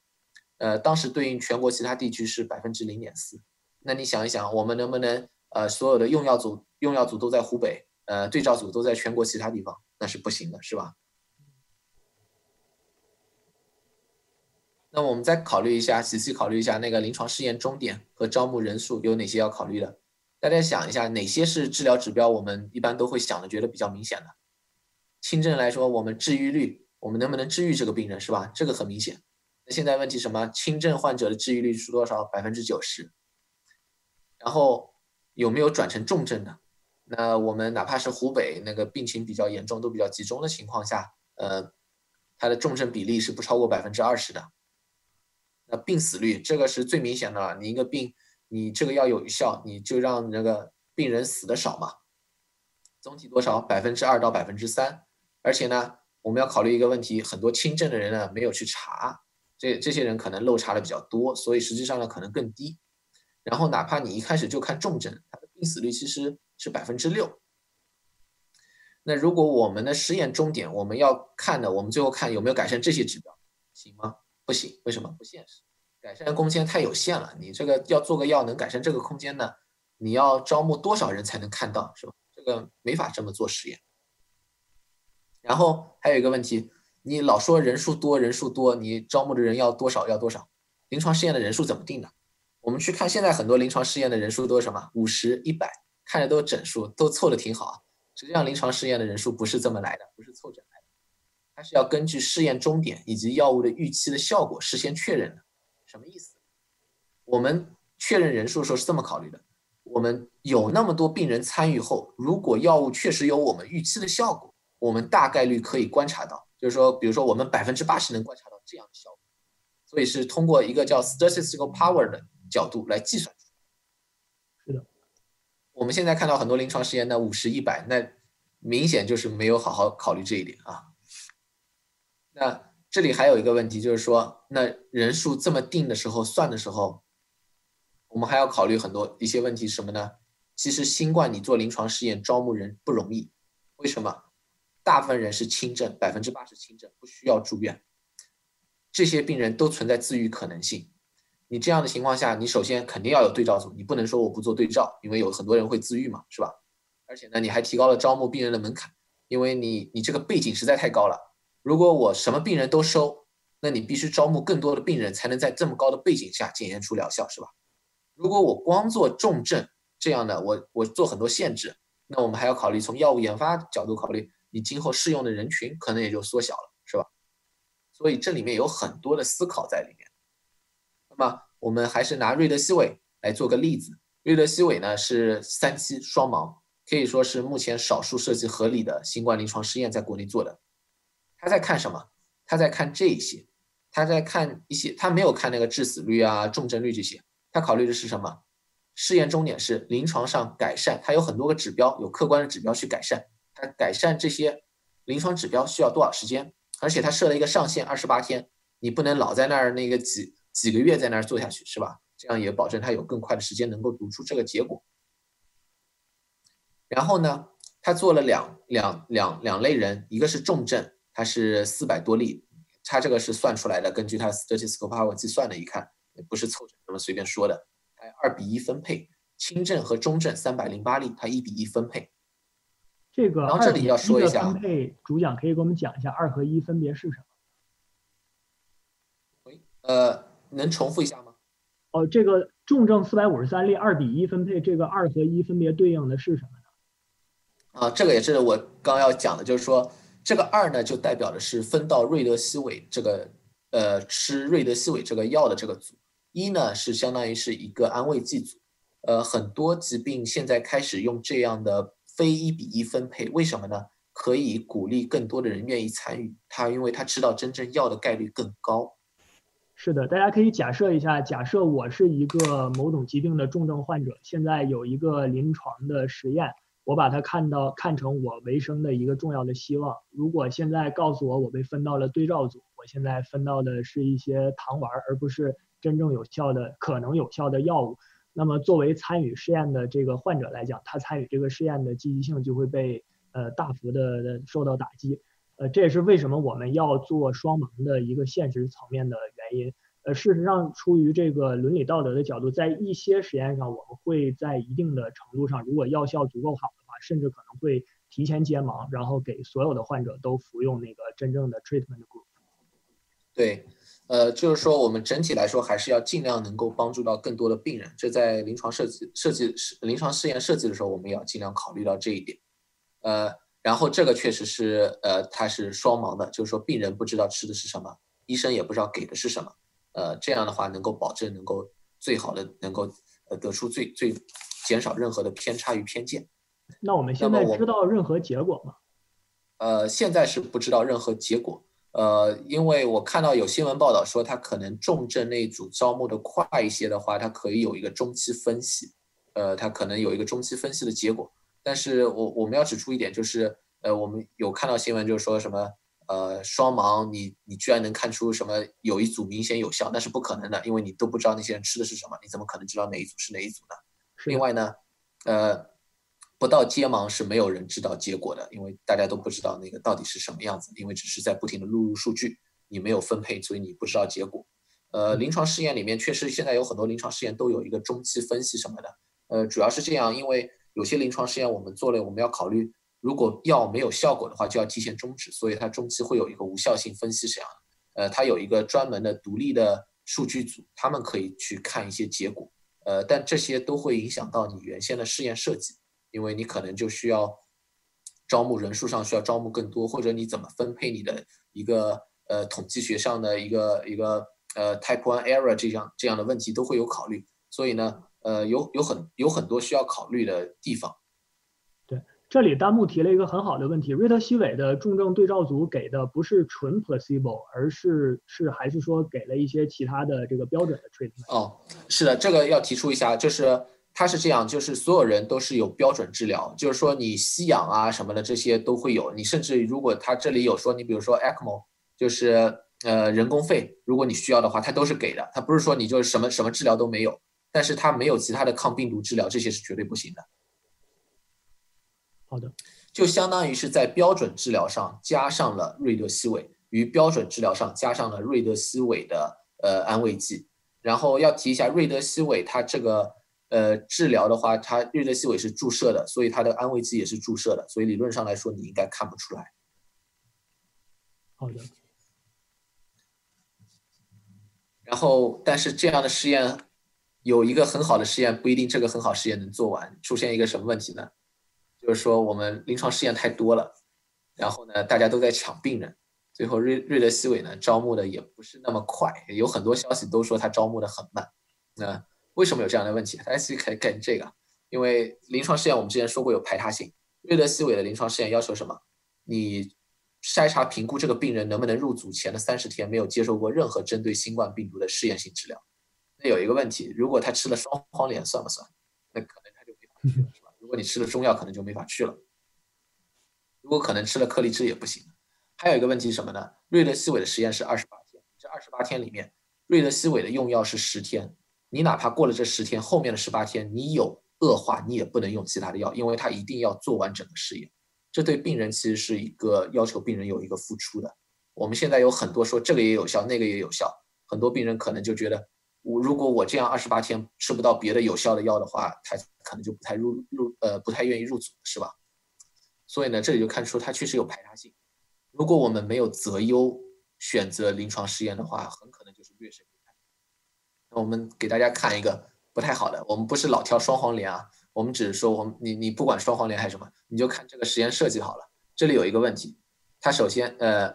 呃，当时对应全国其他地区是百分之零点四。那你想一想，我们能不能，呃，所有的用药组用药组都在湖北，呃，对照组都在全国其他地方？那是不行的，是吧？那我们再考虑一下，仔细考虑一下那个临床试验终点和招募人数有哪些要考虑的？大家想一下，哪些是治疗指标？我们一般都会想的，觉得比较明显的。轻症来说，我们治愈率，我们能不能治愈这个病人，是吧？这个很明显。那现在问题什么？轻症患者的治愈率是多少？百分之九十。然后有没有转成重症的？那我们哪怕是湖北那个病情比较严重、都比较集中的情况下，呃，它的重症比例是不超过百分之二十的。那病死率这个是最明显的了。你一个病，你这个药有效，你就让那个病人死的少嘛。总体多少？百分之二到百分之三。而且呢，我们要考虑一个问题，很多轻症的人呢没有去查，这这些人可能漏查的比较多，所以实际上呢可能更低。然后哪怕你一开始就看重症，它的病死率其实是百分之六。那如果我们的实验终点我们要看的，我们最后看有没有改善这些指标，行吗？不行，为什么不现实？改善空间太有限了。你这个要做个药能改善这个空间呢？你要招募多少人才能看到，是吧？这个没法这么做实验。然后还有一个问题，你老说人数多，人数多，你招募的人要多少？要多少？临床试验的人数怎么定的？我们去看现在很多临床试验的人数都是什么？五十、一百，看着都是整数，都凑的挺好啊。实际上临床试验的人数不是这么来的，不是凑整来的。它是要根据试验终点以及药物的预期的效果事先确认的，什么意思？我们确认人数的时候是这么考虑的：我们有那么多病人参与后，如果药物确实有我们预期的效果，我们大概率可以观察到，就是说，比如说我们百分之八十能观察到这样的效果，所以是通过一个叫 statistical power 的角度来计算出来。是的，我们现在看到很多临床试验，那五十、一百，那明显就是没有好好考虑这一点啊。那这里还有一个问题，就是说，那人数这么定的时候，算的时候，我们还要考虑很多一些问题，什么呢？其实新冠你做临床试验招募人不容易，为什么？大部分人是轻症，百分之八十轻症，不需要住院，这些病人都存在自愈可能性。你这样的情况下，你首先肯定要有对照组，你不能说我不做对照，因为有很多人会自愈嘛，是吧？而且呢，你还提高了招募病人的门槛，因为你你这个背景实在太高了。如果我什么病人都收，那你必须招募更多的病人，才能在这么高的背景下检验出疗效，是吧？如果我光做重症这样的，我我做很多限制，那我们还要考虑从药物研发角度考虑，你今后适用的人群可能也就缩小了，是吧？所以这里面有很多的思考在里面。那么我们还是拿瑞德西韦来做个例子，瑞德西韦呢是三期双盲，可以说是目前少数设计合理的新冠临床试验在国内做的。他在看什么？他在看这些，他在看一些，他没有看那个致死率啊、重症率这些，他考虑的是什么？试验终点是临床上改善，他有很多个指标，有客观的指标去改善。他改善这些临床指标需要多少时间？而且他设了一个上限二十八天，你不能老在那儿那个几几个月在那儿做下去，是吧？这样也保证他有更快的时间能够读出这个结果。然后呢，他做了两两两两类人，一个是重症。它是四百多例，它这个是算出来的，根据它 statistical power 计算的，一看不是凑整那么随便说的，哎二比一分配，轻症和中症三百零八例，它一比一分配。这个然后这里要说一下，分配主讲可以给我们讲一下二和一分别是什么？喂，呃，能重复一下吗？哦，这个重症四百五十三例二比一分配，这个二和一分别对应的是什么呢？啊，这个也是我刚要讲的，就是说。这个二呢，就代表的是分到瑞德西韦这个，呃，吃瑞德西韦这个药的这个组。一呢，是相当于是一个安慰剂组。呃，很多疾病现在开始用这样的非一比一分配，为什么呢？可以鼓励更多的人愿意参与。他因为他吃到真正药的概率更高。是的，大家可以假设一下，假设我是一个某种疾病的重症患者，现在有一个临床的实验。我把它看到看成我维生的一个重要的希望。如果现在告诉我我被分到了对照组，我现在分到的是一些糖丸，而不是真正有效的可能有效的药物，那么作为参与试验的这个患者来讲，他参与这个试验的积极性就会被呃大幅的受到打击。呃，这也是为什么我们要做双盲的一个现实层面的原因。呃，事实上，出于这个伦理道德的角度，在一些实验上，我们会在一定的程度上，如果药效足够好的话，甚至可能会提前揭盲，然后给所有的患者都服用那个真正的 treatment group。对，呃，就是说我们整体来说还是要尽量能够帮助到更多的病人。这在临床设计设计临床试验设计的时候，我们也要尽量考虑到这一点。呃，然后这个确实是，呃，它是双盲的，就是说病人不知道吃的是什么。医生也不知道给的是什么。呃，这样的话能够保证能够最好的能够呃得出最最减少任何的偏差与偏见。那我们现在知道任何结果吗？呃，现在是不知道任何结果。呃，因为我看到有新闻报道说，他可能重症那一组招募的快一些的话，他可以有一个中期分析。呃，他可能有一个中期分析的结果。但是我我们要指出一点，就是呃，我们有看到新闻，就是说什么呃双盲，你你居然能看出什么有一组明显有效，那是不可能的，因为你都不知道那些人吃的是什么，你怎么可能知道哪一组是哪一组呢？另外呢，呃。不到揭盲是没有人知道结果的，因为大家都不知道那个到底是什么样子，因为只是在不停的录入数据，你没有分配，所以你不知道结果。呃，临床试验里面确实现在有很多临床试验都有一个中期分析什么的，呃，主要是这样，因为有些临床试验我们做了，我们要考虑如果药没有效果的话，就要提前终止，所以它中期会有一个无效性分析这样。呃，它有一个专门的独立的数据组，他们可以去看一些结果，呃，但这些都会影响到你原先的试验设计。因为你可能就需要招募人数上需要招募更多，或者你怎么分配你的一个呃统计学上的一个一个呃 type one error 这样这样的问题都会有考虑，所以呢呃有有很有很多需要考虑的地方。这里弹幕提了一个很好的问题，瑞德西韦的重症对照组给的不是纯 placebo，而是是还是说给了一些其他的这个标准的 treatment？哦，是的，这个要提出一下，就是。它是这样，就是所有人都是有标准治疗，就是说你吸氧啊什么的这些都会有。你甚至如果他这里有说，你比如说 ECMO，就是呃人工肺，如果你需要的话，它都是给的。它不是说你就是什么什么治疗都没有，但是它没有其他的抗病毒治疗，这些是绝对不行的。好的，就相当于是在标准治疗上加上了瑞德西韦，与标准治疗上加上了瑞德西韦的呃安慰剂。然后要提一下瑞德西韦，它这个。呃，治疗的话，它瑞德西韦是注射的，所以它的安慰剂也是注射的，所以理论上来说，你应该看不出来。好的。然后，但是这样的试验有一个很好的试验，不一定这个很好试验能做完。出现一个什么问题呢？就是说我们临床试验太多了，然后呢，大家都在抢病人，最后瑞瑞德西韦呢招募的也不是那么快，有很多消息都说它招募的很慢。那。为什么有这样的问题？大家其实可以看这个，因为临床试验我们之前说过有排他性。瑞德西韦的临床试验要求什么？你筛查评估这个病人能不能入组前的三十天没有接受过任何针对新冠病毒的试验性治疗。那有一个问题，如果他吃了双黄连算不算？那可能他就没法去了，如果你吃了中药，可能就没法去了。如果可能吃了颗粒质也不行。还有一个问题是什么呢？瑞德西韦的实验是二十八天，这二十八天里面，瑞德西韦的用药是十天。你哪怕过了这十天，后面的十八天你有恶化，你也不能用其他的药，因为它一定要做完整个试验。这对病人其实是一个要求病人有一个付出的。我们现在有很多说这个也有效，那个也有效，很多病人可能就觉得，我如果我这样二十八天吃不到别的有效的药的话，他可能就不太入入呃不太愿意入组，是吧？所以呢，这里就看出它确实有排他性。如果我们没有择优选择临床试验的话，很可能就是劣势。我们给大家看一个不太好的，我们不是老挑双黄连啊，我们只是说我们你你不管双黄连还是什么，你就看这个实验设计好了。这里有一个问题，它首先呃，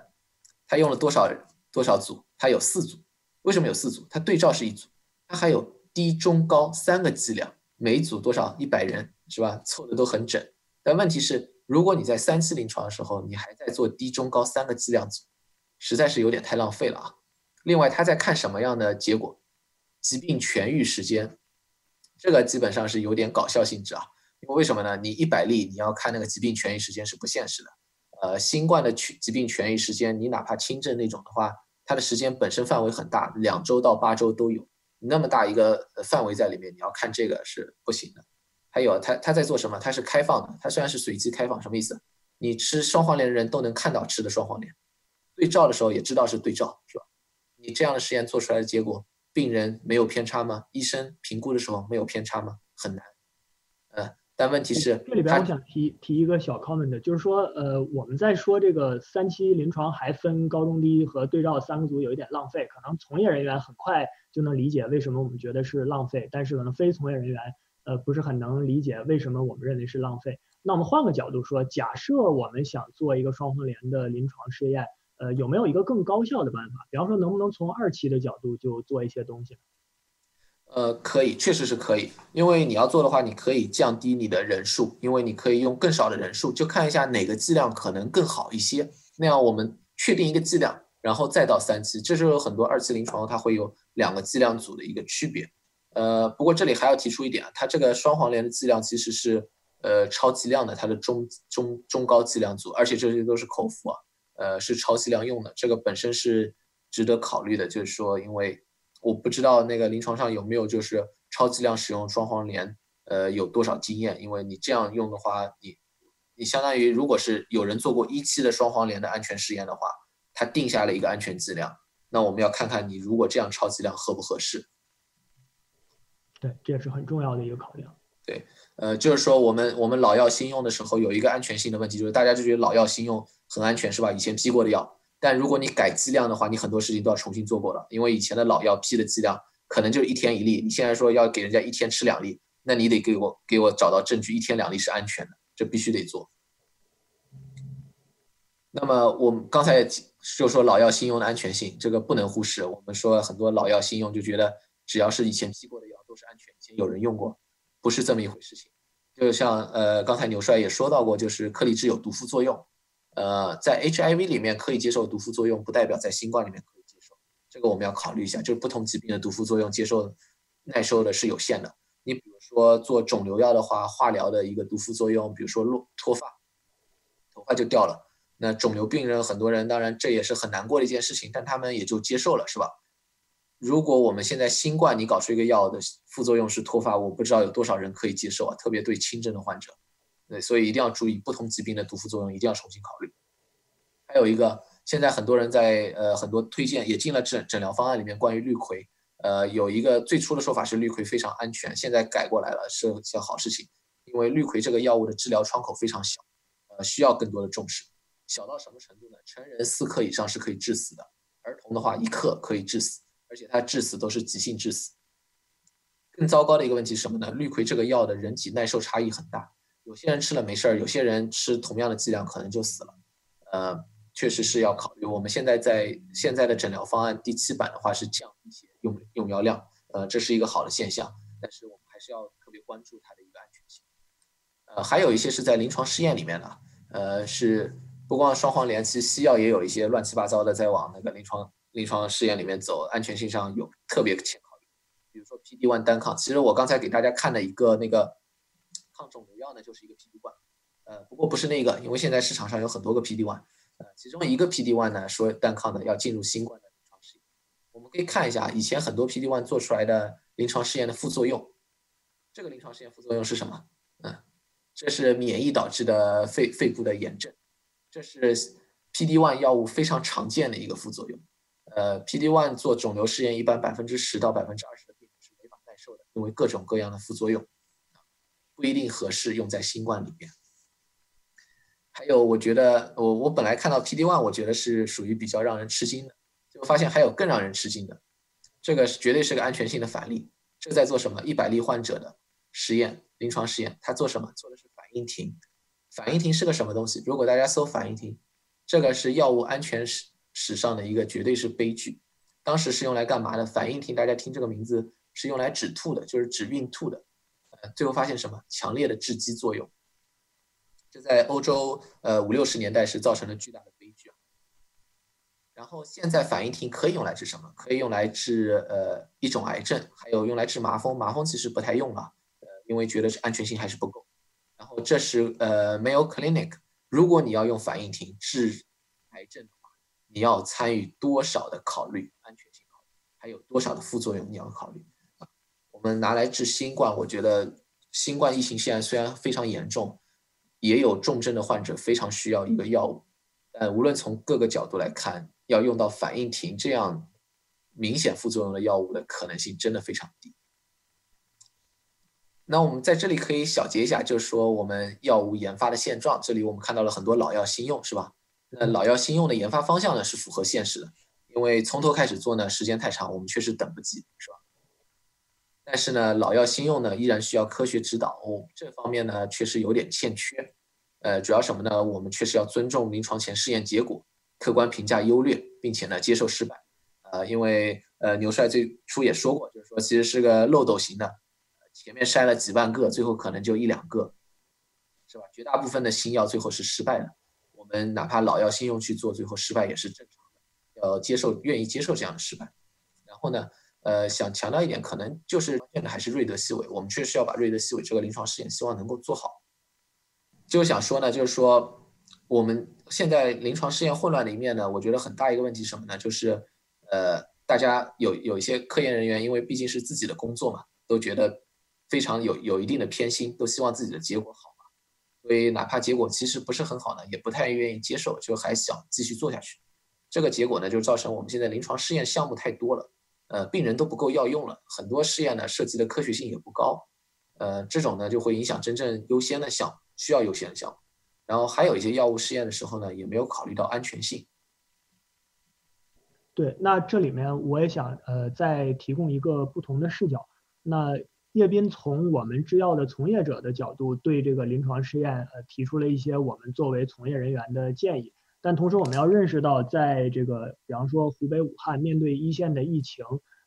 它用了多少多少组？它有四组，为什么有四组？它对照是一组，它还有低中高三个剂量，每组多少？一百人是吧？凑的都很整。但问题是，如果你在三期临床的时候，你还在做低中高三个剂量组，实在是有点太浪费了啊。另外，他在看什么样的结果？疾病痊愈时间，这个基本上是有点搞笑性质啊。因为为什么呢？你一百例你要看那个疾病痊愈时间是不现实的。呃，新冠的痊疾病痊愈时间，你哪怕轻症那种的话，它的时间本身范围很大，两周到八周都有。那么大一个范围在里面，你要看这个是不行的。还有，它它在做什么？它是开放的，它虽然是随机开放，什么意思？你吃双黄连的人都能看到吃的双黄连，对照的时候也知道是对照，是吧？你这样的实验做出来的结果。病人没有偏差吗？医生评估的时候没有偏差吗？很难，呃，但问题是这里边我想提提一个小 comment，就是说，呃，我们在说这个三期临床还分高中低和对照三个组有一点浪费，可能从业人员很快就能理解为什么我们觉得是浪费，但是可能非从业人员呃不是很能理解为什么我们认为是浪费。那我们换个角度说，假设我们想做一个双黄连的临床试验。呃，有没有一个更高效的办法？比方说，能不能从二期的角度就做一些东西？呃，可以，确实是可以。因为你要做的话，你可以降低你的人数，因为你可以用更少的人数，就看一下哪个剂量可能更好一些。那样我们确定一个剂量，然后再到三期，这是有很多二期临床它会有两个剂量组的一个区别。呃，不过这里还要提出一点啊，它这个双黄连的剂量其实是呃超剂量的，它的中中中高剂量组，而且这些都是口服啊，呃是超剂量用的，这个本身是值得考虑的。就是说，因为我不知道那个临床上有没有就是超剂量使用双黄连，呃有多少经验？因为你这样用的话，你你相当于如果是有人做过一期的双黄连的安全试验的话，他定下了一个安全剂量，那我们要看看你如果这样超剂量合不合适。对，这也是很重要的一个考量。对，呃，就是说我们我们老药新用的时候有一个安全性的问题，就是大家就觉得老药新用很安全，是吧？以前批过的药，但如果你改剂量的话，你很多事情都要重新做过了，因为以前的老药批的剂量可能就是一天一粒，你现在说要给人家一天吃两粒，那你得给我给我找到证据，一天两粒是安全的，这必须得做。那么我们刚才就说老药新用的安全性，这个不能忽视。我们说很多老药新用就觉得只要是以前批过的药。都是安全，以前有人用过，不是这么一回事情。就像呃，刚才牛帅也说到过，就是颗粒质有毒副作用。呃，在 HIV 里面可以接受毒副作用，不代表在新冠里面可以接受。这个我们要考虑一下，就是不同疾病的毒副作用接受耐受的是有限的。你比如说做肿瘤药的话，化疗的一个毒副作用，比如说落脱发，头发就掉了。那肿瘤病人很多人，当然这也是很难过的一件事情，但他们也就接受了，是吧？如果我们现在新冠你搞出一个药的副作用是脱发，我不知道有多少人可以接受啊，特别对轻症的患者。对，所以一定要注意不同疾病的毒副作用，一定要重新考虑。还有一个，现在很多人在呃很多推荐也进了诊诊疗方案里面，关于氯喹，呃有一个最初的说法是氯喹非常安全，现在改过来了是件好事情，因为氯喹这个药物的治疗窗口非常小，呃需要更多的重视。小到什么程度呢？成人四克以上是可以致死的，儿童的话一克可以致死。而且它致死都是急性致死。更糟糕的一个问题是什么呢？氯喹这个药的人体耐受差异很大，有些人吃了没事儿，有些人吃同样的剂量可能就死了。呃，确实是要考虑。我们现在在现在的诊疗方案第七版的话是降一些用用药量，呃，这是一个好的现象。但是我们还是要特别关注它的一个安全性。呃，还有一些是在临床试验里面的，呃，是不光双黄连，其实西药也有一些乱七八糟的在往那个临床。临床试验里面走，安全性上有特别欠考虑。比如说 PD-1 单抗，其实我刚才给大家看的一个那个抗肿瘤药呢，就是一个 PD one，呃，不过不是那个，因为现在市场上有很多个 PD one，呃，其中一个 PD one 呢说单抗的要进入新冠的临床试验。我们可以看一下以前很多 PD one 做出来的临床试验的副作用。这个临床试验副作用是什么？嗯，这是免疫导致的肺肺部的炎症，这是 PD one 药物非常常见的一个副作用。呃，PD one 做肿瘤试验，一般百分之十到百分之二十的病人是没法耐受的，因为各种各样的副作用，不一定合适用在新冠里面。还有，我觉得我我本来看到 PD-1，我觉得是属于比较让人吃惊的，结果发现还有更让人吃惊的，这个是绝对是个安全性的反例。这在做什么？一百例患者的实验，临床实验，他做什么？做的是反应停。反应停是个什么东西？如果大家搜反应停，这个是药物安全史。史上的一个绝对是悲剧，当时是用来干嘛的？反应停，大家听这个名字是用来止吐的，就是止孕吐的。最后发现什么？强烈的致畸作用，这在欧洲呃五六十年代是造成了巨大的悲剧啊。然后现在反应停可以用来治什么？可以用来治呃一种癌症，还有用来治麻风。麻风其实不太用了，呃，因为觉得是安全性还是不够。然后这是呃 Mayo Clinic，如果你要用反应停治癌症的话。你要参与多少的考虑安全性考虑，还有多少的副作用你要考虑？我们拿来治新冠，我觉得新冠疫情现在虽然非常严重，也有重症的患者非常需要一个药物，但无论从各个角度来看，要用到反应停这样明显副作用的药物的可能性真的非常低。那我们在这里可以小结一下，就是说我们药物研发的现状。这里我们看到了很多老药新用，是吧？那老药新用的研发方向呢是符合现实的，因为从头开始做呢时间太长，我们确实等不及，是吧？但是呢，老药新用呢依然需要科学指导，哦这方面呢确实有点欠缺。呃，主要什么呢？我们确实要尊重临床前试验结果，客观评价优劣，并且呢接受失败。呃，因为呃牛帅最初也说过，就是说其实是个漏斗型的，前面筛了几万个，最后可能就一两个，是吧？绝大部分的新药最后是失败的。我们哪怕老药新用去做，最后失败也是正常的，要接受，愿意接受这样的失败。然后呢，呃，想强调一点，可能就是关键的还是瑞德西韦，我们确实要把瑞德西韦这个临床试验，希望能够做好。就想说呢，就是说我们现在临床试验混乱的一面呢，我觉得很大一个问题什么呢？就是呃，大家有有一些科研人员，因为毕竟是自己的工作嘛，都觉得非常有有一定的偏心，都希望自己的结果好嘛。所以哪怕结果其实不是很好呢，也不太愿意接受，就还想继续做下去。这个结果呢，就造成我们现在临床试验项目太多了，呃，病人都不够药用了，很多试验呢涉及的科学性也不高，呃，这种呢就会影响真正优先的项目，需要优先的项目。然后还有一些药物试验的时候呢，也没有考虑到安全性。对，那这里面我也想呃再提供一个不同的视角，那。叶斌从我们制药的从业者的角度，对这个临床试验呃提出了一些我们作为从业人员的建议。但同时，我们要认识到，在这个比方说湖北武汉面对一线的疫情，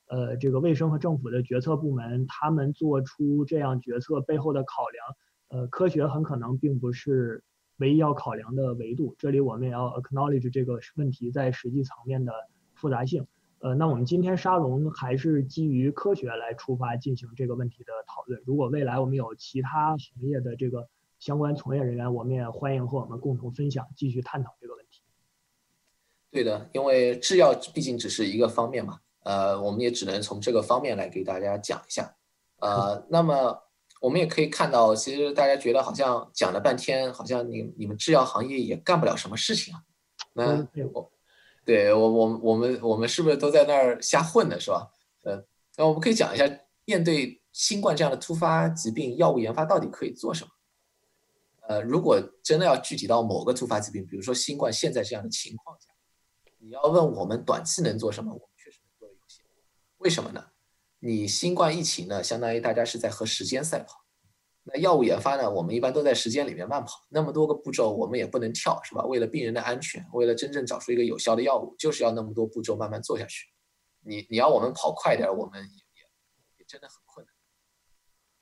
呃，这个卫生和政府的决策部门，他们做出这样决策背后的考量，呃，科学很可能并不是唯一要考量的维度。这里我们也要 acknowledge 这个问题在实际层面的复杂性。呃，那我们今天沙龙还是基于科学来出发进行这个问题的讨论。如果未来我们有其他行业的这个相关从业人员，我们也欢迎和我们共同分享，继续探讨这个问题。对的，因为制药毕竟只是一个方面嘛，呃，我们也只能从这个方面来给大家讲一下。呃，那么我们也可以看到，其实大家觉得好像讲了半天，好像你你们制药行业也干不了什么事情啊。那我。对我，我我们我们是不是都在那儿瞎混呢？是吧？呃，那我们可以讲一下，面对新冠这样的突发疾病，药物研发到底可以做什么？呃，如果真的要具体到某个突发疾病，比如说新冠现在这样的情况下，你要问我们短期能做什么，我们确实能做的有限。为什么呢？你新冠疫情呢，相当于大家是在和时间赛跑。那药物研发呢？我们一般都在时间里面慢跑，那么多个步骤，我们也不能跳，是吧？为了病人的安全，为了真正找出一个有效的药物，就是要那么多步骤慢慢做下去。你你要我们跑快点，我们也也真的很困难。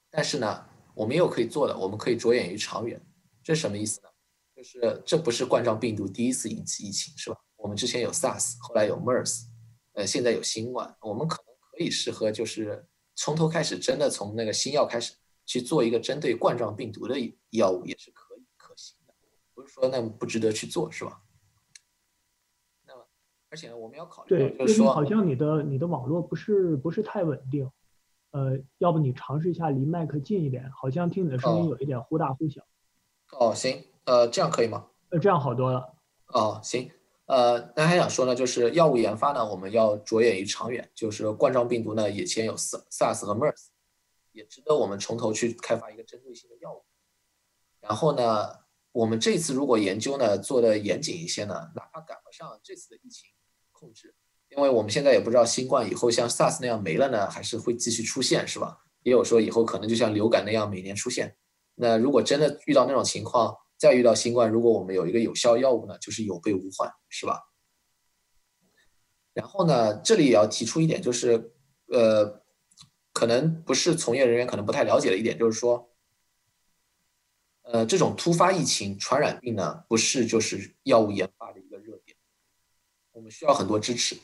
但是呢，我们又可以做的，我们可以着眼于长远。这什么意思呢？就是这不是冠状病毒第一次引起疫情，是吧？我们之前有 SARS，后来有 MERS，呃，现在有新冠，我们可能可以适合就是从头开始，真的从那个新药开始。去做一个针对冠状病毒的药物也是可以可行的，不是说那么不值得去做，是吧？那么，而且呢，我们要考虑，就是说，好像你的你的网络不是不是太稳定，呃，要不你尝试一下离麦克近一点，好像听你的声音有一点忽大忽小。哦，行，呃，这样可以吗？呃，这样好多了。哦，行，呃，那还想说呢，就是药物研发呢，我们要着眼于长远，就是冠状病毒呢，以前有 SARS 和 MERS。也值得我们从头去开发一个针对性的药物。然后呢，我们这次如果研究呢做的严谨一些呢，哪怕赶不上这次的疫情控制，因为我们现在也不知道新冠以后像 SARS 那样没了呢，还是会继续出现，是吧？也有说以后可能就像流感那样每年出现。那如果真的遇到那种情况，再遇到新冠，如果我们有一个有效药物呢，就是有备无患，是吧？然后呢，这里也要提出一点，就是呃。可能不是从业人员可能不太了解的一点，就是说，呃，这种突发疫情传染病呢，不是就是药物研发的一个热点，我们需要很多支持，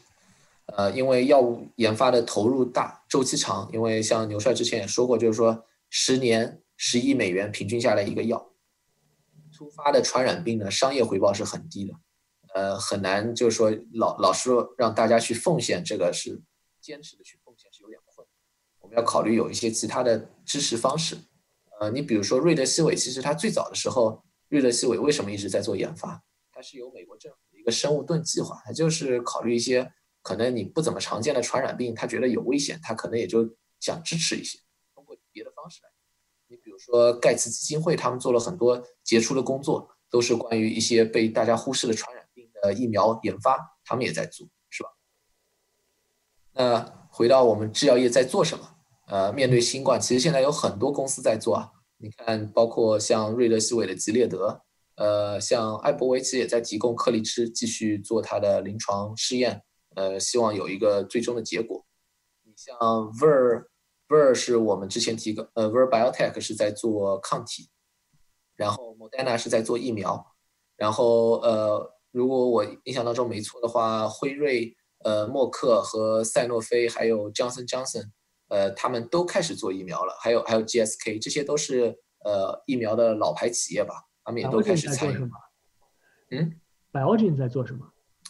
呃，因为药物研发的投入大，周期长，因为像牛帅之前也说过，就是说十年十亿美元平均下来一个药，突发的传染病呢，商业回报是很低的，呃，很难就是说老老是让大家去奉献，这个是坚持的去奉献是有点困难。我们要考虑有一些其他的支持方式，呃，你比如说瑞德西韦，其实它最早的时候，瑞德西韦为什么一直在做研发？它是由美国政府的一个生物盾计划，它就是考虑一些可能你不怎么常见的传染病，他觉得有危险，他可能也就想支持一些，通过别的方式来。说盖茨基金会，他们做了很多杰出的工作，都是关于一些被大家忽视的传染病的疫苗研发，他们也在做，是吧？那回到我们制药业在做什么？呃，面对新冠，其实现在有很多公司在做啊。你看，包括像瑞德西韦的吉列德，呃，像艾伯维其实也在提供克利芝继续做它的临床试验，呃，希望有一个最终的结果。你像 Ver Ver 是我们之前提个，呃，Ver Biotech 是在做抗体，然后 Moderna 是在做疫苗，然后呃，如果我印象当中没错的话，辉瑞、呃，默克和赛诺菲还有 Johnson Johnson，呃，他们都开始做疫苗了，还有还有 GSK，这些都是呃疫苗的老牌企业吧。他们也都开始参与。嗯，Biogen 在做什么？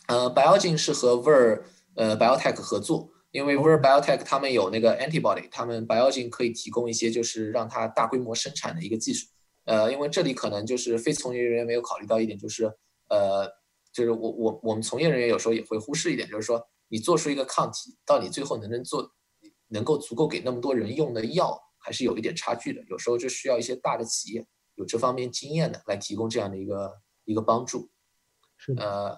呃，Biogen 是和 Ver 呃 Biotech 合作，因为 Ver Biotech 他们有那个 antibody，他们 Biogen 可以提供一些就是让它大规模生产的一个技术。呃，因为这里可能就是非从业人员没有考虑到一点，就是呃，就是我我我们从业人员有时候也会忽视一点，就是说你做出一个抗体，到你最后能不能做，能够足够给那么多人用的药，还是有一点差距的。有时候就需要一些大的企业。有这方面经验的来提供这样的一个一个帮助，是呃，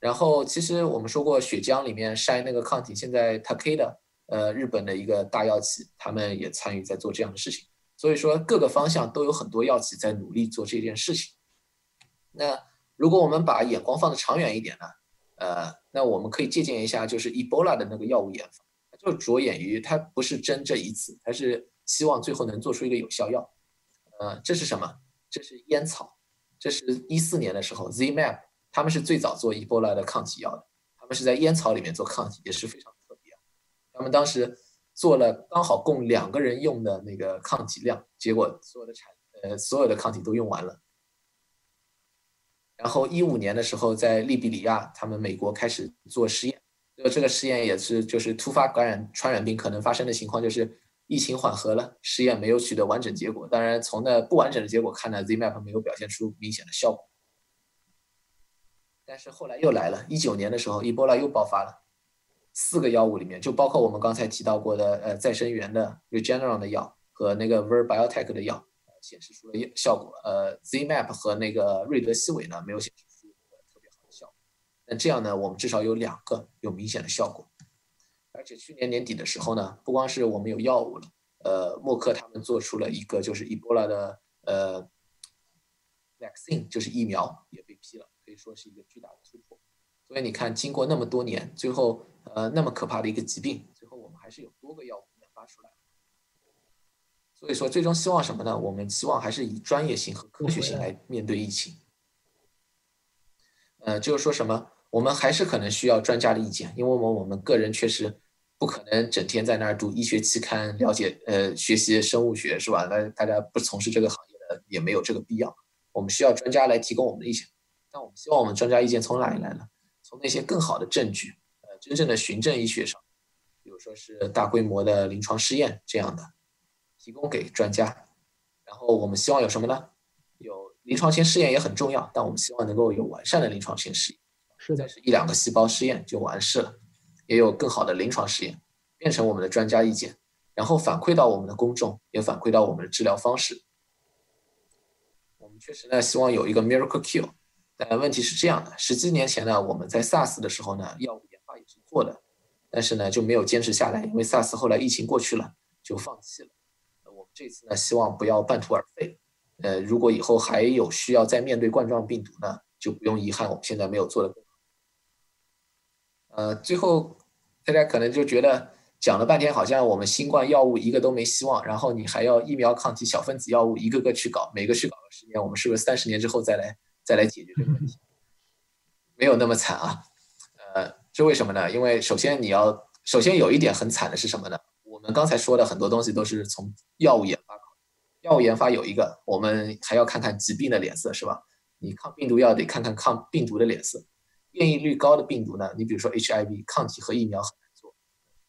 然后其实我们说过血浆里面筛那个抗体，现在 Takeda 呃日本的一个大药企，他们也参与在做这样的事情，所以说各个方向都有很多药企在努力做这件事情。那如果我们把眼光放的长远一点呢，呃，那我们可以借鉴一下，就是 Ebola 的那个药物研发，就着眼于它不是针这一次，它是希望最后能做出一个有效药。呃，这是什么？这是烟草。这是一四年的时候，Zmap 他们是最早做伊波拉的抗体药的。他们是在烟草里面做抗体，也是非常特别。他们当时做了刚好供两个人用的那个抗体量，结果所有的产呃所有的抗体都用完了。然后一五年的时候，在利比里亚，他们美国开始做实验。这个这个实验也是就是突发感染传染病可能发生的情况，就是。疫情缓和了，实验没有取得完整结果。当然，从那不完整的结果看呢，Zmap 没有表现出明显的效果。但是后来又来了，一九年的时候，伊波拉又爆发了。四个药物里面，就包括我们刚才提到过的，呃，再生源的 Regeneron 的药和那个 Ver Biotech 的药，显示出了效果。呃，Zmap 和那个瑞德西韦呢，没有显示出特别好的效果。那这样呢，我们至少有两个有明显的效果。而且去年年底的时候呢，不光是我们有药物了，呃，默克他们做出了一个就是伊波拉的呃 vaccine，就是疫苗也被批了，可以说是一个巨大的突破。所以你看，经过那么多年，最后呃那么可怕的一个疾病，最后我们还是有多个药物研发出来。所以说，最终希望什么呢？我们希望还是以专业性和科学性来面对疫情。呃，就是说什么？我们还是可能需要专家的意见，因为我们我们个人确实不可能整天在那儿读医学期刊，了解呃学习生物学是吧？那大家不从事这个行业的也没有这个必要。我们需要专家来提供我们的意见。那我们希望我们专家意见从哪里来呢？从那些更好的证据，呃，真正的循证医学上，比如说是大规模的临床试验这样的，提供给专家。然后我们希望有什么呢？有临床前试验也很重要，但我们希望能够有完善的临床前试验。是的，是一两个细胞试验就完事了，也有更好的临床试验，变成我们的专家意见，然后反馈到我们的公众，也反馈到我们的治疗方式。我们确实呢，希望有一个 miracle cure，但问题是这样的：十几年前呢，我们在 SARS 的时候呢，药物研发也是做的，但是呢就没有坚持下来，因为 SARS 后来疫情过去了就放弃了。我们这次呢，希望不要半途而废。呃，如果以后还有需要再面对冠状病毒呢，就不用遗憾我们现在没有做的。呃，最后大家可能就觉得讲了半天，好像我们新冠药物一个都没希望，然后你还要疫苗、抗体、小分子药物一个个去搞，每个去搞个十年，我们是不是三十年之后再来再来解决这个问题？没有那么惨啊。呃，这为什么呢？因为首先你要，首先有一点很惨的是什么呢？我们刚才说的很多东西都是从药物研发，药物研发有一个，我们还要看看疾病的脸色，是吧？你抗病毒药得看看抗病毒的脸色。变异率高的病毒呢？你比如说 HIV，抗体和疫苗很难做。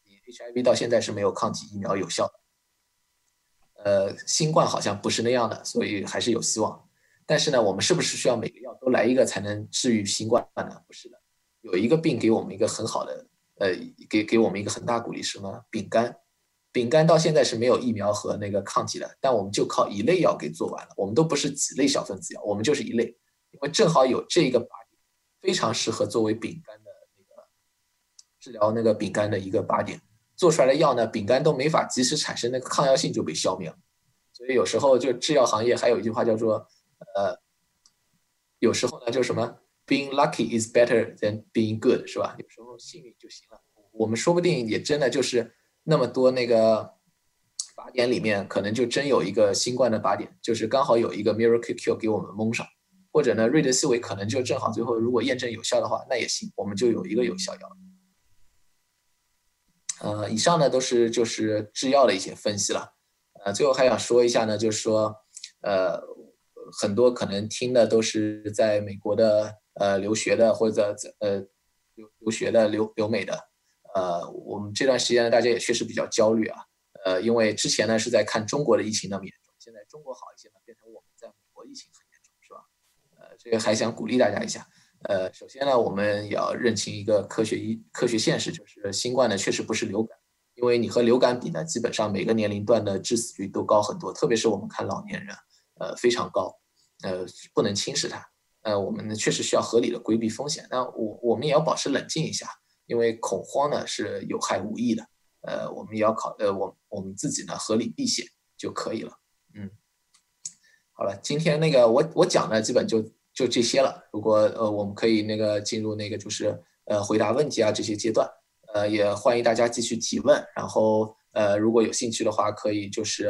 你 HIV 到现在是没有抗体疫苗有效的。呃，新冠好像不是那样的，所以还是有希望。但是呢，我们是不是需要每个药都来一个才能治愈新冠呢？不是的，有一个病给我们一个很好的，呃，给给我们一个很大鼓励，什么？丙肝。丙肝到现在是没有疫苗和那个抗体的，但我们就靠一类药给做完了。我们都不是几类小分子药，我们就是一类，因为正好有这一个靶点。非常适合作为丙肝的那个治疗那个丙肝的一个靶点，做出来的药呢，丙肝都没法及时产生那个抗药性就被消灭了。所以有时候就制药行业还有一句话叫做，呃，有时候呢，就什么 being lucky is better than being good，是吧？有时候幸运就行了。我们说不定也真的就是那么多那个靶点里面，可能就真有一个新冠的靶点，就是刚好有一个 miracle cure 给我们蒙上，或者呢，瑞德西韦可能就正好最后如果验证有效的话，那也行，我们就有一个有效药。呃，以上呢都是就是制药的一些分析了。呃，最后还想说一下呢，就是说，呃，很多可能听的都是在美国的呃留学的或者呃留留学的留留美的。呃，我们这段时间，大家也确实比较焦虑啊。呃，因为之前呢是在看中国的疫情那么严重，现在中国好一些呢，变成我们在美国疫情很严重，是吧？呃，这个还想鼓励大家一下。呃，首先呢，我们要认清一个科学一科学现实，就是新冠呢确实不是流感，因为你和流感比呢，基本上每个年龄段的致死率都高很多，特别是我们看老年人，呃，非常高，呃，不能轻视它。呃，我们呢确实需要合理的规避风险，那我我们也要保持冷静一下。因为恐慌呢是有害无益的，呃，我们也要考，呃，我我们自己呢合理避险就可以了。嗯，好了，今天那个我我讲的基本就就这些了。如果呃我们可以那个进入那个就是呃回答问题啊这些阶段，呃也欢迎大家继续提问。然后呃如果有兴趣的话，可以就是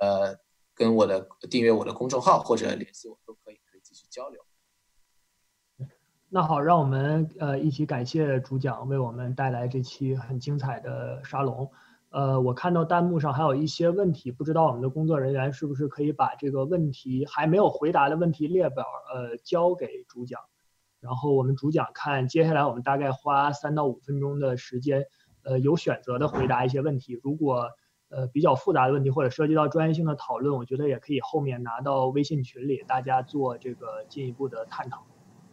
呃跟我的订阅我的公众号或者联系我都可以，可以继续交流。那好，让我们呃一起感谢主讲为我们带来这期很精彩的沙龙。呃，我看到弹幕上还有一些问题，不知道我们的工作人员是不是可以把这个问题还没有回答的问题列表呃交给主讲，然后我们主讲看接下来我们大概花三到五分钟的时间，呃有选择的回答一些问题。如果呃比较复杂的问题或者涉及到专业性的讨论，我觉得也可以后面拿到微信群里大家做这个进一步的探讨。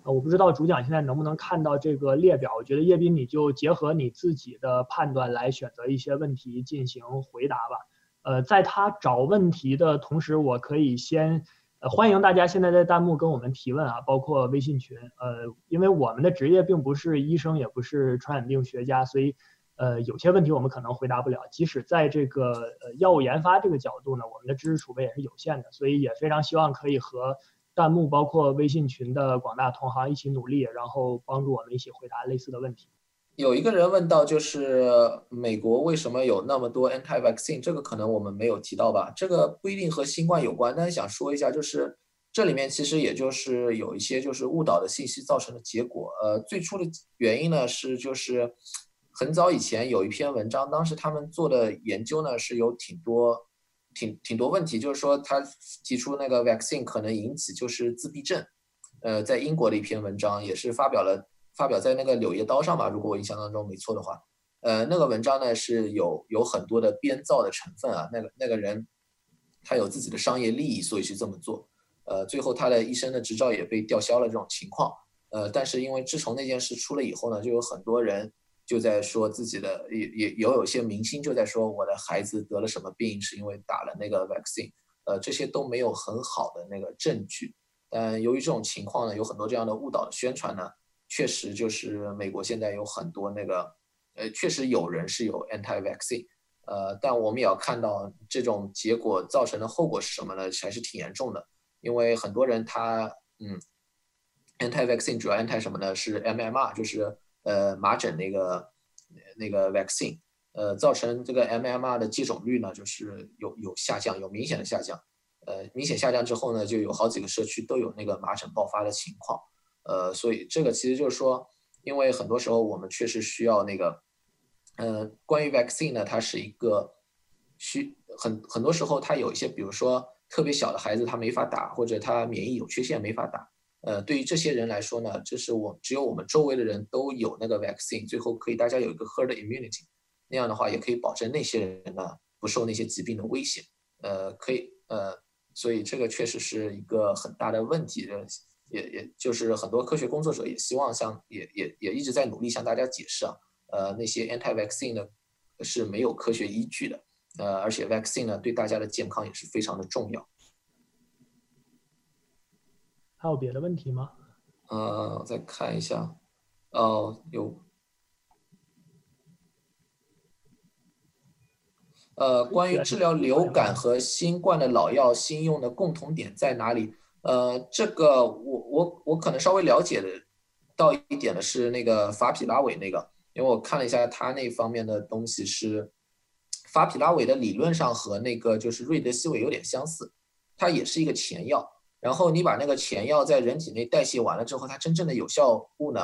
呃我不知道主讲现在能不能看到这个列表，我觉得叶斌你就结合你自己的判断来选择一些问题进行回答吧。呃，在他找问题的同时，我可以先呃欢迎大家现在在弹幕跟我们提问啊，包括微信群。呃，因为我们的职业并不是医生，也不是传染病学家，所以呃有些问题我们可能回答不了。即使在这个呃药物研发这个角度呢，我们的知识储备也是有限的，所以也非常希望可以和。弹幕包括微信群的广大同行一起努力，然后帮助我们一起回答类似的问题。有一个人问到，就是美国为什么有那么多 anti-vaccine？这个可能我们没有提到吧？这个不一定和新冠有关，但是想说一下，就是这里面其实也就是有一些就是误导的信息造成的结果。呃，最初的原因呢是就是很早以前有一篇文章，当时他们做的研究呢是有挺多。挺挺多问题，就是说他提出那个 vaccine 可能引起就是自闭症，呃，在英国的一篇文章也是发表了，发表在那个《柳叶刀》上吧，如果我印象当中没错的话，呃，那个文章呢是有有很多的编造的成分啊，那个那个人他有自己的商业利益，所以去这么做，呃，最后他的医生的执照也被吊销了这种情况，呃，但是因为自从那件事出了以后呢，就有很多人。就在说自己的也也有有些明星就在说我的孩子得了什么病是因为打了那个 vaccine，呃，这些都没有很好的那个证据。但由于这种情况呢，有很多这样的误导的宣传呢，确实就是美国现在有很多那个，呃，确实有人是有 anti vaccine，呃，但我们也要看到这种结果造成的后果是什么呢？还是挺严重的，因为很多人他嗯，anti vaccine 主要 anti 什么呢？是 MMR，就是。呃，麻疹那个那个 vaccine，呃，造成这个 MMR 的接种率呢，就是有有下降，有明显的下降。呃，明显下降之后呢，就有好几个社区都有那个麻疹爆发的情况。呃，所以这个其实就是说，因为很多时候我们确实需要那个，呃，关于 vaccine 呢，它是一个需很很多时候它有一些，比如说特别小的孩子他没法打，或者他免疫有缺陷没法打。呃，对于这些人来说呢，就是我只有我们周围的人都有那个 vaccine，最后可以大家有一个 herd immunity，那样的话也可以保证那些人呢不受那些疾病的威胁。呃，可以，呃，所以这个确实是一个很大的问题，也也就是很多科学工作者也希望向也也也一直在努力向大家解释啊，呃，那些 anti vaccine 呢是没有科学依据的，呃，而且 vaccine 呢对大家的健康也是非常的重要。还有别的问题吗？呃，再看一下，哦，有，呃，关于治疗流感和新冠的老药新用的共同点在哪里？呃，这个我我我可能稍微了解的到一点的是那个法匹拉韦那个，因为我看了一下他那方面的东西是，法匹拉韦的理论上和那个就是瑞德西韦有点相似，它也是一个前药。然后你把那个前药在人体内代谢完了之后，它真正的有效物呢，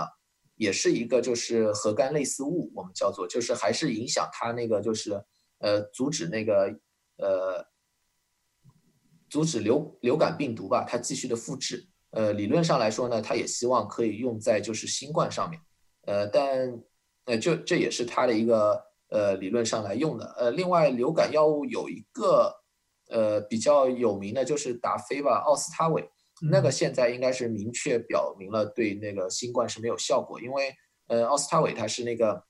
也是一个就是核苷类似物，我们叫做就是还是影响它那个就是呃阻止那个呃阻止流流感病毒吧，它继续的复制。呃，理论上来说呢，它也希望可以用在就是新冠上面。呃，但呃就这也是它的一个呃理论上来用的。呃，另外流感药物有一个。呃，比较有名的就是达菲吧，奥司他韦，那个现在应该是明确表明了对那个新冠是没有效果，因为呃，奥司他韦它是那个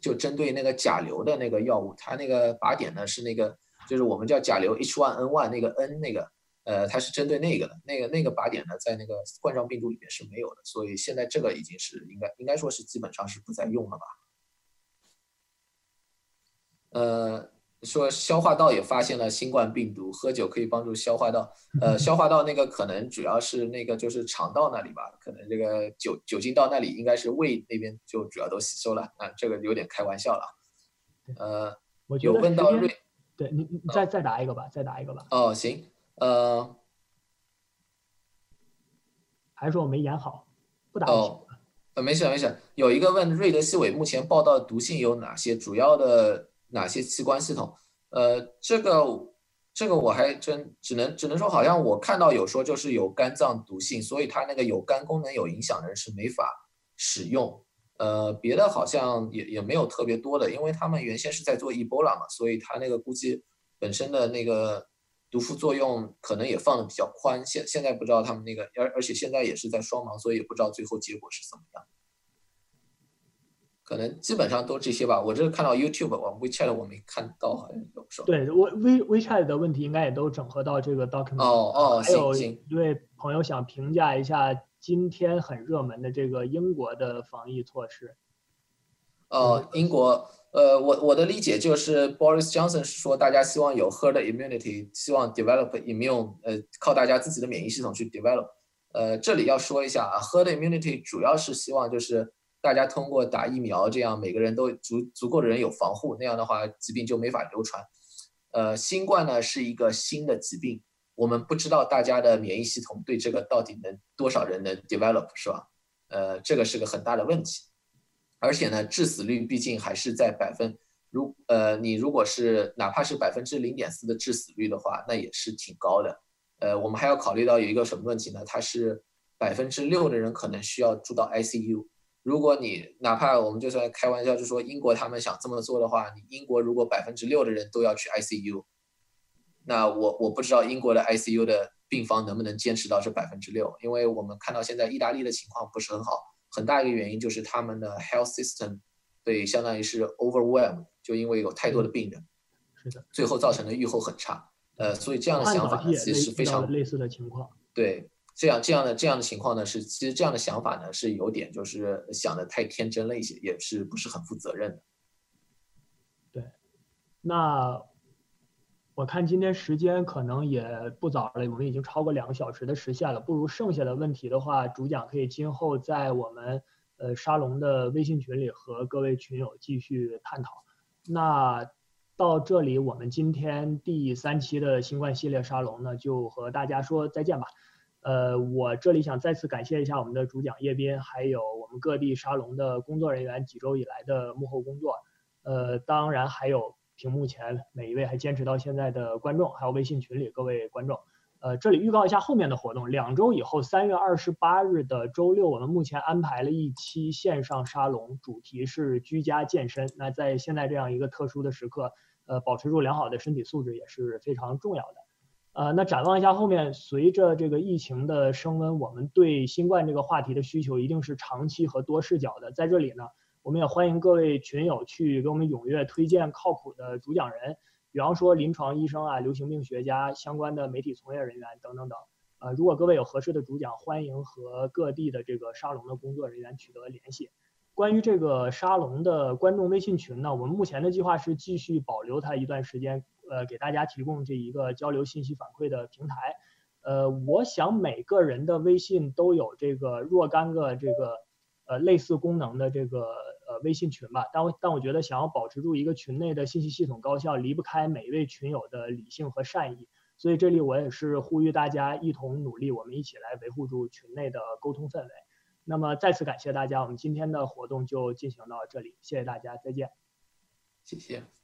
就针对那个甲流的那个药物，它那个靶点呢是那个就是我们叫甲流 H1N1 那个 N 那个呃，它是针对那个的，那个那个靶点呢在那个冠状病毒里面是没有的，所以现在这个已经是应该应该说是基本上是不再用了吧，呃。说消化道也发现了新冠病毒，喝酒可以帮助消化道。呃，消化道那个可能主要是那个就是肠道那里吧，可能这个酒酒精到那里应该是胃那边就主要都吸收了。啊，这个有点开玩笑了。呃，有问到瑞，对你你再再答一个吧，再答一个吧。哦，行，呃，还是说我没演好，不答哦，呃，没事没事。有一个问瑞德西韦目前报道毒性有哪些？主要的。哪些器官系统？呃，这个这个我还真只能只能说，好像我看到有说就是有肝脏毒性，所以它那个有肝功能有影响的人是没法使用。呃，别的好像也也没有特别多的，因为他们原先是在做 Ebola 嘛，所以他那个估计本身的那个毒副作用可能也放的比较宽。现现在不知道他们那个，而而且现在也是在双盲，所以也不知道最后结果是怎么样。可能基本上都这些吧。我这看到 YouTube，我 WeChat 我没看到，好像有说。对，我 We WeChat 的问题应该也都整合到这个 document。哦哦，还有一位朋友想评价一下今天很热门的这个英国的防疫措施。哦，英国，呃，我我的理解就是 Boris Johnson 是说大家希望有 herd immunity，希望 develop immune，呃，靠大家自己的免疫系统去 develop。呃，这里要说一下啊，herd immunity 主要是希望就是。大家通过打疫苗，这样每个人都足足够的人有防护，那样的话疾病就没法流传。呃，新冠呢是一个新的疾病，我们不知道大家的免疫系统对这个到底能多少人能 develop 是吧？呃，这个是个很大的问题。而且呢，致死率毕竟还是在百分，如呃你如果是哪怕是百分之零点四的致死率的话，那也是挺高的。呃，我们还要考虑到有一个什么问题呢？它是百分之六的人可能需要住到 ICU。如果你哪怕我们就算开玩笑，就说英国他们想这么做的话，你英国如果百分之六的人都要去 ICU，那我我不知道英国的 ICU 的病房能不能坚持到这百分之六，因为我们看到现在意大利的情况不是很好，很大一个原因就是他们的 health system 对相当于是 overwhelmed，就因为有太多的病人，是的，最后造成的预后很差，呃，所以这样的想法其实是非常类似的情况，对。这样这样的这样的情况呢，是其实这样的想法呢是有点就是想的太天真了一些，也是不是很负责任的。对，那我看今天时间可能也不早了，我们已经超过两个小时的时限了，不如剩下的问题的话，主讲可以今后在我们呃沙龙的微信群里和各位群友继续探讨。那到这里，我们今天第三期的新冠系列沙龙呢，就和大家说再见吧。呃，我这里想再次感谢一下我们的主讲叶斌，还有我们各地沙龙的工作人员几周以来的幕后工作。呃，当然还有屏幕前每一位还坚持到现在的观众，还有微信群里各位观众。呃，这里预告一下后面的活动，两周以后三月二十八日的周六，我们目前安排了一期线上沙龙，主题是居家健身。那在现在这样一个特殊的时刻，呃，保持住良好的身体素质也是非常重要的。呃，那展望一下后面，随着这个疫情的升温，我们对新冠这个话题的需求一定是长期和多视角的。在这里呢，我们也欢迎各位群友去给我们踊跃推荐靠谱的主讲人，比方说临床医生啊、流行病学家、相关的媒体从业人员等等等。呃，如果各位有合适的主讲，欢迎和各地的这个沙龙的工作人员取得联系。关于这个沙龙的观众微信群呢，我们目前的计划是继续保留它一段时间。呃，给大家提供这一个交流信息反馈的平台，呃，我想每个人的微信都有这个若干个这个呃类似功能的这个呃微信群吧，但我但我觉得想要保持住一个群内的信息系统高效，离不开每一位群友的理性和善意。所以这里我也是呼吁大家一同努力，我们一起来维护住群内的沟通氛围。那么再次感谢大家，我们今天的活动就进行到这里，谢谢大家，再见。谢谢。